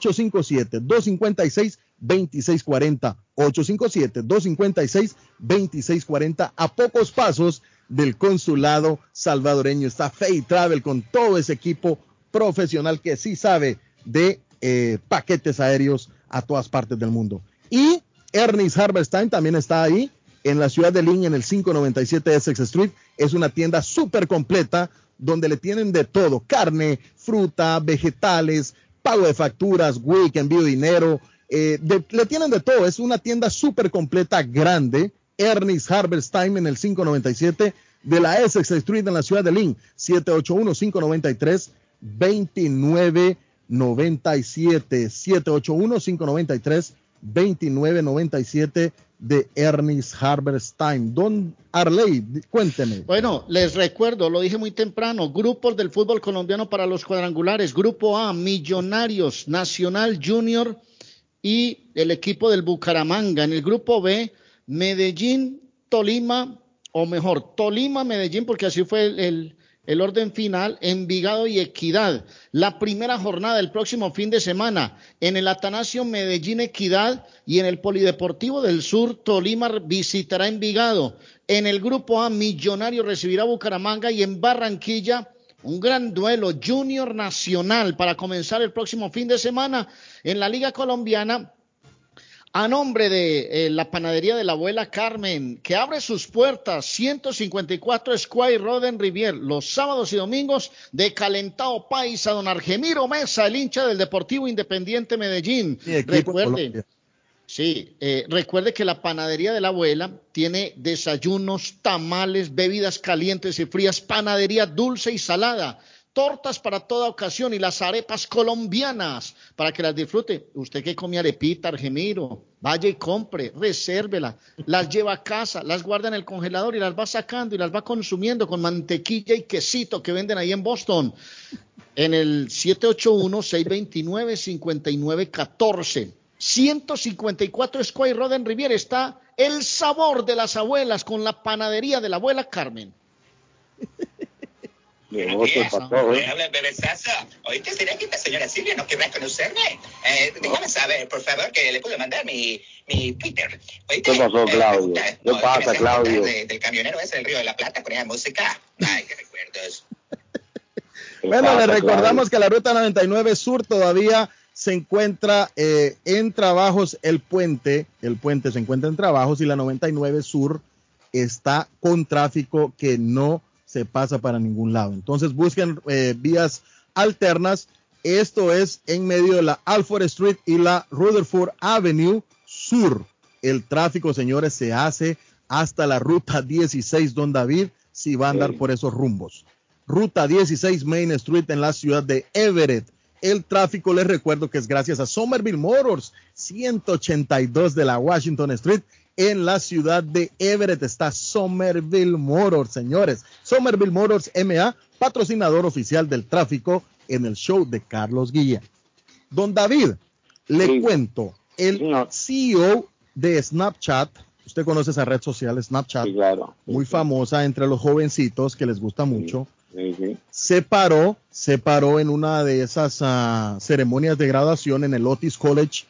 857-256-2640. 857-256-2640. A pocos pasos del consulado salvadoreño. Está Fay Travel con todo ese equipo profesional que sí sabe de eh, paquetes aéreos a todas partes del mundo. Y Ernest Harberstein también está ahí en la ciudad de Lynn, en el 597 Essex Street. Es una tienda súper completa donde le tienen de todo, carne, fruta, vegetales, pago de facturas, WIC, envío dinero, eh, le tienen de todo. Es una tienda súper completa, grande. Ernest Harvest Time en el 597 de la Essex Street en la ciudad de Lynn, 781-593-2997. 781-593-2997 de Ernest Harvest Time. Don Arley, cuénteme. Bueno, les recuerdo, lo dije muy temprano, grupos del fútbol colombiano para los cuadrangulares. Grupo A, Millonarios, Nacional Junior y el equipo del Bucaramanga. En el grupo B, Medellín, Tolima, o mejor, Tolima, Medellín, porque así fue el- el orden final, Envigado y Equidad. La primera jornada el próximo fin de semana en el Atanasio Medellín Equidad y en el Polideportivo del Sur Tolima visitará Envigado. En el grupo A Millonario recibirá Bucaramanga y en Barranquilla un gran duelo Junior Nacional para comenzar el próximo fin de semana en la Liga Colombiana. A nombre de eh, la panadería de la abuela Carmen, que abre sus puertas 154 Square Roden Rivier los sábados y domingos de Calentao Paisa, don Argemiro Mesa, el hincha del Deportivo Independiente Medellín. Sí, Recuerde. Sí, eh, recuerde que la panadería de la abuela tiene desayunos, tamales, bebidas calientes y frías, panadería dulce y salada, tortas para toda ocasión y las arepas colombianas para que las disfrute. Usted que come arepita, Argemiro, vaya y compre, resérvela, las lleva a casa, las guarda en el congelador y las va sacando y las va consumiendo con mantequilla y quesito que venden ahí en Boston en el 781-629-5914. 154 Square Road en Riviera está el sabor de las abuelas con la panadería de la abuela Carmen. Me habla el bebesazo. Oíste, sería que la señora Silvia no querrá conocerme. Eh, déjame saber, por favor, que le puedo mandar mi, mi Twitter. ¿Oíste? ¿Qué pasó, Eh, Claudio? pregunta, ¿Qué ¿no? pasa, Claudio? de- del camionero ese del Río de la Plata con esa música. Ay, qué recuerdos. Bueno, le recordamos que la ruta 99 Sur todavía se encuentra eh, en trabajos, el puente, el puente se encuentra en trabajos y la 99 Sur está con tráfico que no se pasa para ningún lado. Entonces busquen eh, vías alternas. Esto es en medio de la Alford Street y la Rutherford Avenue Sur. El tráfico, señores, se hace hasta la ruta 16, don David, si va a andar por esos rumbos. Ruta 16 Main Street en la ciudad de Everett. El tráfico, les recuerdo que es gracias a Somerville Motors, 182 de la Washington Street. En la ciudad de Everett. Está Somerville Motors, señores. Somerville Motors MA, patrocinador oficial del tráfico en el show de Carlos Guillén. Don David, le cuento, el CEO de Snapchat, usted conoce esa red social Snapchat, muy famosa entre los jovencitos que les gusta mucho, se paró, se paró en una de esas ah, ceremonias de graduación en el Otis College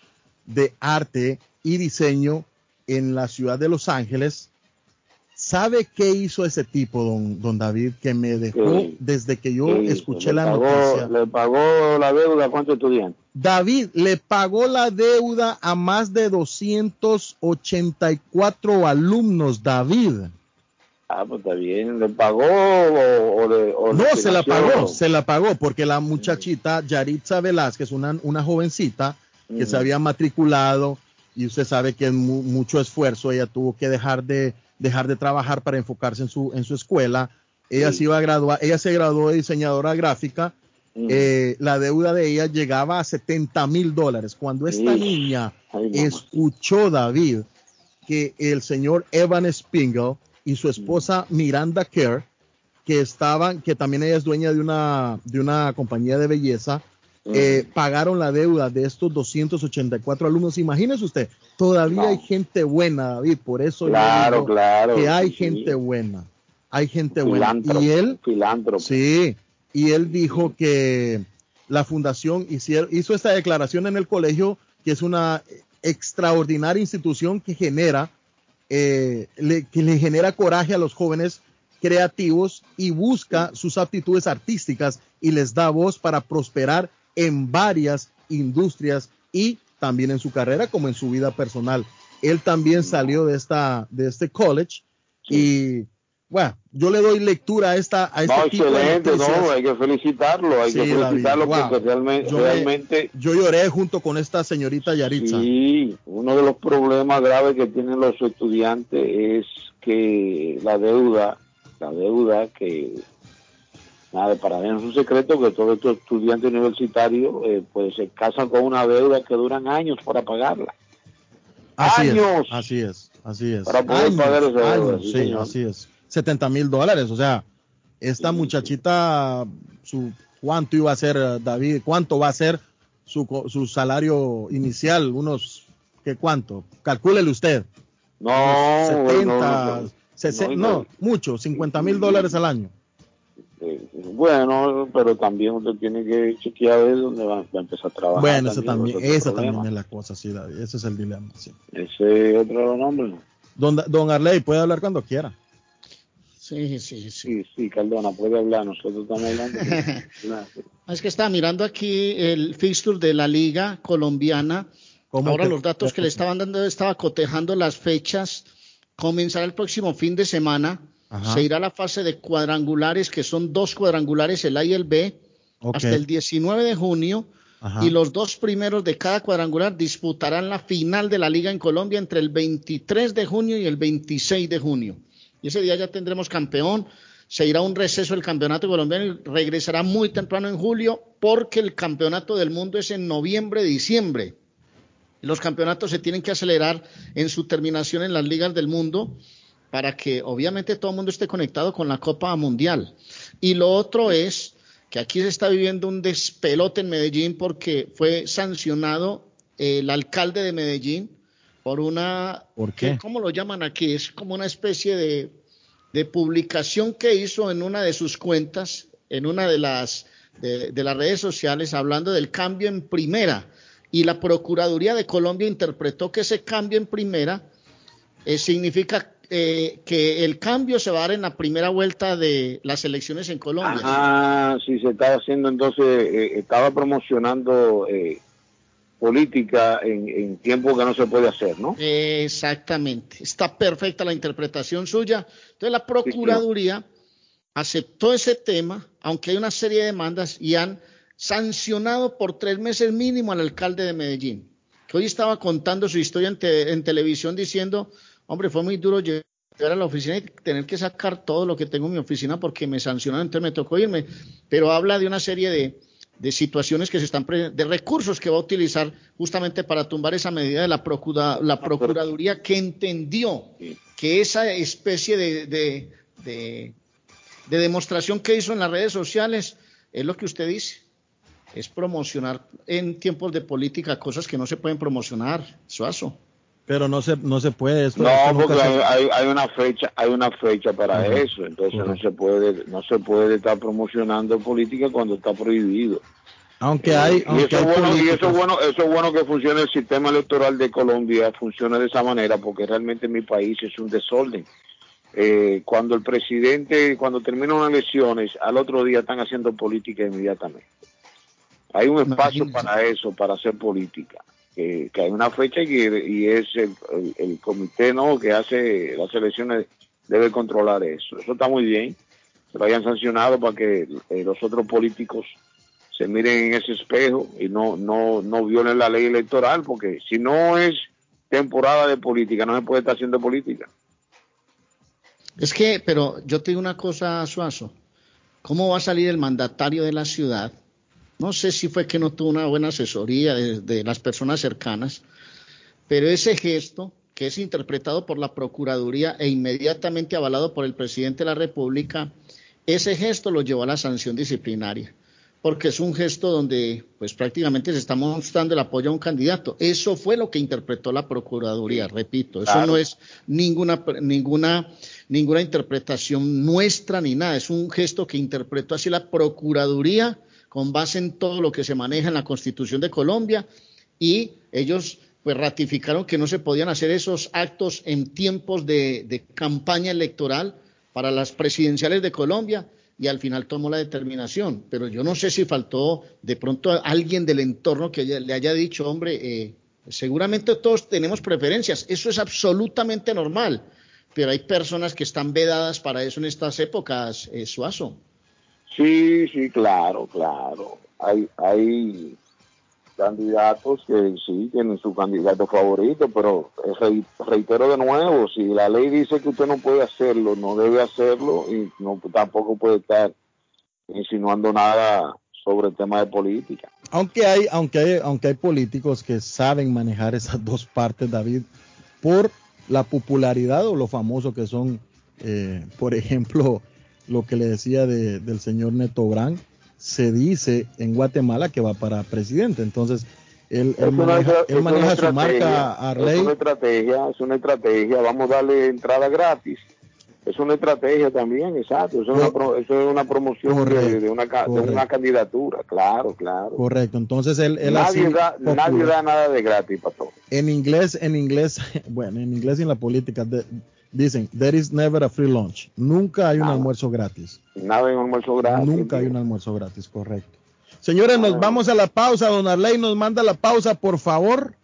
de Arte y Diseño en la ciudad de Los Ángeles. ¿Sabe qué hizo ese tipo, don, don David, que me dejó Sí. desde que yo Sí, escuché la pagó- noticia? Le pagó la deuda a cuántos estudiantes. David le pagó la deuda a más de 284 alumnos, David. Ah, pues está bien. ¿Le pagó o, o le, o le No, se la pagó, se la pagó, porque la muchachita Yaritza Velázquez, una, una jovencita que se había matriculado, y usted sabe que es mu- mucho esfuerzo, ella tuvo que dejar de, dejar de trabajar para enfocarse en su, en su escuela. Ella Sí. se iba a graduar, ella se graduó de diseñadora gráfica. Eh, la deuda de ella llegaba a 70 mil dólares. Cuando esta niña Ay, mamá. escuchó David que el señor Evan Spingle y su esposa Miranda Kerr, que estaban, que también ella es dueña de una, de una compañía de belleza, eh, pagaron la deuda de estos 284 alumnos. Imagínese usted, todavía hay gente buena, David, por eso yo Claro, digo claro, que hay sí, gente buena, hay gente buena. Y él, filántropo. sí, y él dijo que la fundación hizo esta declaración en el colegio, que es una extraordinaria institución que genera, eh, le- que le genera coraje a los jóvenes creativos y busca sus aptitudes artísticas y les da voz para prosperar en varias industrias y también en su carrera como en su vida personal. Él también salió de esta de este college y bueno, yo le doy lectura a esta a este No, tipo excelente, no, hay que felicitarlo, hay Sí, que David, felicitarlo wow. porque realmente, Yo me- realmente Yo lloré junto con esta señorita Yaritza. Sí, uno de los problemas graves que tienen los estudiantes es que la deuda, la deuda que, nada, para mí no es un secreto que todos estos estudiantes universitarios eh, pues se casan con una deuda que duran años para pagarla. Así años. es, así es, así es. Para poder pagar esa deuda, años, sí, sí, así es. 70 mil dólares, o sea, esta muchachita, su, ¿cuánto iba a ser, David? ¿Cuánto va a ser su, su salario inicial? Unos, ¿qué cuánto? Calcúlele usted. No, Unos 70, no, no, 60, no, no, mucho, 50 mil dólares al año. Eh, bueno, pero también usted tiene que chequear de dónde va, va a empezar a trabajar. Bueno, eso también, esa otro también es la cosa, sí, David, ese es el dilema, sí. Ese otro nombre. Don, don Arley, puede hablar cuando quiera. Sí, sí, sí. Sí, sí, Cardona, puede hablar, nosotros estamos hablando. Claro. Es que estaba mirando aquí el fixture de la liga colombiana ¿Cómo Ahora que- los datos que le estaban dando, estaba cotejando las fechas. Comenzará el próximo fin de semana. Ajá. Se irá a la fase de cuadrangulares, que son dos cuadrangulares, el A y el B, hasta el 19 de junio. Ajá. Y los dos primeros de cada cuadrangular disputarán la final de la liga en Colombia entre el 23 de junio y el 26 de junio. Y ese día ya tendremos campeón. Se irá a un receso el campeonato colombiano y regresará muy temprano en julio porque el campeonato del mundo es en noviembre, diciembre. Los campeonatos se tienen que acelerar en su terminación en las ligas del mundo para que obviamente todo el mundo esté conectado con la Copa Mundial. Y lo otro es que aquí se está viviendo un despelote en Medellín porque fue sancionado el alcalde de Medellín por una, ¿Por qué? ¿cómo lo llaman aquí? Es como una especie de, de publicación que hizo en una de sus cuentas, en una de las, de, de las redes sociales, hablando del cambio en primera. Y la Procuraduría de Colombia interpretó que ese cambio en primera eh, significa eh, que el cambio se va a dar en la primera vuelta de las elecciones en Colombia. Ah, sí, se estaba haciendo entonces, eh, estaba promocionando eh, política en, en tiempo que no se puede hacer, ¿no? Exactamente. Está perfecta la interpretación suya. Entonces la Procuraduría aceptó ese tema, aunque hay una serie de demandas y han sancionado por tres meses mínimo al alcalde de Medellín, que hoy estaba contando su historia en, te- en televisión diciendo, hombre, fue muy duro llegar a la oficina y tener que sacar todo lo que tengo en mi oficina porque me sancionaron, entonces me tocó irme. Pero habla de una serie de, de situaciones que se están, de recursos que va a utilizar justamente para tumbar esa medida de la, procura- la Procuraduría que entendió que esa especie de, de, de, de demostración que hizo en las redes sociales es lo que usted dice, es promocionar en tiempos de política cosas que no se pueden promocionar, Suazo. Pero no se, no se puede. Esto, No, esto porque se- hay, hay- hay una fecha, hay una fecha para eso, entonces no se puede, no se puede estar promocionando política cuando está prohibido. Aunque Eh, hay, y aunque eso hay es bueno, y eso bueno, eso es bueno que funcione el sistema electoral de Colombia, funcione de esa manera, porque realmente mi país es un desorden. Eh, cuando el presidente, cuando terminan las elecciones, al otro día están haciendo política inmediatamente. Hay un espacio para eso, para hacer política. Que, hay una fecha y, es el comité no que hace las elecciones debe controlar eso. Eso está muy bien. Que lo hayan sancionado para que eh, los otros políticos se miren en ese espejo y no, no, no violen la ley electoral, porque si no es temporada de política, no se puede estar haciendo política. Es que, pero yo te digo una cosa, Suazo. ¿Cómo va a salir el mandatario de la ciudad? No sé si fue que no tuvo una buena asesoría de, de las personas cercanas, pero ese gesto que es interpretado por la Procuraduría e inmediatamente avalado por el presidente de la República, ese gesto lo llevó a la sanción disciplinaria, porque es un gesto donde pues prácticamente se está mostrando el apoyo a un candidato. Eso fue lo que interpretó la Procuraduría, repito, eso Claro. no es ninguna ninguna ninguna interpretación nuestra ni nada, es un gesto que interpretó así la Procuraduría con base en todo lo que se maneja en la Constitución de Colombia y ellos pues ratificaron que no se podían hacer esos actos en tiempos de, campaña electoral para las presidenciales de Colombia y al final tomó la determinación. Pero yo no sé si faltó de pronto alguien del entorno que le haya dicho, hombre, eh, seguramente todos tenemos preferencias, eso es absolutamente normal, pero hay personas que están vedadas para eso en estas épocas, eh, Suazo. Sí, sí, claro, claro. Hay, hay candidatos que sí tienen su candidato favorito, pero re- reitero de nuevo, si la ley dice que usted no puede hacerlo, no debe hacerlo y no tampoco puede estar insinuando nada sobre el tema de política. Aunque hay, aunque hay, aunque hay políticos que saben manejar esas dos partes, David, por la popularidad o lo famoso que son, eh, por ejemplo, lo que le decía de- del señor Neto Brand, se dice en Guatemala que va para presidente. Entonces, él, él Es una- maneja, es él maneja su marca a Es Rey. una estrategia, es una estrategia. Vamos a darle entrada gratis. Es una estrategia también, exacto. Eso es una, eso es una promoción de, de una, de correcto. una candidatura, claro, claro. Correcto. Entonces, él, él Nadie así da, nadie da nada de gratis, patrón. en inglés, en inglés, bueno, en inglés y en la política de- dicen, there is never a free lunch. Nunca hay un almuerzo gratis. Nada en almuerzo gratis. Nunca hay un almuerzo gratis, correcto. Señores, nos vamos a la pausa. Don Arley nos manda la pausa, por favor.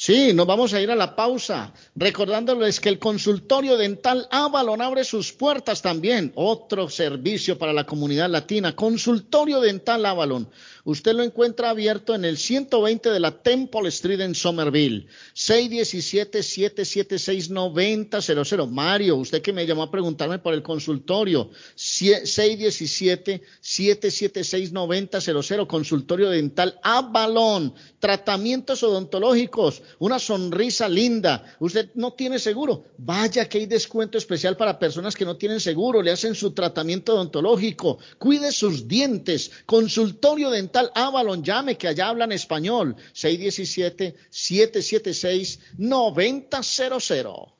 Sí, nos vamos a ir a la pausa, recordándoles que el consultorio dental Avalon abre sus puertas también. Otro servicio para la comunidad latina, consultorio dental Avalon. Usted lo encuentra abierto en el 120 de la Temple Street en Somerville. 617-776-9000. Mario, usted que me llamó a preguntarme por el consultorio. 617-776-9000. Consultorio dental Avalon. Tratamientos odontológicos. Una sonrisa linda. Usted no tiene seguro. Vaya que hay descuento especial para personas que no tienen seguro. Le hacen su tratamiento odontológico. Cuide sus dientes. Consultorio dental Avalon, llame que allá hablan español. 617-776-9000.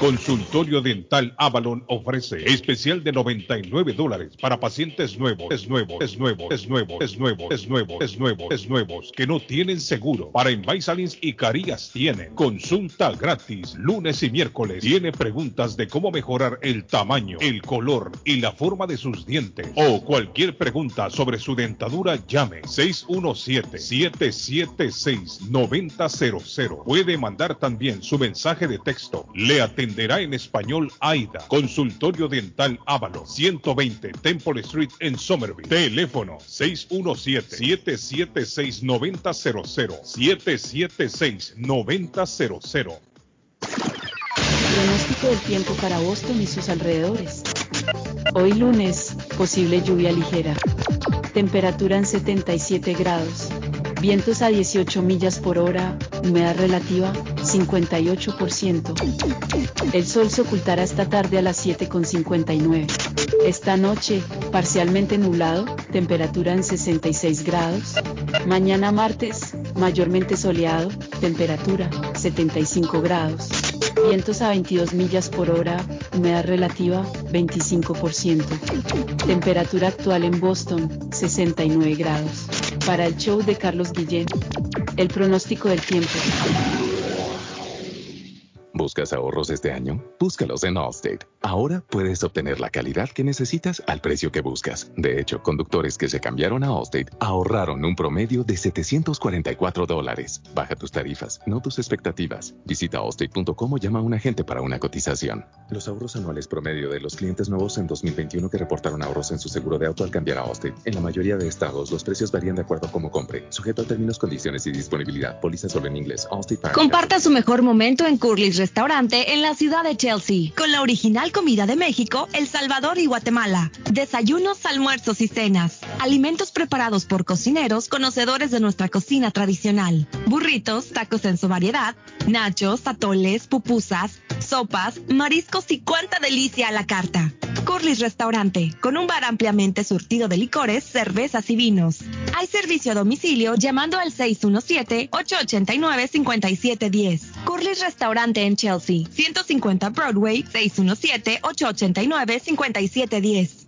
Consultorio Dental Avalon ofrece especial de 99 dólares para pacientes nuevos, es nuevo, es nuevo, es nuevo, es nuevo, es nuevo, es nuevo, es nuevos que no tienen seguro. Para Invisalins y Carías tiene consulta gratis lunes y miércoles. Tiene preguntas de cómo mejorar el tamaño, el color y la forma de sus dientes o cualquier pregunta sobre su dentadura llame 617-776-9000. Puede mandar también su mensaje de texto. Le atenderá en español AIDA. Consultorio Dental Ávalo, 120 Temple Street en Somerville. Teléfono 617-776-9000. 776-9000. Pronóstico del tiempo para Boston y sus alrededores. Hoy lunes, posible lluvia ligera. Temperatura en 77 grados. Vientos a 18 millas por hora, humedad relativa 58%. El sol se ocultará esta tarde a las 7.59. Esta noche, parcialmente nublado, temperatura en 66 grados. Mañana martes, mayormente soleado, temperatura 75 grados. Vientos a 22 millas por hora, humedad relativa 25%. Temperatura actual en Boston 69 grados. Para el show de Carlos Guillén, el pronóstico del tiempo. ¿Buscas ahorros este año? Búscalos en Allstate. Ahora puedes obtener la calidad que necesitas al precio que buscas. De hecho, conductores que se cambiaron a Allstate ahorraron un promedio de 744 dólares. Baja tus tarifas, no tus expectativas. Visita allstate.com o llama a un agente para una cotización. Los ahorros anuales promedio de los clientes nuevos en 2021 que reportaron ahorros en su seguro de auto al cambiar a Allstate. En la mayoría de estados, los precios varían de acuerdo a cómo compre, sujeto a términos, condiciones y disponibilidad. Póliza solo en inglés. Allstate Comparta su mejor momento en Curly's Restaurante en la ciudad de Chelsea, con la original comida de México, El Salvador y Guatemala. Desayunos, almuerzos y cenas. Alimentos preparados por cocineros conocedores de nuestra cocina tradicional. Burritos, tacos en su variedad, nachos, atoles, pupusas, sopas, mariscos y cuánta delicia a la carta. Curly's Restaurante, con un bar ampliamente surtido de licores, cervezas y vinos. Hay servicio a domicilio llamando al 617-889-5710. Curly's Restaurante en Chelsea, 150 Broadway, 617-889-5710.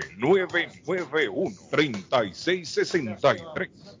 857-991-3663.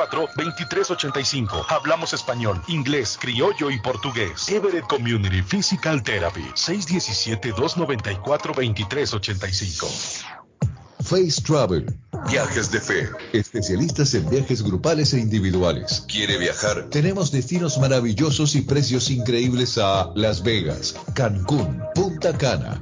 294-2385. Hablamos español, inglés, criollo y portugués. Everett Community Physical Therapy. 617-294-2385. Face Travel. Viajes de fe. Especialistas en viajes grupales e individuales. ¿Quiere viajar? Tenemos destinos maravillosos y precios increíbles a Las Vegas, Cancún, Punta Cana,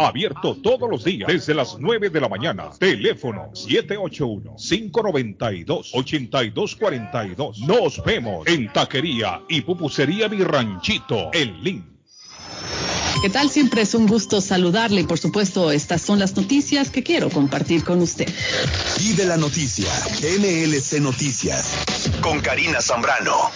Abierto todos los días desde las 9 de la mañana. Teléfono 781-592-8242. Nos vemos en Taquería y Pupusería Mi Ranchito, en Link. ¿Qué tal? Siempre es un gusto saludarle y por supuesto estas son las noticias que quiero compartir con usted. Y de la noticia, MLC Noticias, con Karina Zambrano.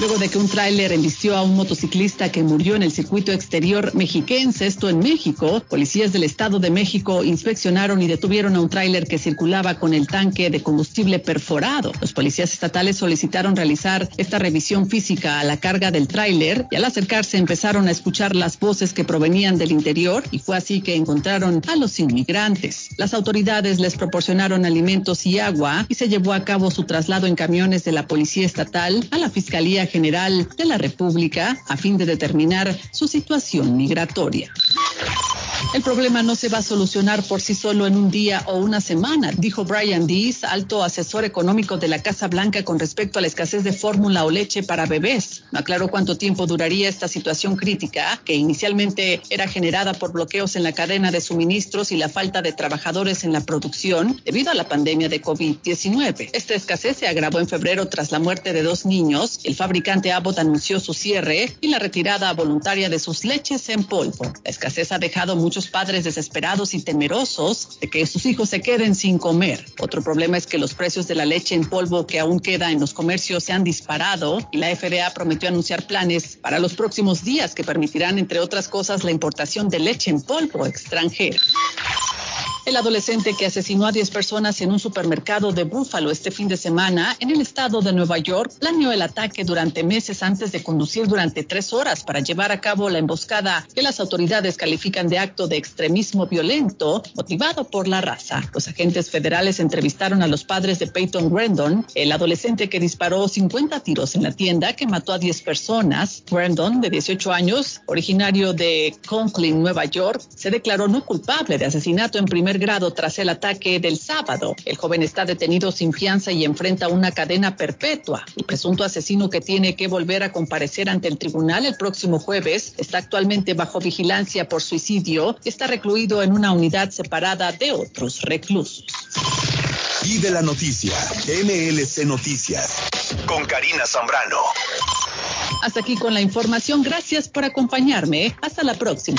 Luego de que un tráiler embistió a un motociclista que murió en el circuito exterior mexiquense, esto en México, policías del Estado de México inspeccionaron y detuvieron a un tráiler que circulaba con el tanque de combustible perforado. Los policías estatales solicitaron realizar esta revisión física a la carga del tráiler y al acercarse empezaron a escuchar las voces que provenían del interior y fue así que encontraron a los inmigrantes. Las autoridades les proporcionaron alimentos y agua y se llevó a cabo su traslado en camiones de la Policía Estatal a la Fiscalía General de la República a fin de determinar su situación migratoria. El problema no se va a solucionar por sí solo en un día o una semana, dijo Brian Dees, alto asesor económico de la Casa Blanca con respecto a la escasez de fórmula o leche para bebés. No aclaró cuánto tiempo duraría esta situación crítica, que inicialmente era generada por bloqueos en la cadena de suministros y la falta de trabajadores en la producción debido a la pandemia de COVID-19. Esta escasez se agravó en febrero tras la muerte de dos niños. El fabricante Abbott anunció su cierre y la retirada voluntaria de sus leches en polvo. La escasez ha dejado muchos padres desesperados y temerosos de que sus hijos se queden sin comer. Otro problema es que los precios de la leche en polvo que aún queda en los comercios se han disparado y la FDA prometió anunciar planes para los próximos días que permitirán, entre otras cosas, la importación de leche en polvo extranjera. El adolescente que asesinó a 10 personas en un supermercado de Búfalo este fin de semana en el estado de Nueva York planeó el ataque durante meses antes de conducir durante tres horas para llevar a cabo la emboscada que las autoridades califican de acto de extremismo violento motivado por la raza. Los agentes federales entrevistaron a los padres de Peyton Grandon, el adolescente que disparó 50 tiros en la tienda que mató a 10 personas. Grandon, de 18 años, originario de Conklin, Nueva York, se declaró no culpable de asesinato en primer grado tras el ataque del sábado. El joven está detenido sin fianza y enfrenta una cadena perpetua. El presunto asesino que tiene que volver a comparecer ante el tribunal el próximo jueves está actualmente bajo vigilancia por suicidio y está recluido en una unidad separada de otros reclusos. Y de la noticia, MLC Noticias, con Karina Zambrano. Hasta aquí con la información. Gracias por acompañarme. Hasta la próxima.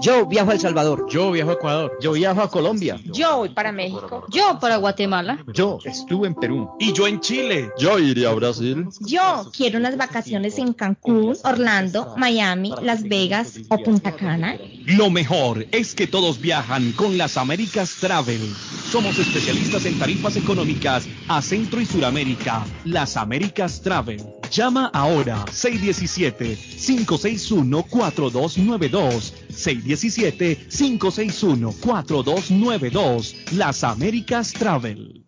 Yo viajo a El Salvador. Yo viajo a Ecuador. Yo viajo a Colombia. Yo voy para México. Yo para Guatemala. Yo estuve en Perú. Y yo en Chile. Yo iría a Brasil. Yo quiero unas vacaciones en Cancún, Orlando, Miami, Las Vegas o Punta Cana. Lo mejor es que todos viajan con las Américas Travel. Somos especialistas en tarifas económicas a Centro y Suramérica. Las Américas Travel. Llama ahora 617-561-4292. 617-561-4292. Las Américas Travel.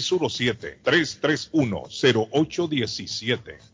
617-331-0817.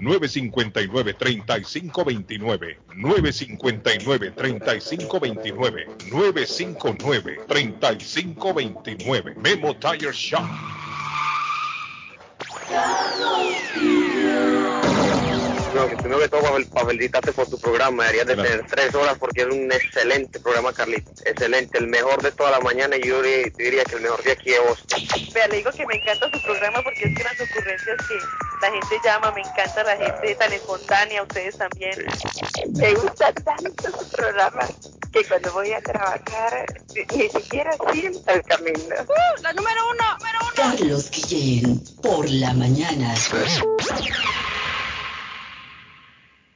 959-3529. 959-3529. Memo Tire Shop. No, que primero que todo, para, para felicitarte por tu programa. Deberías de Gracias. tener tres horas porque es un excelente programa, Carlito. Excelente, el mejor de toda la mañana y yo di- diría que el mejor de aquí de Boston. Vea, le digo que me encanta su programa porque es que las ocurrencias que la gente llama, me encanta la gente tan espontánea, ustedes también. Me gusta tanto su programa que cuando voy a trabajar ni siquiera siento el camino. ¡Uh! la número uno, número uno. Carlos Guillén, por la mañana.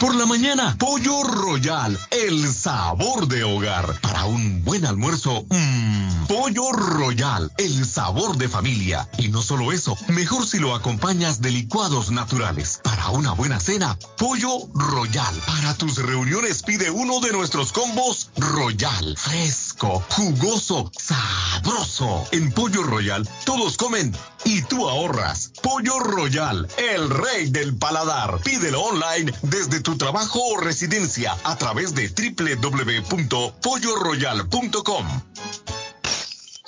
Por la mañana, Pollo Royal, el sabor de hogar. Para un buen almuerzo, mmm, Pollo Royal, el sabor de familia. Y no solo eso, mejor si lo acompañas de licuados naturales. Para una buena cena, Pollo Royal. Para tus reuniones pide uno de nuestros combos Royal. Fresco, jugoso, sabroso. En Pollo Royal, todos comen y tú ahorras. Pollo Royal, el rey del paladar. Pídelo online desde tu trabajo o residencia a través de www.polloroyal.com.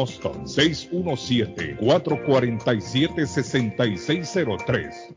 Boston. 617-447-6603.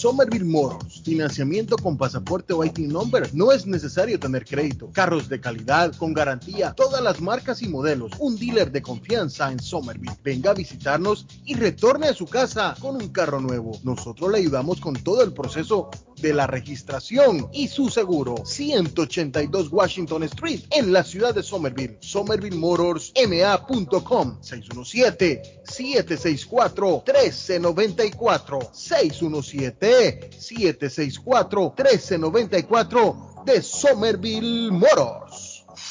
Somerville Motors, financiamiento con pasaporte o IT number. No es necesario tener crédito. Carros de calidad, con garantía, todas las marcas y modelos. Un dealer de confianza en Somerville. Venga a visitarnos y retorne a su casa con un carro nuevo. Nosotros le ayudamos con todo el proceso de la registración y su seguro. 182 Washington Street en la ciudad de Somerville. SomervilleMotorsMA.com 617-764-1394. 617-764-1394 de Somerville Motors.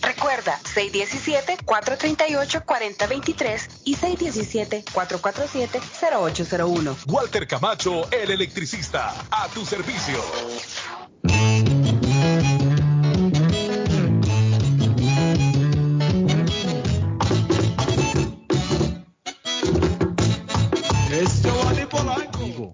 Recuerda, 617-438-4023 y 617-447-0801. Walter Camacho, el electricista, a tu servicio.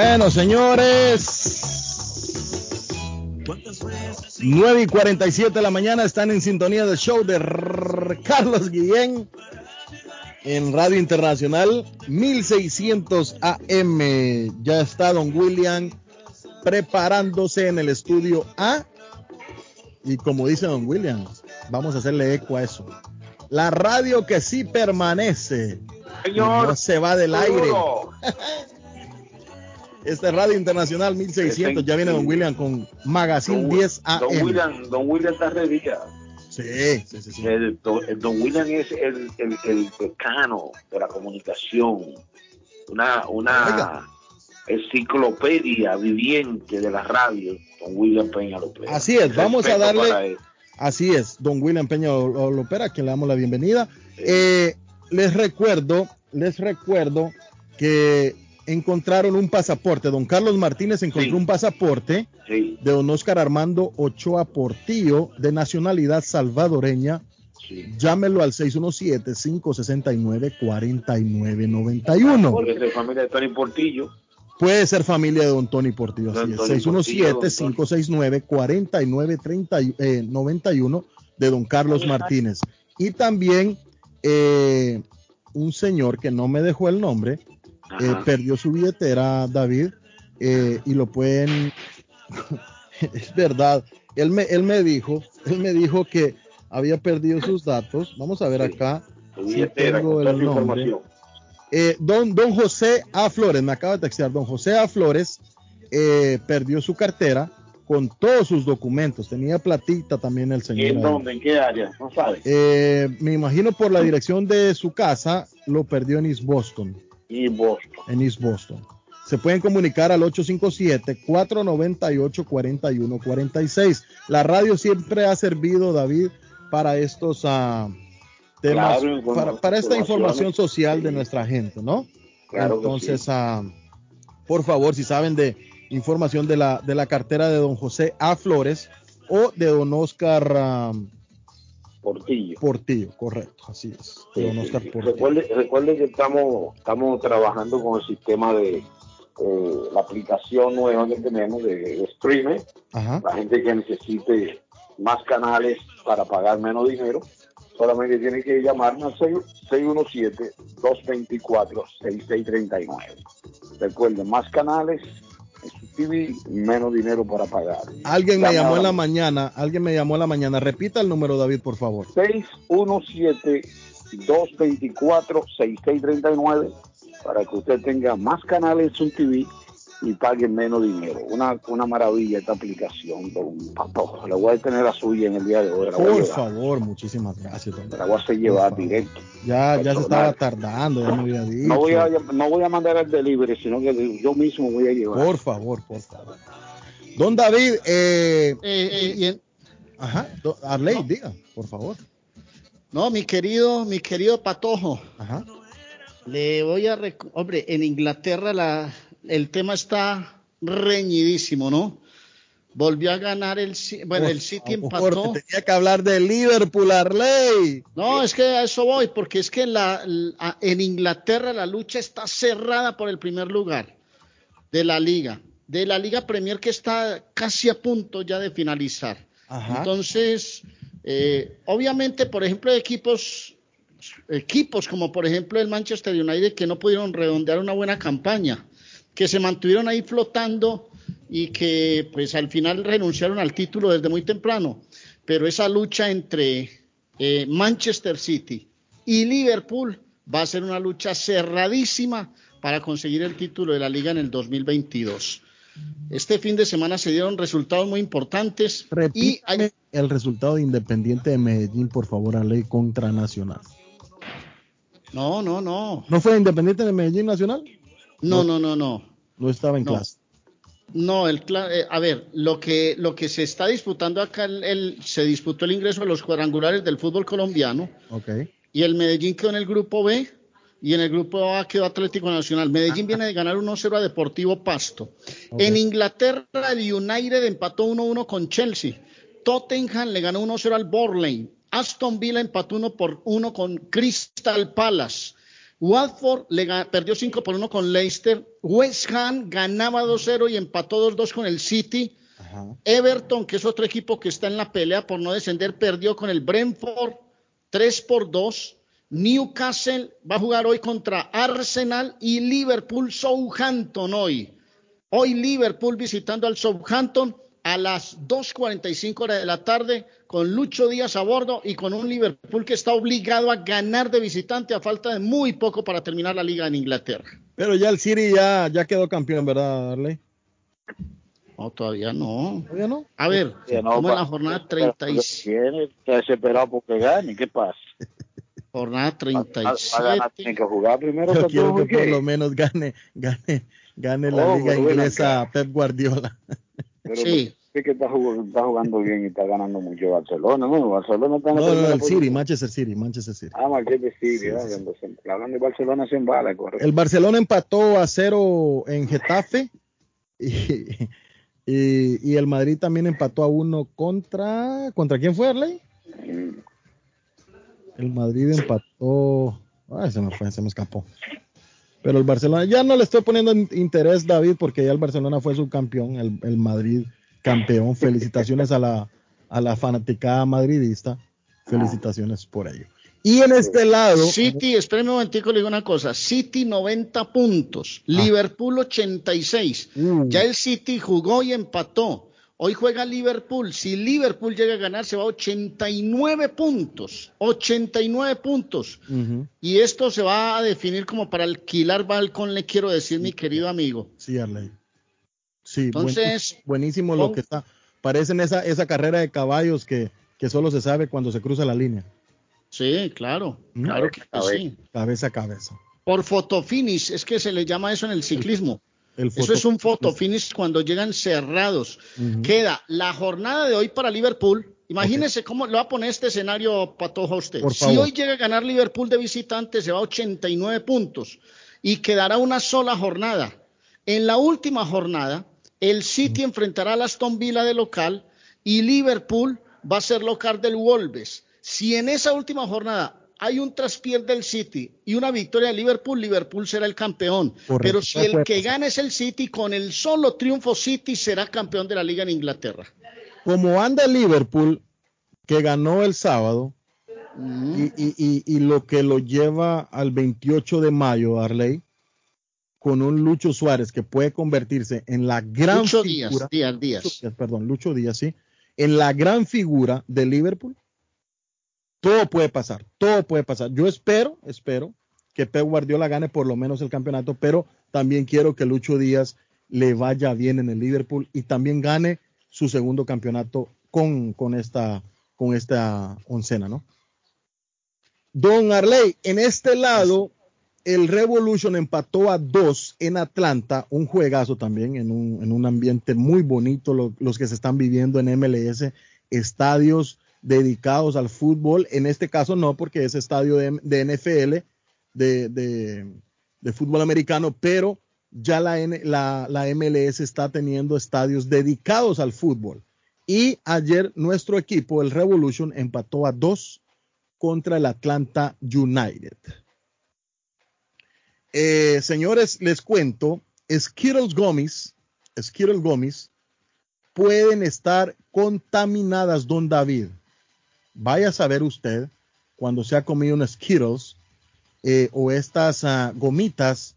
Bueno, señores. 9 y 47 de la mañana están en sintonía del show de Carlos Guillén en Radio Internacional 1600 AM. Ya está Don William preparándose en el estudio A. Y como dice Don William, vamos a hacerle eco a eso. La radio que sí permanece. no se va del aire. Seguro. Esta es Radio Internacional 1600. Ya viene Don William con Magazine Don, 10 AM. Don William, Don William Tarrería. Sí, sí, sí. sí. El, don, el Don William es el, el, el decano de la comunicación. Una, una enciclopedia viviente de la radio. Don William Peña López. Así es, vamos a Respeto darle. Así es, don William Peña Lopera, a quien le damos la bienvenida. Eh, les recuerdo, les recuerdo que encontraron un pasaporte. Don Carlos Martínez encontró un pasaporte Sí, de don Oscar Armando Ochoa Portillo, de nacionalidad salvadoreña. Llámelo al 617-569-4991. porque es de familia de Tony Portillo. Puede ser familia de don Tony Portillo. Don Así es. Tony Portillo, don 617-569-4991 de don Carlos Martínez. Y también eh, un señor que no me dejó el nombre, eh, perdió su billetera, David, eh, y lo pueden... es verdad. Él me, él me dijo, él me dijo que había perdido sus datos. Vamos a ver acá. Si tengo el nombre. información. Eh, don, don José A. Flores, me acaba de textear, don José A. Flores eh, perdió su cartera con todos sus documentos. Tenía platita también el ¿Y señor. en dónde? ¿En qué área? No sabes. Eh, me imagino por la dirección de su casa, lo perdió en East Boston. Y Boston. En East Boston. Se pueden comunicar al 857-498-4146. La radio siempre ha servido, David, para estos ah, temas, Claro, para, para esta información social de nuestra gente, ¿no? Claro Entonces, sí. ah, por favor, si saben de información de la, de la cartera de don José A. Flores o de don Oscar ah, Portillo. Portillo, correcto, así es. De don Oscar Portillo. Recuerde, recuerde que estamos, estamos trabajando con el sistema de eh, la aplicación nueva que tenemos de, de streaming. Ajá. La gente que necesite más canales para pagar menos dinero, solamente tiene que llamarme al 617-224-6639. Recuerden, más canales TV, menos dinero para pagar. Alguien me llamó en la mañana, alguien me llamó en la mañana. Repita el número, David, por favor. 617-224-6639 para que usted tenga más canales en su TV y pague menos dinero. Una, una maravilla esta aplicación, don Patojo. La voy a tener a suya en el día de hoy. La Por favor, muchísimas gracias. don La voy a hacer llevar directo. Ya, ya se estaba tardando, ya me había dicho. No voy, a, no voy a mandar el delivery, sino que yo mismo voy a llevar. Por favor, por favor. Don David, eh, Eh, y en- ajá, do- Arley, diga, por favor. No, mi querido, mi querido Patojo. Ajá. Le voy a rec- hombre, en Inglaterra la, el tema está reñidísimo, ¿no? Volvió a ganar el bueno, el City empató. te Tenía que hablar de Liverpool, Arley. No, es que a eso voy, porque es que la, la- en Inglaterra la lucha está cerrada por el primer lugar de la liga, de la Liga Premier que está casi a punto ya de finalizar. Ajá. Entonces, eh, obviamente, por ejemplo, equipos, equipos como por ejemplo el Manchester United que no pudieron redondear una buena campaña, que se mantuvieron ahí flotando y que pues al final renunciaron al título desde muy temprano. Pero esa lucha entre eh, Manchester City y Liverpool va a ser una lucha cerradísima para conseguir el título de la liga en el 2022. Este fin de semana se dieron resultados muy importantes y hay... el resultado de Independiente de Medellín, por favor, a ley contra Nacional. No, no, no. ¿No fue Independiente de Medellín Nacional? No, no, no, no. No, estaba en clase. No, el eh, a ver, lo que lo que se está disputando acá, el, se disputó el ingreso de los cuadrangulares del fútbol colombiano. Ok. Y el Medellín quedó en el grupo B y en el grupo A quedó Atlético Nacional. Medellín viene de ganar 1-0 a Deportivo Pasto. En Inglaterra, el United empató 1-1 con Chelsea. Tottenham le ganó 1-0 al Borley. Aston Villa empató 1 por 1 con Crystal Palace. Watford le perdió 5 por 1 con Leicester. West Ham ganaba 2-0 y empató 2-2 con el City. Everton, que es otro equipo que está en la pelea por no descender, perdió con el Brentford 3 por 2. Newcastle va a jugar hoy contra Arsenal y Liverpool Southampton hoy. Hoy Liverpool visitando al Southampton a las 2.45 horas de la tarde con Lucho Díaz a bordo y con un Liverpool que está obligado a ganar de visitante a falta de muy poco para terminar la liga en Inglaterra. Pero ya el City ya, ya quedó campeón, ¿verdad, Darley? No, todavía no. ¿Todavía no? A ver, no, como en la jornada 37. Está desesperado porque gane, ¿qué pasa? Jornada 37. ganar, tiene que jugar primero. Yo quiero que por lo menos gane, gane, gane la Oh, liga inglesa. Pep Guardiola. Pero Sí. Sí que está jugando, está jugando bien y está ganando mucho Barcelona, ¿no? Barcelona está No, no, el City. Manchester City, Manchester City. Ah, Manchester City, ¿eh? Cuando se- hablando de Barcelona se embala, correcto. El Barcelona empató a cero en Getafe y, y, y el Madrid también empató a uno contra. ¿Contra quién fue, Arley? El Madrid empató. Ay, se me fue, se me escapó. Pero el Barcelona, ya no le estoy poniendo in- interés, David, porque ya el Barcelona fue subcampeón, el, el Madrid campeón. Felicitaciones a la, a la fanaticada madridista. Felicitaciones por ello. Y en este lado. City, espéreme un momentico, le digo una cosa. City 90 puntos, Liverpool 86. Ya el City jugó y empató. Hoy juega Liverpool. Si Liverpool llega a ganar, se va a 89 puntos. 89 puntos. Y esto se va a definir como para alquilar balcón, le quiero decir, mi querido amigo. Sí, Arley. Sí, Entonces, buenísimo, buenísimo lo que está. Parecen esa, esa carrera de caballos que, que solo se sabe cuando se cruza la línea. Sí, claro, ¿Mm? claro que sí. Cabeza a cabeza. Por fotofinish, es que se le llama eso en el ciclismo. El Eso es un fotofinish cuando llegan cerrados. Queda la jornada de hoy para Liverpool. Imagínese cómo le va a poner este escenario patojo a usted. Por si favor. hoy llega a ganar Liverpool de visitante, se va a 89 puntos y quedará una sola jornada. En la última jornada, el City enfrentará al Aston Villa de local y Liverpool va a ser local del Wolves. Si en esa última jornada hay un traspié del City y una victoria de Liverpool, Liverpool será el campeón. Correcto. Pero si el que gane es el City, con el solo triunfo City será campeón de la liga en Inglaterra. Como anda Liverpool, que ganó el sábado, y, y- y- y lo que lo lleva al 28 de mayo, Arley, con un Lucho Suárez que puede convertirse en la gran Lucho figura. Díaz, Díaz, Díaz, perdón, Lucho Díaz, sí. En la gran figura de Liverpool, todo puede pasar, todo puede pasar. Yo espero, espero que Pep Guardiola gane por lo menos el campeonato, pero también quiero que Lucho Díaz le vaya bien en el Liverpool y también gane su segundo campeonato con, con esta con esta oncena, ¿no? Don Arley, en este lado, el Revolution empató a dos en Atlanta, un juegazo también, en un, en un ambiente muy bonito, lo- los que se están viviendo en MLS, estadios dedicados al fútbol, en este caso no, porque es estadio de, NFL, de, fútbol americano, pero ya la, la, la MLS está teniendo estadios dedicados al fútbol. Y ayer nuestro equipo, el Revolution, empató a dos contra el Atlanta United. Eh, señores, les cuento, Skittles Gomis, Skittles Gomis, pueden estar contaminadas, don David. Vaya a saber usted, cuando se ha comido un Skittles eh, o estas ah, gomitas,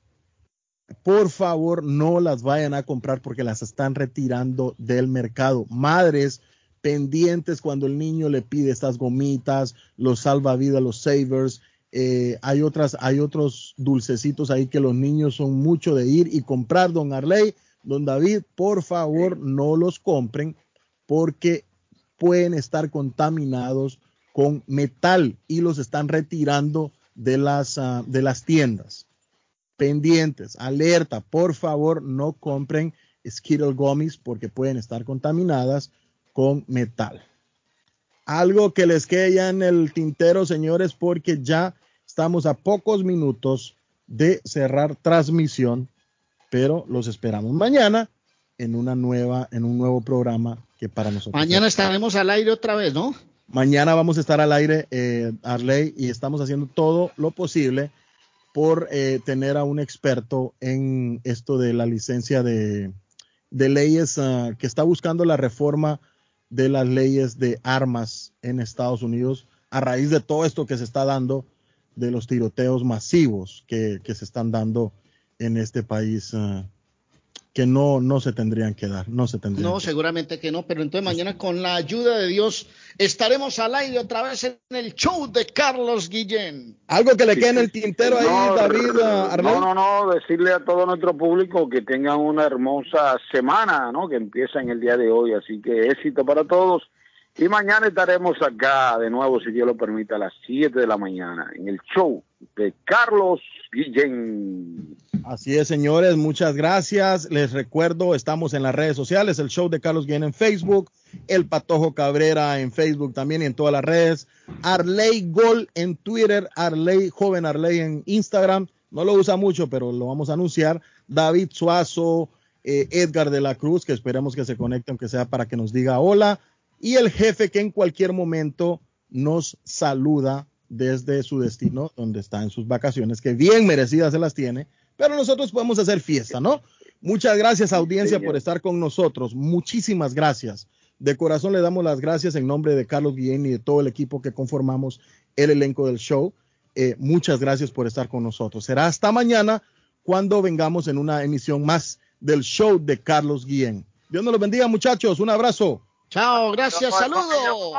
por favor no las vayan a comprar porque las están retirando del mercado. Madres pendientes cuando el niño le pide estas gomitas, los salvavidas, los savers, Eh, hay otras, hay otros dulcecitos ahí que los niños son mucho de ir y comprar, don Arley, don David, por favor no los compren porque pueden estar contaminados con metal y los están retirando de las, ah, de las tiendas. Pendientes, alerta, por favor no compren Skittle Gummies porque pueden estar contaminadas con metal. Algo que les quede ya en el tintero, señores, porque ya estamos a pocos minutos de cerrar transmisión, pero los esperamos mañana en una nueva, en un nuevo programa que para nosotros. Mañana estaremos al aire otra vez, ¿no? Mañana vamos a estar al aire, eh, Arley, y estamos haciendo todo lo posible por eh, tener a un experto en esto de la licencia de, de leyes uh, que está buscando la reforma de las leyes de armas en Estados Unidos a raíz de todo esto que se está dando de los tiroteos masivos que, que se están dando en este país uh, que no, no se tendrían que dar, no se tendrían. No, seguramente que no, pero entonces mañana con la ayuda de Dios estaremos al aire otra vez en el show de Carlos Guillén. Algo que le quede en el tintero ahí, No, David Arnau? No, no, no, decirle a todo nuestro público que tengan una hermosa semana, ¿no? Que empieza en el día de hoy, así que éxito para todos. Y mañana estaremos acá de nuevo, si Dios lo permite, a las 7 de la mañana en el show de Carlos Guillén. Así es, señores, muchas gracias. Les recuerdo, estamos en las redes sociales, el show de Carlos Guillén en Facebook, el Patojo Cabrera en Facebook también y en todas las redes, Arley Gol en Twitter, Arley, joven Arley en Instagram, no lo usa mucho, pero lo vamos a anunciar, David Suazo, eh, Edgar de la Cruz, que esperemos que se conecte, aunque sea para que nos diga hola, y el jefe que en cualquier momento nos saluda desde su destino, donde está en sus vacaciones, que bien merecidas se las tiene, pero nosotros podemos hacer fiesta, ¿no? Muchas gracias, audiencia, por estar con nosotros. Muchísimas gracias. De corazón le damos las gracias en nombre de Carlos Guillén y de todo el equipo que conformamos el elenco del show. Eh, muchas gracias por estar con nosotros. Será hasta mañana cuando vengamos en una emisión más del show de Carlos Guillén. Dios nos los bendiga, muchachos. Un abrazo. Chao, gracias, saludos.